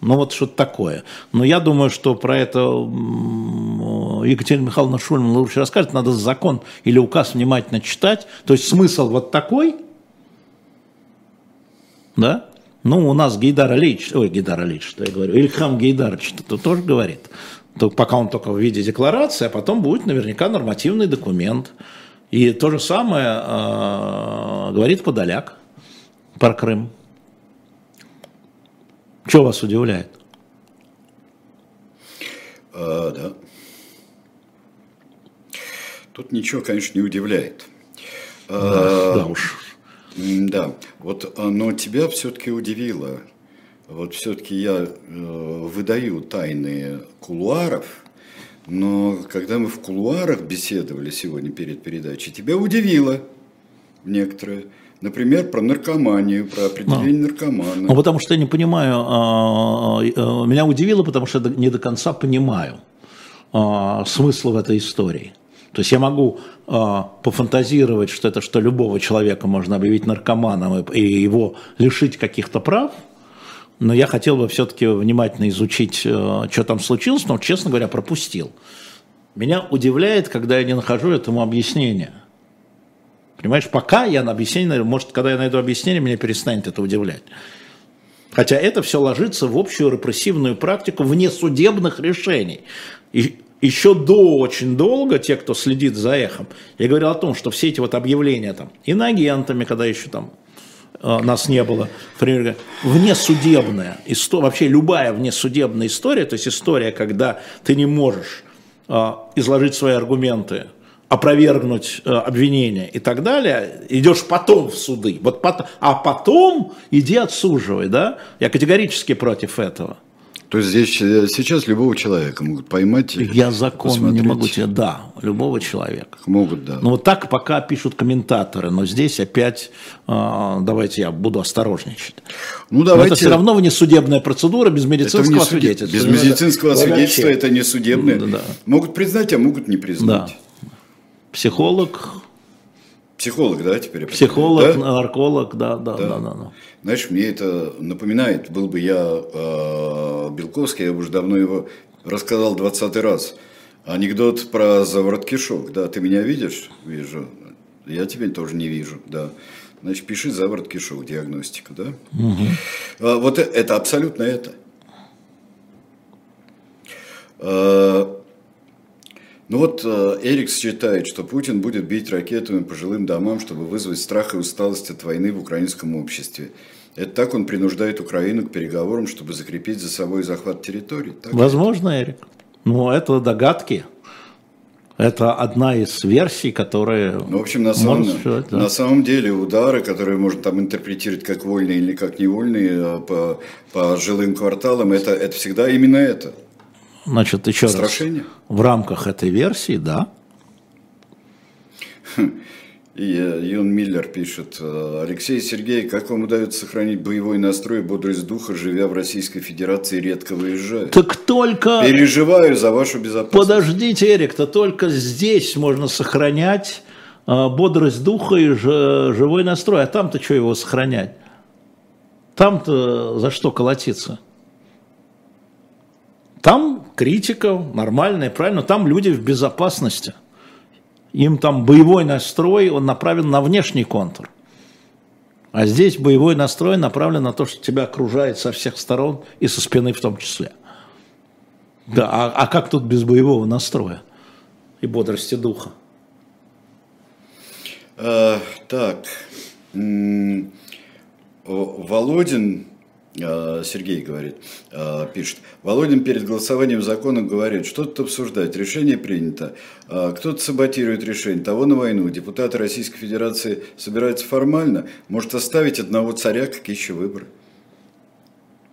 Ну вот что-то такое. Но я думаю, что про это Екатерина Михайловна Шульман лучше расскажет. Надо закон или указ внимательно читать. То есть смысл вот такой, да? Ну, у нас Гейдар Алич, ой, Гейдар Алич, что я говорю, Ильхам Гейдар что-то тоже говорит пока он только в виде декларации, а потом будет наверняка нормативный документ. И то же самое э, говорит Подоляк про Крым. Что вас удивляет? А, да. Тут ничего, конечно, не удивляет. Да, а, да уж. Да, вот, но тебя все-таки удивило вот все-таки я э, выдаю тайны кулуаров, но когда мы в кулуарах беседовали сегодня перед передачей, тебя удивило некоторые. Например, про наркоманию, про определение ну, наркомана. Ну, потому что я не понимаю, а, а, меня удивило, потому что я не до конца понимаю а, смысл в этой истории. То есть я могу пофантазировать, что это что любого человека можно объявить наркоманом и его лишить каких-то прав – но я хотел бы все-таки внимательно изучить, э, что там случилось, но, честно говоря, пропустил. Меня удивляет, когда я не нахожу этому объяснения. Понимаешь, пока я на объяснение, может, когда я найду объяснение, меня перестанет это удивлять. Хотя это все ложится в общую репрессивную практику внесудебных решений. И еще до очень долго, те, кто следит за эхом, я говорил о том, что все эти вот объявления там, иноагентами, когда еще там нас не было, например, внесудебная история, вообще любая внесудебная история, то есть история, когда ты не можешь э, изложить свои аргументы, опровергнуть э, обвинения и так далее, идешь потом в суды, вот потом, а потом иди отсуживай, да? Я категорически против этого. То есть здесь э, сейчас любого человека могут поймать. Я закон посмотреть. не могу тебе, да, любого человека. Могут, да. Ну вот так пока пишут комментаторы, но здесь опять э, давайте я буду осторожничать. Ну давайте. Но это все равно внесудебная процедура без медицинского не свидетельства. Без медицинского это, свидетельства это не судебное. Да. Могут признать, а могут не признать. Да. Психолог. Психолог, да, теперь? Психолог, да? нарколог, да, да, да, да, да. да. Знаешь, мне это напоминает, был бы я э, Белковский, я бы уже давно его рассказал 20 раз. Анекдот про заворот кишок. Да, ты меня видишь? Вижу. Я тебя тоже не вижу, да. Значит, пиши заворот кишок, диагностика, да? Угу. А, вот это, это абсолютно это. А, ну вот э, Эрикс считает, что Путин будет бить ракетами по жилым домам, чтобы вызвать страх и усталость от войны в украинском обществе. Это так он принуждает Украину к переговорам, чтобы закрепить за собой захват территорий? Так Возможно, Эрик. Но это догадки. Это одна из версий, которые... Ну, в общем, на самом, сказать, да. на самом деле удары, которые можно там интерпретировать как вольные или как невольные э, по, по жилым кварталам, это, это всегда именно это. Значит, еще Страшение? раз, в рамках этой версии, да. И э, Юн Миллер пишет, э, Алексей Сергей, как вам удается сохранить боевой настрой и бодрость духа, живя в Российской Федерации, редко выезжая? Так только... Переживаю за вашу безопасность. Подождите, Эрик, то только здесь можно сохранять э, бодрость духа и живой настрой, а там-то что его сохранять? Там-то за что колотиться? Там критика нормальная, правильно, там люди в безопасности. Им там боевой настрой, он направлен на внешний контур. А здесь боевой настрой направлен на то, что тебя окружает со всех сторон и со спины в том числе. Да, а, а как тут без боевого настроя и бодрости духа? А, так, Володин Сергей говорит, а, пишет, Володин перед голосованием закона говорит, что тут обсуждать, решение принято, а, кто-то саботирует решение, того на войну, депутаты Российской Федерации собираются формально, может оставить одного царя, какие еще выборы?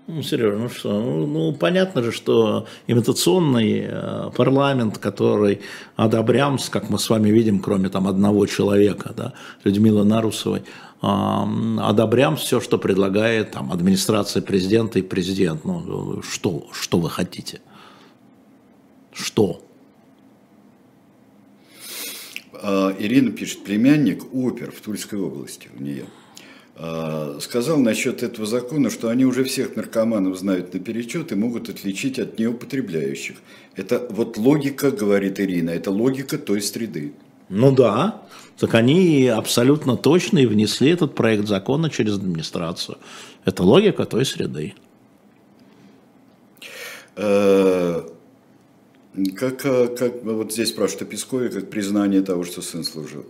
Ну, Сережа, ну что, ну, ну понятно же, что имитационный э, парламент, который одобрямс, как мы с вами видим, кроме там одного человека, да, Людмилы Нарусовой, э, одобрям все, что предлагает там администрация президента и президент. Ну, что, что вы хотите? Что? Ирина пишет, племянник опер в Тульской области у нее. А, сказал насчет этого закона, что они уже всех наркоманов знают наперечет и могут отличить от неупотребляющих. Это вот логика, говорит Ирина, это логика той среды. Ну да, так они абсолютно точно и внесли этот проект закона через администрацию. Это логика той среды. А, как, как вот здесь спрашивают о Пескове, как признание того, что сын служил.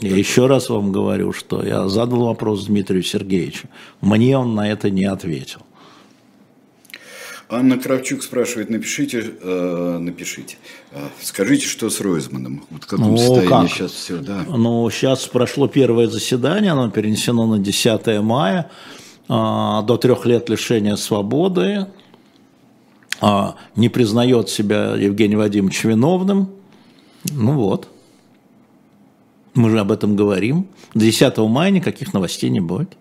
Я еще раз вам говорю, что я задал вопрос Дмитрию Сергеевичу. Мне он на это не ответил. Анна Кравчук спрашивает, напишите, э, напишите, э, скажите, что с Ройзманом, вот в каком ну, состоянии как? сейчас все, да? Ну, сейчас прошло первое заседание, оно перенесено на 10 мая, э, до трех лет лишения свободы, э, не признает себя Евгений Вадимович виновным, ну вот. Мы же об этом говорим. До 10 мая никаких новостей не будет.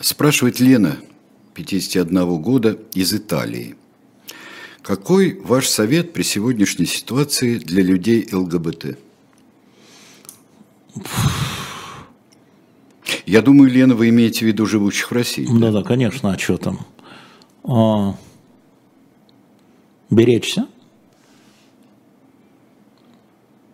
Спрашивает Лена, 51 года, из Италии. Какой ваш совет при сегодняшней ситуации для людей ЛГБТ? Я думаю, Лена, вы имеете в виду живущих в России. Да-да, конечно, а что там? А, беречься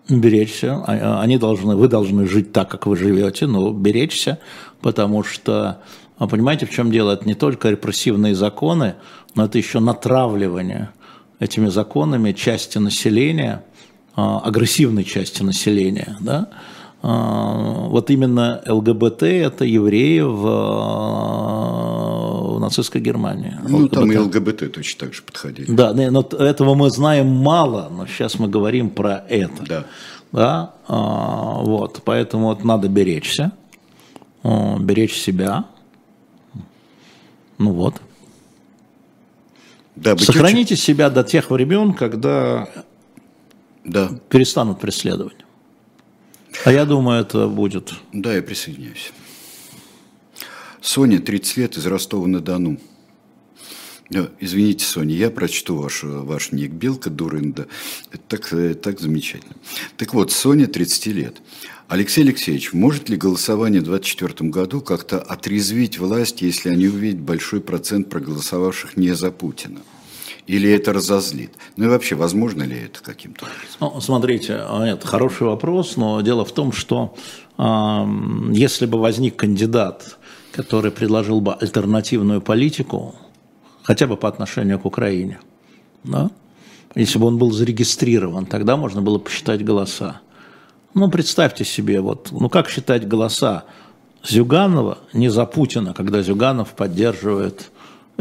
беречься, а, а, они должны, вы должны жить так, как вы живете, но беречься, потому что, а понимаете, в чем дело? Это не только репрессивные законы, но это еще натравливание этими законами части населения, агрессивной части населения, да, вот именно ЛГБТ – это евреи в, в нацистской Германии. Ну, ЛГБТ. там и ЛГБТ точно так же подходили. Да, но этого мы знаем мало, но сейчас мы говорим про это. Да. Да, а, вот, поэтому вот надо беречься, беречь себя. Ну вот. Да, Сохраните очень... себя до тех времен, когда да. перестанут преследовать. А я думаю, это будет. Да, я присоединяюсь. Соня, 30 лет, из Ростова-на-Дону. Извините, Соня, я прочту ваш, ваш ник «Белка дурында». Это так, э, так замечательно. Так вот, Соня, 30 лет. Алексей Алексеевич, может ли голосование в 2024 году как-то отрезвить власть, если они увидят большой процент проголосовавших не за Путина? Или это разозлит? Ну и вообще, возможно ли это каким-то образом? Ну, смотрите, а, это хороший вопрос, но дело в том, что э, если бы возник кандидат, который предложил бы альтернативную политику, хотя бы по отношению к Украине, да? если бы он был зарегистрирован, тогда можно было посчитать голоса. Ну, представьте себе, вот, ну как считать голоса Зюганова не за Путина, когда Зюганов поддерживает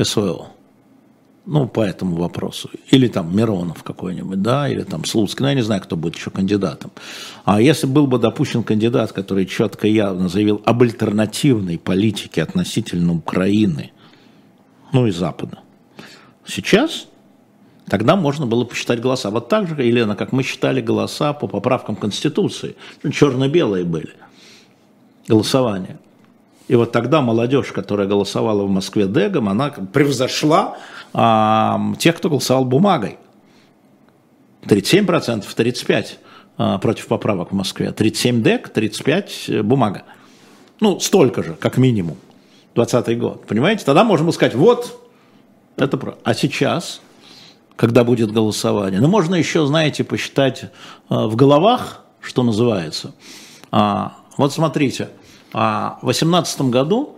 СВО? Ну, по этому вопросу. Или там Миронов какой-нибудь, да, или там Слуцкий, ну, я не знаю, кто будет еще кандидатом. А если был бы допущен кандидат, который четко явно заявил об альтернативной политике относительно Украины, ну и Запада, сейчас Тогда можно было посчитать голоса. Вот так же, Елена, как мы считали голоса по поправкам Конституции. Ну, черно-белые были голосования. И вот тогда молодежь, которая голосовала в Москве Дегом, она превзошла а, тех, кто голосовал бумагой. 37%, 35% а, против поправок в Москве. 37 ДЭК, 35 бумага. Ну, столько же, как минимум. 20 год. Понимаете? Тогда можно сказать, вот, это про. А сейчас, когда будет голосование, ну, можно еще, знаете, посчитать э, в головах, что называется. А, вот смотрите, а в 2018 году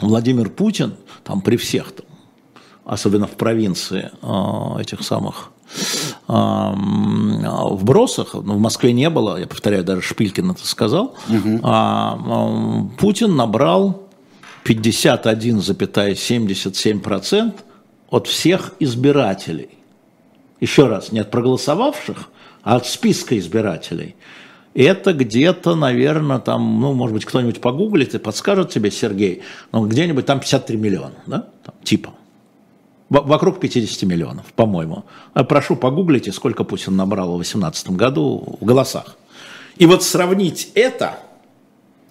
Владимир Путин, там при всех, там, особенно в провинции э, этих самых вбросах, ну, в Москве не было, я повторяю, даже Шпилькин это сказал, угу. Путин набрал 51,77% от всех избирателей. Еще раз, не от проголосовавших, а от списка избирателей. Это где-то, наверное, там, ну, может быть, кто-нибудь погуглит и подскажет тебе, Сергей, ну, где-нибудь там 53 миллиона, да, там, типа. Вокруг 50 миллионов, по-моему. А прошу, погуглите, сколько Путин набрал в 2018 году в голосах. И вот сравнить это,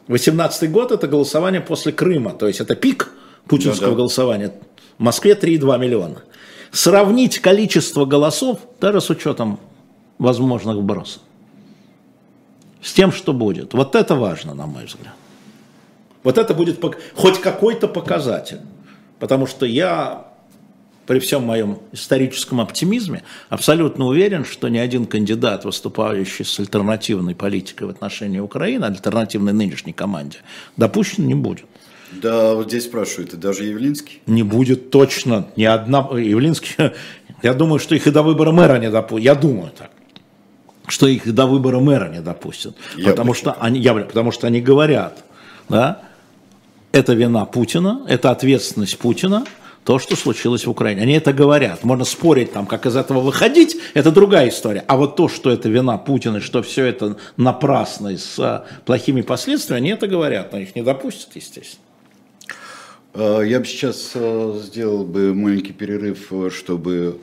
18 год это голосование после Крыма, то есть это пик путинского да, да. голосования. В Москве 3,2 миллиона. Сравнить количество голосов, даже с учетом возможных вбросов, с тем, что будет. Вот это важно, на мой взгляд. Вот это будет хоть какой-то показатель. Потому что я при всем моем историческом оптимизме, абсолютно уверен, что ни один кандидат, выступающий с альтернативной политикой в отношении Украины, альтернативной нынешней команде, допущен не будет. Да, вот здесь спрашивают, и даже Явлинский? Не будет точно, ни одна, Явлинский, я думаю, что их и до выбора мэра не допустят, я думаю так, что их до выбора мэра не допустят, я потому что, они, я, потому что они говорят, да, это вина Путина, это ответственность Путина, то, что случилось в Украине. Они это говорят. Можно спорить, там, как из этого выходить, это другая история. А вот то, что это вина Путина, что все это напрасно и с а, плохими последствиями, они это говорят, но их не допустят, естественно. А, я бы сейчас а, сделал бы маленький перерыв, чтобы...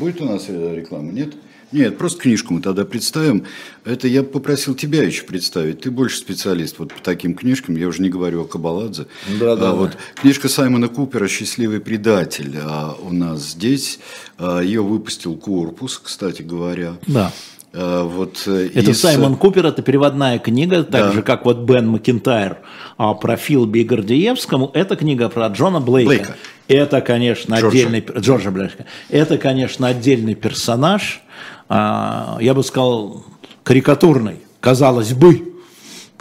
Будет у нас э, реклама, нет? Нет. Нет, просто книжку мы тогда представим. Это я попросил тебя еще представить. Ты больше специалист вот по таким книжкам. Я уже не говорю о Кабаладзе. Да, да. А, вот книжка Саймона Купера «Счастливый предатель» а у нас здесь. А, ее выпустил корпус, кстати говоря. Да. А, вот э, это из... Саймон Купер, это переводная книга, так да. же как вот Бен Макинтайр а, про Филби Гордеевскому. Это книга про Джона Блейка. Блейка. Это, конечно, Джорджа. отдельный Джорджа Блейка. Это, конечно, отдельный персонаж я бы сказал, карикатурный, казалось бы,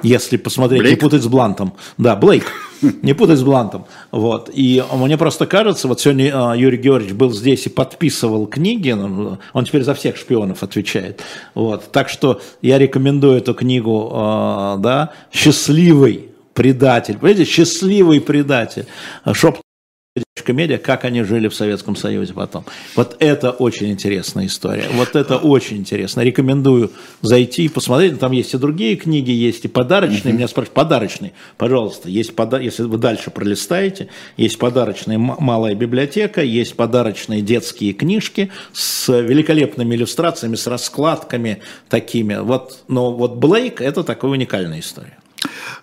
если посмотреть, Блейк? не путать с Блантом. Да, Блейк, не путать с Блантом. Вот. И мне просто кажется, вот сегодня а, Юрий Георгиевич был здесь и подписывал книги, ну, он теперь за всех шпионов отвечает. Вот. Так что я рекомендую эту книгу, а, да, «Счастливый предатель». Понимаете, «Счастливый предатель». Медиа, как они жили в Советском Союзе потом. Вот это очень интересная история. Вот это очень интересно. Рекомендую зайти и посмотреть. Там есть и другие книги, есть и подарочные. Меня спрашивают, подарочные? Пожалуйста, есть пода... если вы дальше пролистаете, есть подарочная малая библиотека, есть подарочные детские книжки с великолепными иллюстрациями, с раскладками такими. Вот, но вот Блейк – это такая уникальная история.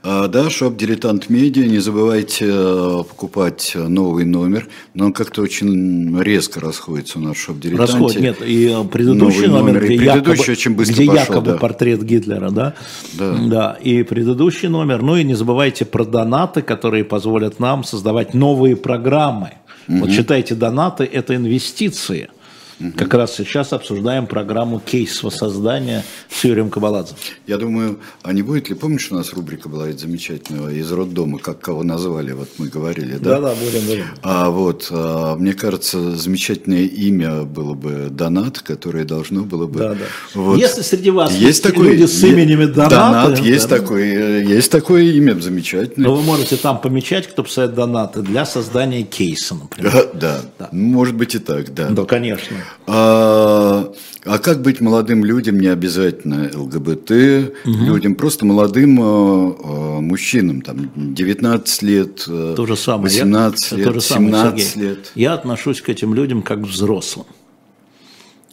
А, да, шоп «Дилетант Медиа». Не забывайте э, покупать новый номер. Но он как-то очень резко расходится у нас шоп «Дилетанте». Расход, нет. И э, предыдущий новый номер, где, предыдущий якобы, очень быстро где пошел, якобы да. портрет Гитлера, да? да? Да. И предыдущий номер. Ну и не забывайте про донаты, которые позволят нам создавать новые программы. Угу. Вот считайте, донаты – это инвестиции – Угу. Как раз сейчас обсуждаем программу кейс воссоздания с Юрием Кабаладзе. Я думаю, а не будет ли, помнишь, у нас рубрика была замечательная из роддома, как кого назвали, вот мы говорили, да? Да, да, будем, будем. А вот, а, мне кажется, замечательное имя было бы Донат, которое должно было бы... Да, да. Вот. Если среди вас есть, такой, люди с именем Донат... Донат, есть, да, такой, есть такое имя замечательное. Но вы можете там помечать, кто писает донаты для создания кейса, например. Да, да, да. может быть и так, да. Да, конечно. А, а как быть молодым людям, не обязательно ЛГБТ угу. людям, просто молодым э, мужчинам, там 19 лет, э, то же самое. 18 Я, лет, то же 17 Сергей. лет. Я отношусь к этим людям как к взрослым.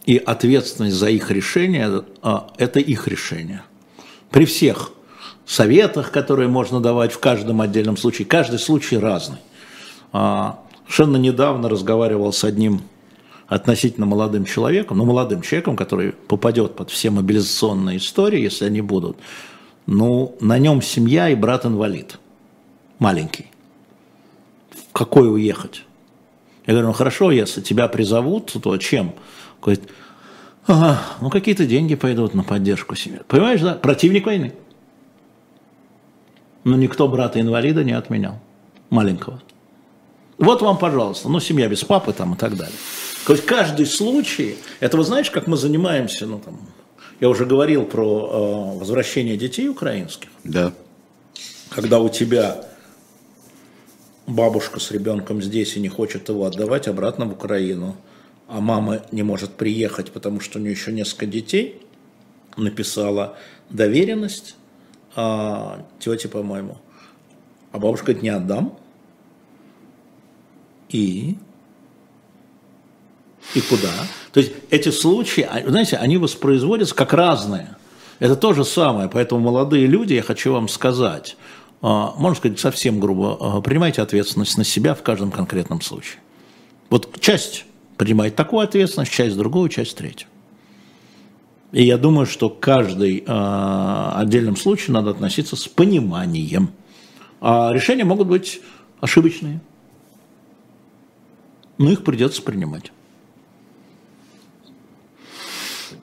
И ответственность за их решение э, – это их решение. При всех советах, которые можно давать в каждом отдельном случае, каждый случай разный. А, совершенно недавно разговаривал с одним относительно молодым человеком, ну, молодым человеком, который попадет под все мобилизационные истории, если они будут, ну, на нем семья и брат-инвалид. маленький. В какой уехать? Я говорю, ну хорошо, если тебя призовут, то чем? Говорит, ага, ну какие-то деньги пойдут на поддержку семьи. Понимаешь, да? Противник войны. Но никто брата-инвалида не отменял. Маленького. Вот вам, пожалуйста, ну семья без папы там и так далее. То есть каждый случай, это вы знаете, как мы занимаемся, ну там, я уже говорил про э, возвращение детей украинских. Да. Когда у тебя бабушка с ребенком здесь и не хочет его отдавать обратно в Украину, а мама не может приехать, потому что у нее еще несколько детей, написала доверенность а, тете, по-моему. А бабушка говорит, не отдам. И? И куда? То есть эти случаи, а, знаете, они воспроизводятся как разные. Это то же самое, поэтому молодые люди, я хочу вам сказать, а, можно сказать совсем грубо, а, принимайте ответственность на себя в каждом конкретном случае. Вот часть принимает такую ответственность, часть другую, часть третью. И я думаю, что каждый э, отдельном случае надо относиться с пониманием. А решения могут быть ошибочные. Но их придется принимать.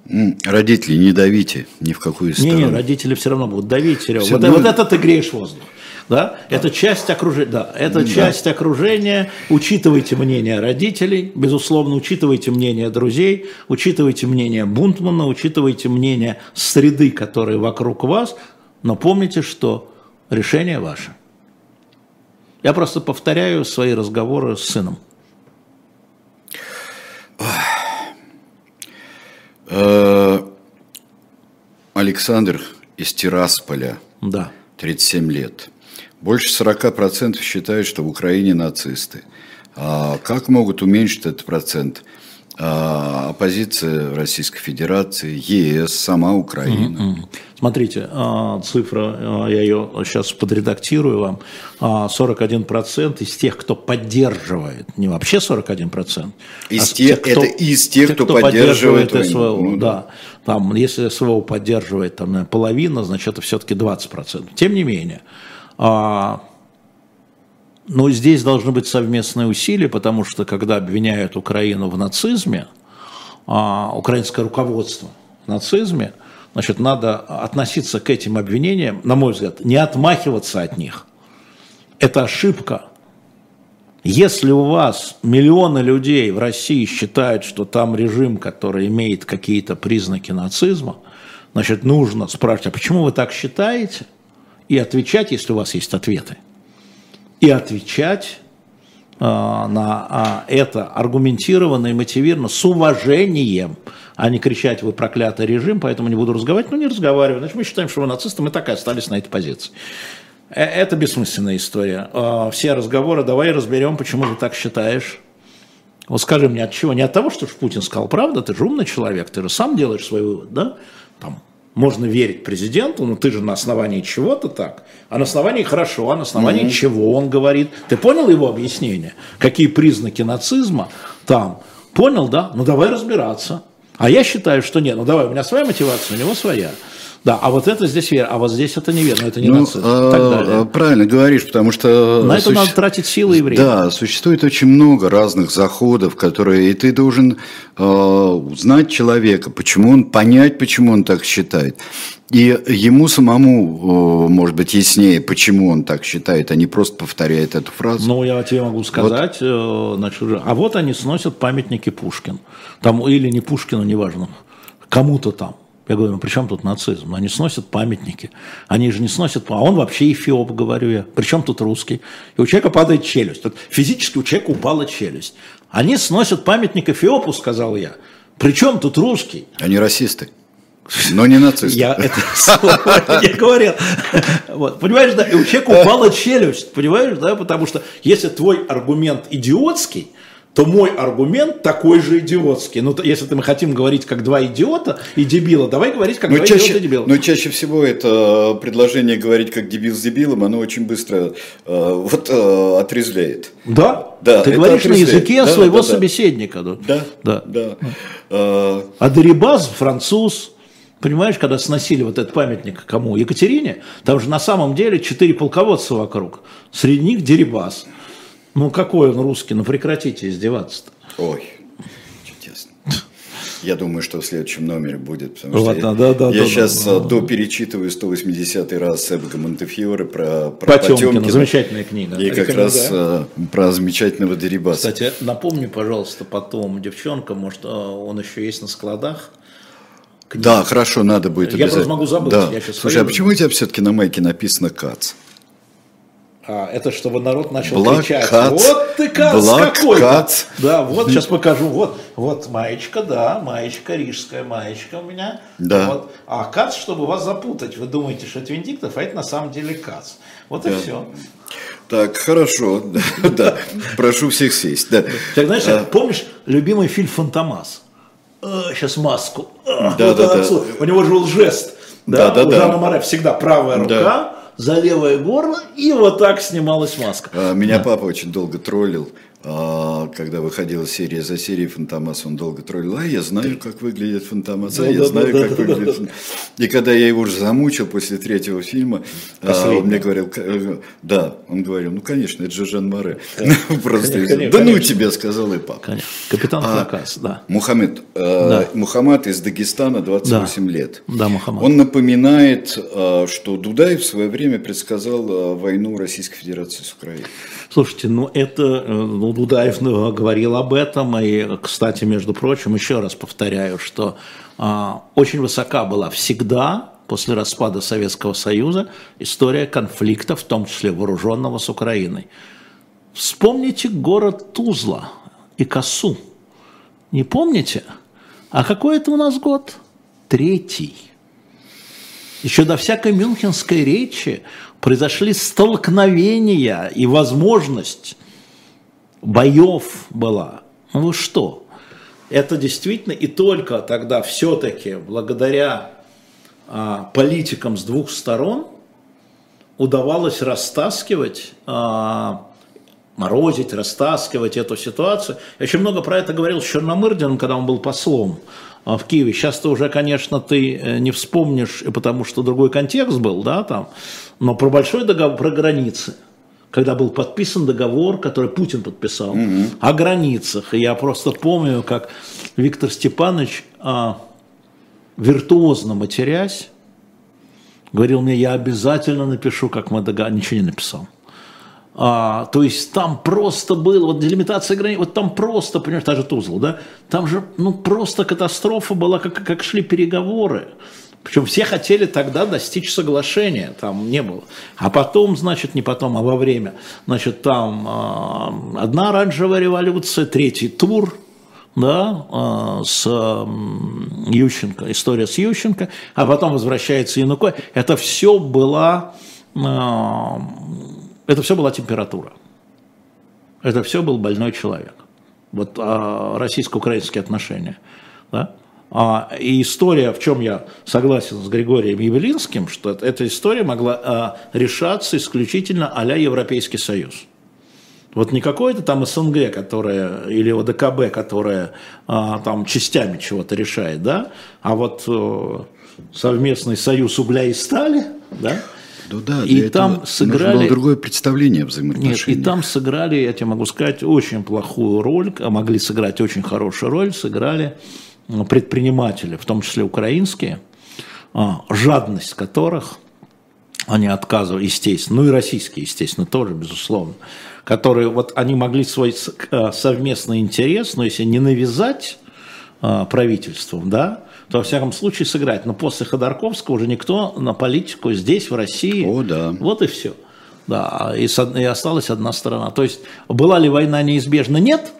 Родители, не давите ни в какую сторону. Не, не, родители все равно будут давить, Серега. Вот, ну, вот это ты греешь воздух. Да? да. Это часть окружения. Да, это да. часть окружения. Учитывайте мнение родителей, безусловно, учитывайте мнение друзей, учитывайте мнение Бунтмана, учитывайте мнение среды, которые вокруг вас, но помните, что решение ваше. Я просто повторяю свои разговоры с сыном. Александр из Тирасполя. Да. 37 лет. Больше 40% считают, что в Украине нацисты. А как могут уменьшить этот процент? А, оппозиция Российской Федерации, ЕС, сама Украина. Смотрите, а, цифра, а, я ее сейчас подредактирую вам, 41% из тех, кто поддерживает, не вообще 41%, из а тех, кто, это из тех, тех кто, кто поддерживает, поддерживает СВО. Ну, да. да. Там, если СВО поддерживает там, половина, значит это все-таки 20%. Тем не менее, но здесь должны быть совместные усилия, потому что когда обвиняют Украину в нацизме, а, украинское руководство в нацизме, значит, надо относиться к этим обвинениям, на мой взгляд, не отмахиваться от них. Это ошибка. Если у вас миллионы людей в России считают, что там режим, который имеет какие-то признаки нацизма, значит, нужно спрашивать, а почему вы так считаете? И отвечать, если у вас есть ответы – и отвечать э, на э, это аргументированно и мотивированно, с уважением, а не кричать «вы проклятый режим, поэтому не буду разговаривать». Ну, не разговариваю. Значит, мы считаем, что вы нацисты, мы так и остались на этой позиции. Э, это бессмысленная история. Э, все разговоры, давай разберем, почему ты так считаешь. Вот скажи мне, от чего? Не от того, что Путин сказал, правда, ты же умный человек, ты же сам делаешь свой вывод, да? Там, можно верить президенту, но ты же на основании чего-то так. А на основании хорошо, а на основании mm-hmm. чего он говорит. Ты понял его объяснение? Какие признаки нацизма там? Понял, да? Ну давай разбираться. А я считаю, что нет. Ну давай, у меня своя мотивация, у него своя. Да, а вот это здесь верно, а вот здесь это неверно, это не ну, нацизм. А. Правильно говоришь, потому что... На это надо тратить силы и время. Да, существует очень много разных заходов, которые... И ты должен э, узнать человека, почему он, понять, почему он так считает. И ему самому, может быть, яснее, почему он так считает, а не просто повторяет эту фразу. Ну, я тебе могу сказать, вот. значит, а вот они сносят памятники Пушкин. Там, или не Пушкину, неважно, кому-то там. Я говорю, ну при чем тут нацизм? Они сносят памятники. Они же не сносят... А он вообще эфиоп, говорю я. Причем тут русский? И у человека падает челюсть. Тут физически у человека упала челюсть. Они сносят памятник эфиопу, сказал я. Причем тут русский? Они расисты. Но не нацисты. Я это я говорил. Вот, понимаешь, да, и у человека упала челюсть, понимаешь, да, потому что если твой аргумент идиотский, то мой аргумент такой же идиотский. Ну, если мы хотим говорить как два идиота и дебила, давай говорить как но два чаще, идиота и дебила. Но чаще всего это предложение говорить как дебил с дебилом, оно очень быстро э, вот, э, отрезвляет. Да? Да. Ты говоришь отрезвляет. на языке да, своего да, собеседника. Да, да. да. да. А Дерибас француз, Понимаешь, когда сносили вот этот памятник кому? Екатерине, там же на самом деле четыре полководца вокруг. Среди них Дерибас. Ну какой он русский? Ну прекратите издеваться-то. Ой, чудесно. Я думаю, что в следующем номере будет, потому Вот, что да, я, да, я да, сейчас да, а, да. доперечитываю 180 раз Эбга Монтефьоре про, про Потемкина, Потемкина. замечательная книга. И как раз а, про замечательного Дерибаса. Кстати, напомни, пожалуйста, потом, девчонка, может, э, он еще есть на складах. Книга. Да, хорошо, надо будет Я просто обязательно. могу забыть, Да. я Слушай, а почему у тебя все-таки на майке написано КАЦ? А, это чтобы народ начал Black кричать. Cats. Вот ты кац Black какой Cats. Да, вот сейчас покажу. Вот, вот маечка, да, маечка, рижская маечка у меня. Да. Вот. А кац, чтобы вас запутать. Вы думаете, что это Виндиктов, а это на самом деле кац. Вот и все. Так, хорошо, да, прошу всех сесть. Да. Так, знаешь, А. помнишь любимый фильм «Фантомас»? сейчас маску. А, Да, да, да. У него же был жест. Да, да, у да. Жана Море всегда правая рука, Да. За левое горло, и вот так снималась маска. А, Меня папа очень долго троллил, когда выходила серия за серией Фантомас, он долго троллил, а я знаю, как выглядит Фантомас, а Да, я да, знаю, да, как выглядит Фантомас. И когда я его уже замучил после третьего фильма, а, он мне говорил, «К- э, да, он говорил, ну, конечно, это же Жан Море. Просто, Конечно, да ну тебе, сказал и папа. Конечно. Капитан А, Фракас, да. Мухаммед, э. Мухаммад из Дагестана, 28 лет. Да, Мухаммад. Он напоминает, э, что Дудаев в свое время предсказал войну Российской Федерации с Украиной. Слушайте, ну это, ну, Дудаев говорил об этом, и, кстати, между прочим, еще раз повторяю, что а, очень высока была всегда после распада Советского Союза история конфликта, в том числе вооруженного с Украиной. Вспомните город Тузла и Косу. Не помните? А какой это у нас год? Третий. Еще до всякой мюнхенской речи произошли столкновения и возможность боев была. Ну что? Это действительно и только тогда все-таки благодаря а, политикам с двух сторон удавалось растаскивать, а, морозить, растаскивать эту ситуацию. Я очень много про это говорил с Черномырдиным, когда он был послом а, в Киеве. Сейчас-то уже, конечно, ты э, не вспомнишь, потому что другой контекст был, да, там, но про большой договор, про границы когда был подписан договор, который Путин подписал, о границах. И я просто помню, как Виктор Степанович, а, виртуозно матерясь, говорил мне, я обязательно напишу, как мы договаривались. Ничего не написал. А, то есть там просто было, вот делимитация границ, вот там просто, понимаешь, та же Тузла, да, там же, ну, просто катастрофа была, как, как шли переговоры. Причем все хотели тогда достичь соглашения, там не было. А потом, значит, не потом, а во время, значит, там а, одна оранжевая революция, третий тур, да, а, с Ющенко, история с Ющенко, а потом возвращается Янукович. Это все была, а, это все была температура. Это все был больной человек. Вот российско-украинские отношения. Да? А, и история, в чем я согласен с Григорием Явелинским, что эта история могла а, решаться исключительно а-ля Европейский Союз. Вот не какое-то там СНГ, которое, или ОДКБ, которое а, там частями чего-то решает, да, а вот э, совместный союз угля и стали, да, Ну да, И там сыграли- было другое представление о нет, и там сыграли, я тебе могу сказать, очень плохую роль, а могли сыграть очень хорошую роль, сыграли предприниматели, в том числе украинские, а, жадность которых они отказывали, естественно, ну и российские, естественно, тоже, безусловно, которые вот они могли свой э, совместный интерес, но если не навязать э, правительством, да, то во всяком случае сыграть. Но после Ходорковского уже никто на политику здесь, в России, О, да. вот и все. Да, и, и осталась одна сторона. То есть была ли война неизбежна? Нет.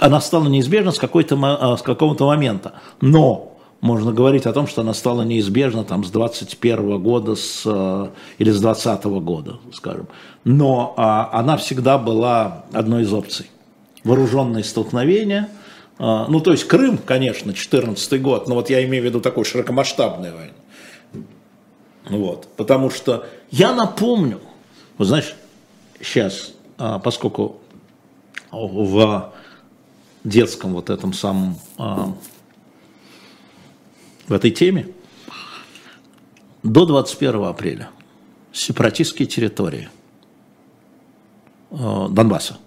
Она стала неизбежна с, какой-то, а, с какого-то момента. Но можно говорить о том, что она стала неизбежна там, с 21 года с, э, или с 20 года, скажем. Но а, она всегда была одной из опций. Вооруженные столкновения. а, ну, то есть Крым, конечно, 14 год, но вот я имею в виду такую широкомасштабную войну. Вот, потому что я напомню, вот знаешь, сейчас, а, поскольку в детском вот этом самом а, в этой теме. До 21 апреля сепаратистские территории э, Донбасса.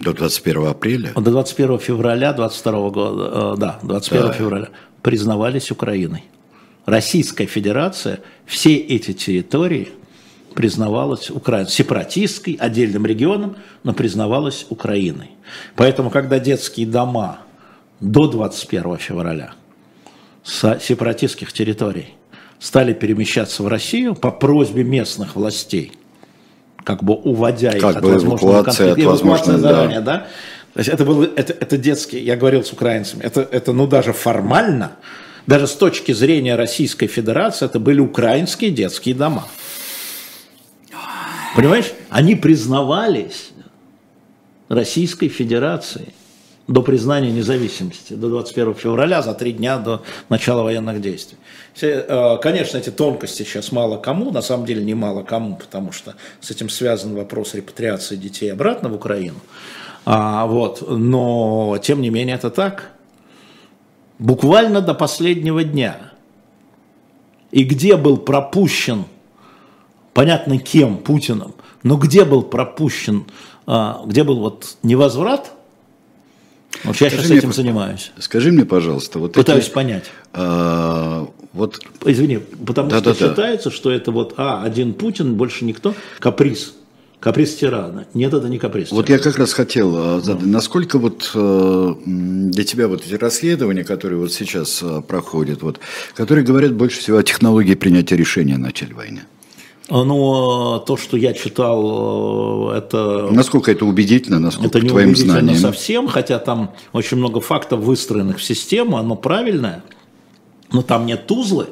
До 21 апреля? До 21 февраля 22 года, э, да, 21 да. февраля признавались Украиной. Российская Федерация все эти территории признавалась Украиной, сепаратистской, отдельным регионом, но признавалась Украиной. Поэтому, когда детские дома до 21 февраля с сепаратистских территорий стали перемещаться в Россию по просьбе местных властей, как бы уводя их как от возможного конфликта, от возможного, заранее, да. да? То есть это был это, это детский, я говорил с украинцами, это, это ну даже формально, даже с точки зрения Российской Федерации, это были украинские детские дома. Понимаешь? Они признавались Российской Федерацией до признания независимости, до 21 февраля, за три дня до начала военных действий. Э, конечно, эти тонкости сейчас мало кому, на самом деле не мало кому, потому что с этим связан вопрос репатриации детей обратно в Украину. А, вот, но, тем не менее, это так. Буквально до последнего дня. И где был пропущен, понятно кем, Путиным, но где был пропущен, а, где был вот невозврат – вот я сейчас мне, этим занимаюсь. Скажи мне, пожалуйста, вот пытаюсь эти, понять. А, вот. Извини, потому да, что да, считается, да. что это вот а один Путин, больше никто, каприз. Каприз тирана. Нет, это не каприз. Вот я как раз хотел а, задать, ну. насколько вот э, для тебя вот эти расследования, которые вот сейчас э, проходят, вот, которые говорят больше всего о технологии принятия решения о начале войны. Но то, что я читал, э, это... Насколько это убедительно, насколько это не твоим убедительно знаниям? совсем, хотя там очень много фактов, выстроенных в систему, оно правильное, но там нет Тузлы.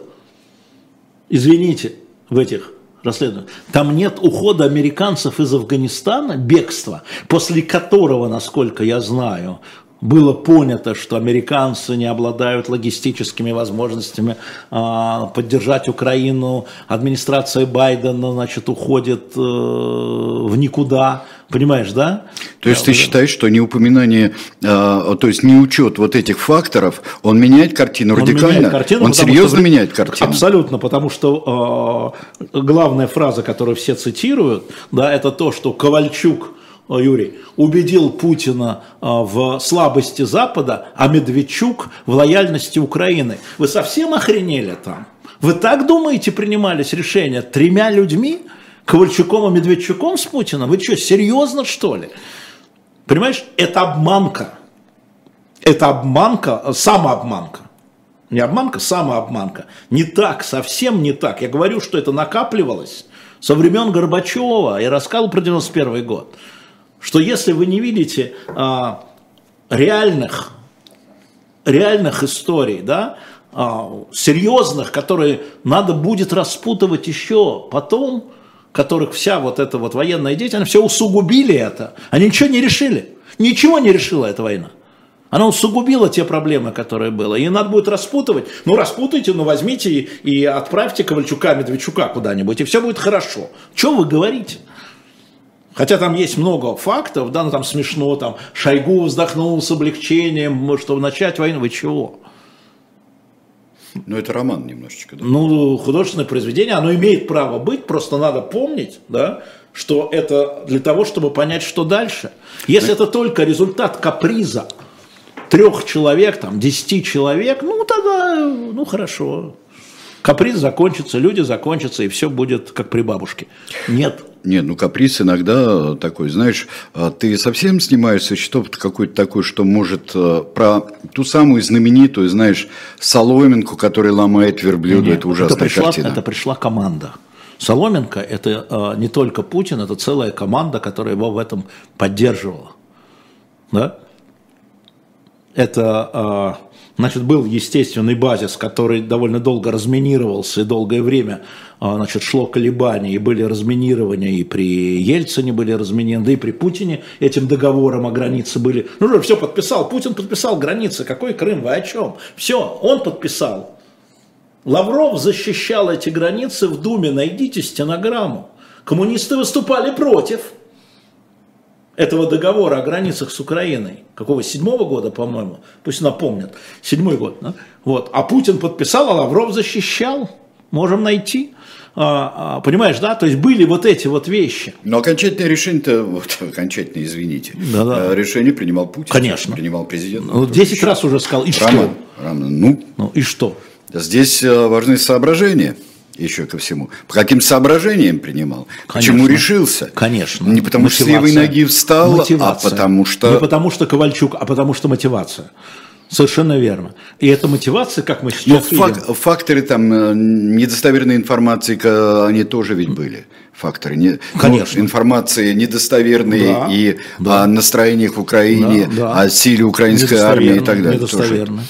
Извините, в этих расследованиях. Там нет ухода американцев из Афганистана, бегства, после которого, насколько я знаю, было понято, что американцы не обладают логистическими возможностями а, поддержать Украину, администрация Байдена, значит, уходит э, в никуда, понимаешь, да? То есть ты считаешь, что не упоминание, а, то есть не учет вот этих факторов, он меняет картину он радикально? Меняет картину, он серьезно что, меняет картину? Абсолютно, потому что э, главная фраза, которую все цитируют, да, это то, что Ковальчук Юрий, убедил Путина а, в слабости Запада, а Медведчук в лояльности Украины. Вы совсем охренели там? Вы так думаете, принимались решения тремя людьми, Ковальчуком и Медведчуком с Путиным? Вы что, серьезно что ли? Понимаешь, это обманка. Это обманка, самообманка. Не обманка, самообманка. Не так, совсем не так. Я говорю, что это накапливалось со времен Горбачева. Я рассказывал про 91 год что если вы не видите а, реальных, реальных историй, да, а, серьезных, которые надо будет распутывать еще потом, которых вся вот эта вот военная деятельность, все усугубили это. Они ничего не решили. Ничего не решила эта война. Она усугубила те проблемы, которые было. И надо будет распутывать. Ну, распутайте, ну, возьмите и, и отправьте Ковальчука, Медведчука куда-нибудь, и все будет хорошо. Что вы говорите? Хотя там есть много фактов, да, ну там смешно, там Шойгу вздохнул с облегчением, чтобы начать войну, вы чего? Ну, это роман немножечко, да? Ну, художественное произведение, оно имеет право быть, просто надо помнить, да, что это для того, чтобы понять, что дальше. Если ну, это только результат каприза трех человек, там, десяти человек, ну, тогда, ну, хорошо. Каприз закончится, люди закончатся, и все будет как при бабушке. Нет. Нет, ну каприз иногда такой, знаешь, а ты совсем снимаешься счетов какой-то такой, что может э, про ту самую знаменитую, знаешь, соломинку, которая ломает верблюда, Нет, это ужасная это пришла, картина. Это пришла команда. Соломенко – это э, не только Путин, это целая команда, которая его в этом поддерживала. Да? Это э, Значит, был естественный базис, который довольно долго разминировался и долгое время а, значит, шло колебание, и были разминирования, и при Ельцине были разминированы, да и при Путине этим договором о границе были. Ну же, все подписал, Путин подписал границы, какой Крым, вы о чем? Все, он подписал. Лавров защищал эти границы в Думе, найдите стенограмму. Коммунисты выступали против. Этого договора о границах с Украиной, какого, седьмого года, по-моему, пусть напомнят, седьмой год, да? вот, а Путин подписал, а Лавров защищал, можем найти. А, а, понимаешь, да? То есть были вот эти вот вещи. Но окончательное решение-то, вот, окончательное, извините, Да-да. э, решение принимал Путин. Конечно. Принимал президент. Ну, 10 раз уже сказал, и Роман, что? Роман, ну, Ну и что? здесь э, важны соображения еще ко всему. По каким соображениям принимал? Конечно. Почему решился? Конечно. Не потому что с Мотивация. левой ноги встал, Мотивация. а потому что... Не потому что Ковальчук, а потому что мотивация. Совершенно верно. И эта мотивация, как мы Ну, сейчас видим, фак- факторы там э, недостоверной информации, они тоже ведь были. Факторы. Не, Конечно. ну, информации недостоверные Да, и да. о настроениях в Украине, Да, да. о силе украинской армии и так далее. тоже. Недостоверно.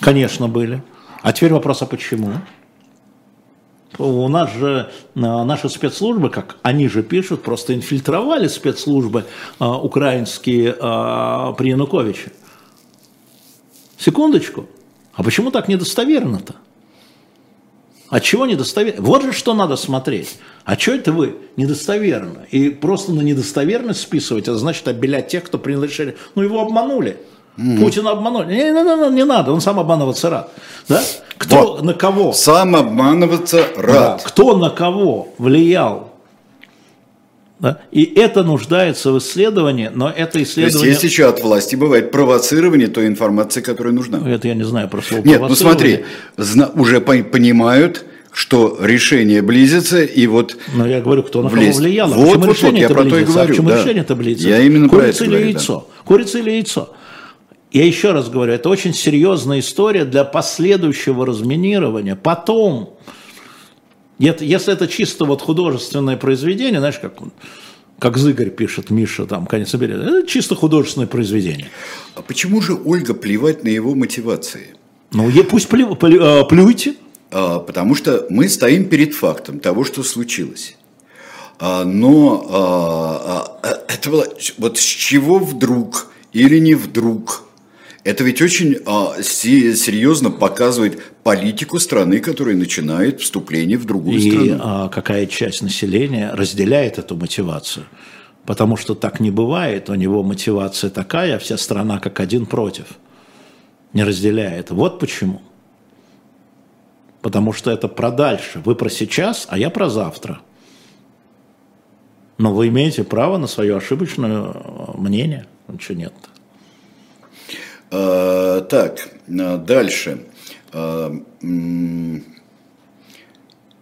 Конечно, были. А теперь вопрос, а почему? У нас же а, наши спецслужбы, как они же пишут, просто инфильтровали спецслужбы а, украинские а, при Януковиче. Секундочку. А почему так недостоверно-то? От чего недостоверно? Вот же что надо смотреть. А что это вы недостоверно? И просто на недостоверность списывать, это значит обелять тех, кто решение. Ну, его обманули. Путина обманули. Не, не, не, не надо, он сам обманываться рад. Да? Кто Вот. на кого? Сам обманываться Да, рад. кто на кого влиял? Да? И это нуждается в исследовании, но это То есть исследование... есть еще от власти бывает провоцирование той информации, которая нужна. Это я не знаю про слово Нет, ну смотри, зна- уже пон- понимают, что решение близится, и вот Но я говорю, кто на кого влезть. влиял. А Вот, почему вот, вот, я про то и близится? говорю, А почему да. решение это близится? Я именно про Курица это или говорю, яйцо? Курица или яйцо? Я еще раз говорю, это очень серьезная история для последующего разминирования. Потом, если это чисто вот художественное произведение, знаешь, как, он- как Зыгорь пишет, Миша, там, конец берет, это чисто художественное произведение. а почему же Ольга плевать на его мотивации? Ну, е- пусть плю- плю- э, плюйте. А, Потому что мы стоим перед фактом того, что случилось. А, Но а, а, это было, вот с чего вдруг или не вдруг, это ведь очень а, се- серьезно показывает политику страны, которая начинает вступление в другую И страну. а, какая часть населения разделяет эту мотивацию. Потому что так не бывает, у него мотивация такая, а вся страна как один против. Не разделяет. Вот почему. Потому что это про дальше. Вы про сейчас, а я про завтра. Но вы имеете право на свое ошибочное э, мнение. Ничего нет. А, так, а, дальше. А,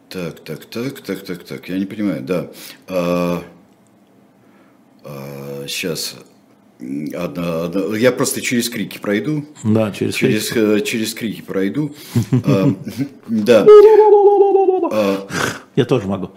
так, так, так, так, так, так, я не понимаю, да. сейчас. я просто через крики пройду. Да, через, Через, критику. э, через крики пройду. А, Да. А, Я тоже могу.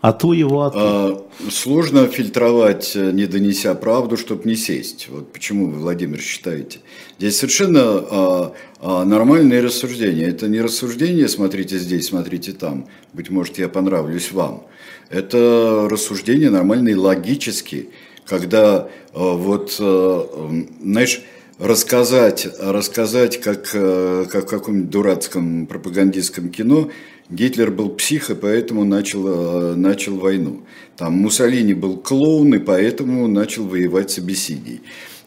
А ту его, а ту. Сложно фильтровать, э, не донеся правду, чтобы не сесть. Вот почему вы, Владимир, считаете? Здесь совершенно а, а, нормальные рассуждения. Это не рассуждение, смотрите здесь, смотрите там. Быть может, я понравлюсь вам. Это рассуждения нормальные, логические, когда а, вот, а, знаешь, рассказать, рассказать как, э, как в каком-нибудь дурацком пропагандистском кино, Гитлер был псих, и поэтому начал, э, начал войну. Там Муссолини был клоун, и поэтому начал воевать с Абиссинией.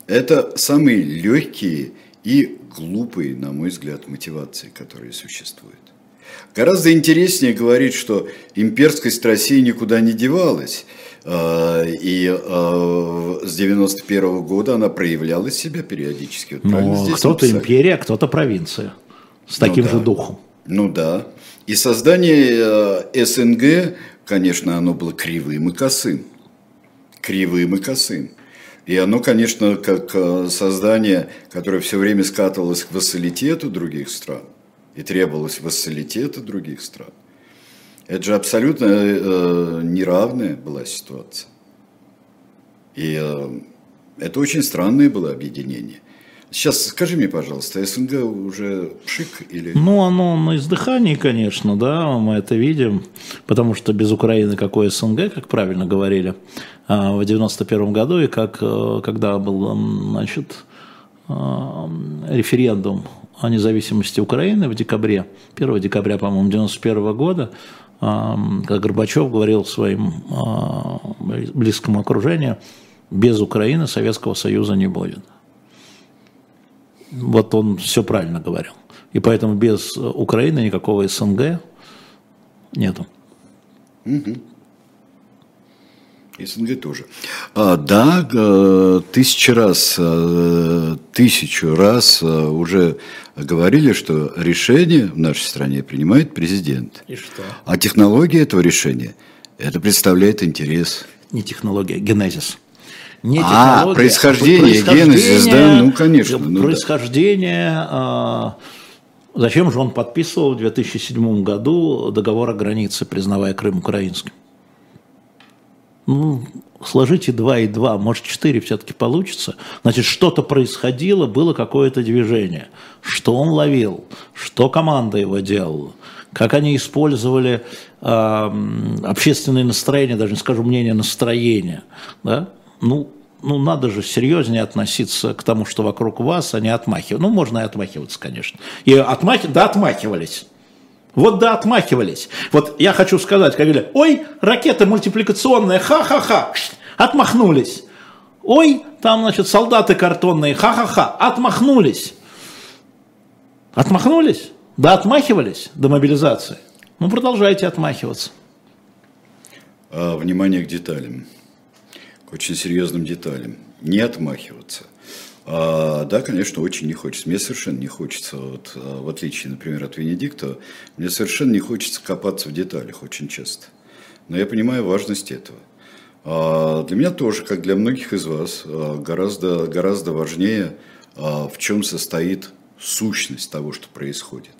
Это самые легкие и глупые, на мой взгляд, мотивации, которые существуют. Гораздо интереснее говорить, что имперскость России никуда не девалась. э, И э, с 91 года она проявляла себя периодически. Вот Ну, кто-то империя, а кто-то провинция. С Ну таким да. же духом. Ну да. И создание э, СНГ, конечно, оно было кривым и косым. Кривым и косым. И оно, конечно, как э, создание, которое все время скатывалось к вассалитету других стран и требовалось вассалитета других стран. Это же абсолютно э, неравная была ситуация. И э, это очень странное было объединение. Сейчас скажи мне, пожалуйста, СНГ уже пшик или... Ну, оно на издыхании, конечно, да, мы это видим, потому что без Украины какой СНГ, как правильно говорили а, в 91 году, и как, э, когда был, значит, а, референдум о независимости Украины в декабре, 1 декабря, по-моему, 91 года, а, когда Горбачев говорил своим близкому окружению, без Украины Советского Союза не будет. Вот он все правильно говорил. И поэтому без Украины никакого СНГ нету. Угу. СНГ тоже. А, да, тысячу раз, э, тысячу раз э, уже говорили, что решение в нашей стране принимает президент. И что? А технология этого решения, это представляет интерес. Не технология, генезис. Не а, происхождение, происхождение, генезис, да, ну, конечно. Ну, происхождение, да. зачем же он подписывал в 2007 году договор о границе, признавая Крым украинским? Ну, сложите 2 и 2, может 4 все-таки получится. Значит, что-то происходило, было какое-то движение. Что он ловил, что команда его делала, как они использовали э, общественное настроение, даже не скажу мнение, настроение. Да? Ну, ну, надо же серьезнее относиться к тому, что вокруг вас, а не отмахиваться. Ну, можно и отмахиваться, конечно. И отмахи... да, отмахивались. Вот да, отмахивались. Вот я хочу сказать, как говорили, ой, ракета мультипликационная, ха-ха-ха, отмахнулись. Ой, там, значит, солдаты картонные, ха-ха-ха, отмахнулись. Отмахнулись? Да, отмахивались до мобилизации. Ну, продолжайте отмахиваться. А, внимание к деталям, очень серьезным деталям. Не отмахиваться. А, да, конечно, очень не хочется. Мне совершенно не хочется, вот, а, в отличие, например, от Венедикта, мне совершенно не хочется копаться в деталях очень часто. Но я понимаю важность этого. А, для меня тоже, как для многих из вас, а, гораздо, гораздо важнее, а, в чем состоит сущность того, что происходит.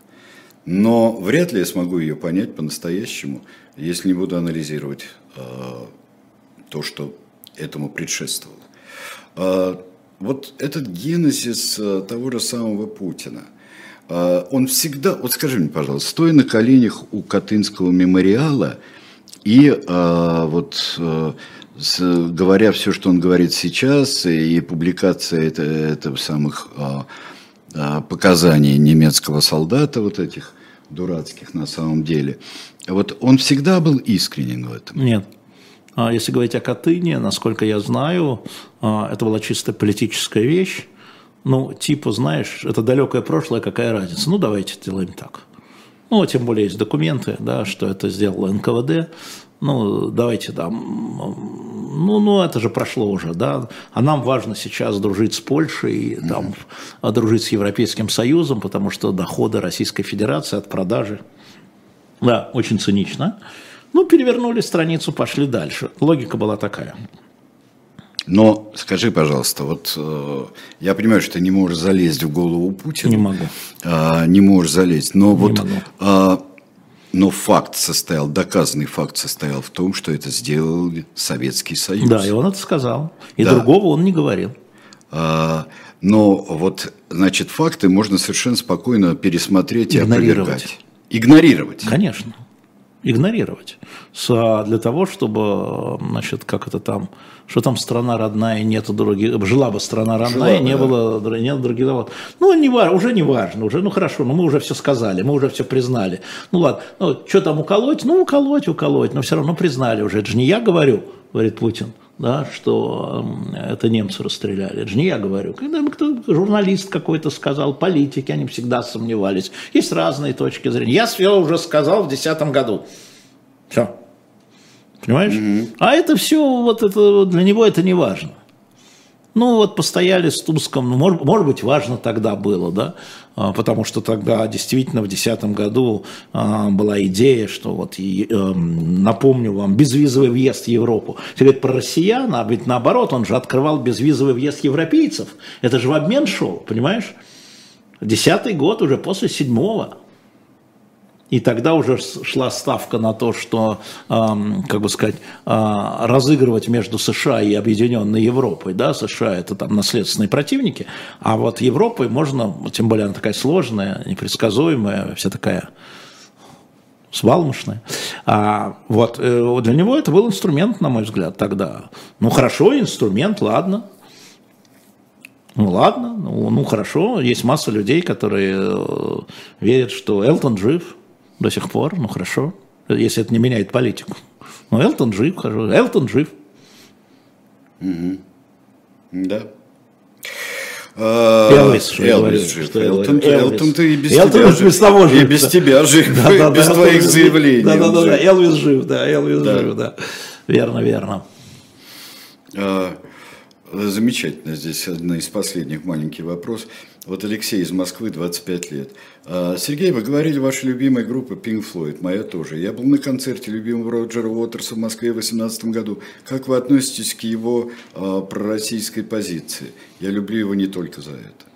Но вряд ли я смогу ее понять по-настоящему, если не буду анализировать а, то, что этому предшествовало. А, вот этот генезис э, того же самого Путина, э, он всегда, вот скажи мне, пожалуйста, стоя на коленях у Катынского мемориала и э, вот говоря все, что он говорит сейчас, и публикация это, это самых показаний немецкого солдата, вот этих дурацких на самом деле, вот он всегда был искренен в этом? Нет. А если говорить о Катыни, насколько я знаю, а, это была чисто политическая вещь. Ну, типа, знаешь, это далекое прошлое, какая разница? Ну, давайте сделаем так. Ну, тем более есть документы, да, что это сделало НКВД. Ну, давайте там, ну, ну, это же прошло уже, да. А нам важно сейчас дружить с Польшей, там, mm-hmm. дружить с Европейским Союзом, потому что доходы Российской Федерации от продажи, да, очень цинично. Ну, перевернули страницу, пошли дальше. Логика была такая. Но скажи, пожалуйста, вот э, я понимаю, что ты не можешь залезть в голову Путина. Не могу. Э, не можешь залезть. Но не вот э, но факт состоял, доказанный факт состоял в том, что это сделал Советский Союз. Да, и он это сказал. И да. другого он не говорил. А, но вот, значит, факты можно совершенно спокойно пересмотреть и опровергать. Игнорировать. Конечно игнорировать. Для того, чтобы, значит, как это там, что там страна родная, нету других, жила бы страна родная, жила, не да. было, нет других заводов. Ну, не уже не важно, уже, ну хорошо, ну мы уже все сказали, мы уже все признали. Ну ладно, ну что там уколоть? Ну уколоть, уколоть, но все равно признали уже. Это же не я говорю, говорит Путин да, что это немцы расстреляли. Это же не я говорю. Когда кто, журналист какой-то сказал, политики, они всегда сомневались. Есть разные точки зрения. Я все уже сказал в 2010 году. Все. Понимаешь? Mm-hmm. А это все, вот это, для него это не важно. Ну вот постояли с Туском, ну, может, может быть, важно тогда было, да, а, потому что тогда действительно в 2010 году а, была идея, что вот, эм, напомню вам, безвизовый въезд в Европу. Все говорят про россиян, а ведь наоборот, он же открывал безвизовый въезд европейцев. Это же в обмен шел, понимаешь? Десятый год уже после седьмого. И тогда уже шла ставка на то, что, как бы сказать, а, разыгрывать между США и Объединенной Европой. Да, США это там наследственные противники, а вот Европой можно, тем более она такая сложная, непредсказуемая, вся такая свалмошная. А, вот, э, для него это был инструмент, на мой взгляд, тогда. Ну, хорошо, инструмент, ладно. Ну ладно, ну, ну хорошо, есть масса людей, которые э, верят, что Элтон жив, до сих пор, ну хорошо, если это не меняет политику. Ну, Элтон жив, хорошо, Элтон жив. Угу. Да. Элвис, что Элвис жив. Элтон, Элвис. Элтон, ты и без Элтон тебя жив. без того И жив, без да. тебя жив, Да, да, без да, твоих заявлений. Да, да, да, да, жив. Элвис жив, да, Элвис Да. жив, да. Верно, верно. А, Замечательно, здесь один из последних маленький вопрос. Вот Алексей из Москвы, 25 лет. А, Сергей, вы говорили, ваша любимая группа Pink Floyd, моя тоже. Я был на концерте любимого Роджера Уотерса в Москве в 2018 году. Как вы относитесь к его а, пророссийской позиции? Я люблю его не только за это.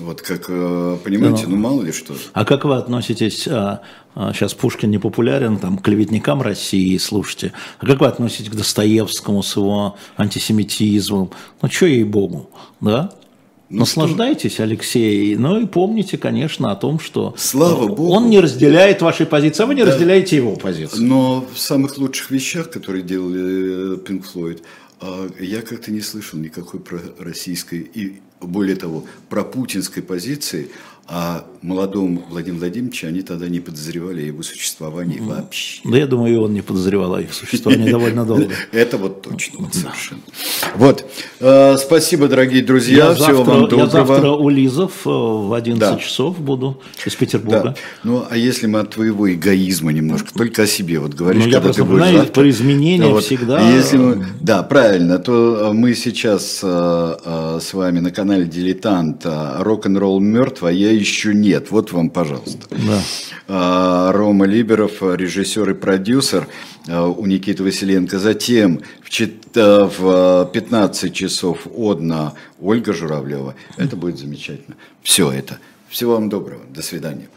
Вот как, э, понимаете, Ну. ну мало ли что. А как вы относитесь, а, а, сейчас Пушкин не популярен, там, к клеветникам России, слушайте, а как вы относитесь к Достоевскому с его антисемитизмом? Ну, что ей-богу, да? Наслаждайтесь, Алексей, ну и помните, конечно, о том, что Слава э, Богу. он не разделяет вашей позиции, а вы не Да. разделяете его позицию. Но в самых лучших вещах, которые делали Pink Floyd, а, я как-то не слышал никакой про российской и, более того, про путинской позиции, а молодом Владимире Владимировиче они тогда не подозревали о его существовании вообще. Да я думаю, и он не подозревал о их существовании довольно долго. Это вот точно, вот совершенно. Вот, э, спасибо, дорогие друзья, Я всего вам я доброго. завтра у Лизов э, в 11 Да. часов буду из. Петербурга. Ну, а если мы от твоего эгоизма немножко, только о себе вот говоришь, Ну, я когда ты будешь про изменения всегда- мы- да, правильно, то э, мы сейчас э, э, с вами на канале «Дилетант» э, «Рок-н-ролл мертв», а я еще нет. Вот вам, пожалуйста. Да. А, Рома Либеров, режиссер и продюсер э, у Никиты Василенко. Затем в, чет- э, в э, 15 часов одна Ольга Журавлева. Это будет замечательно. Все это. Всего вам доброго. До свидания.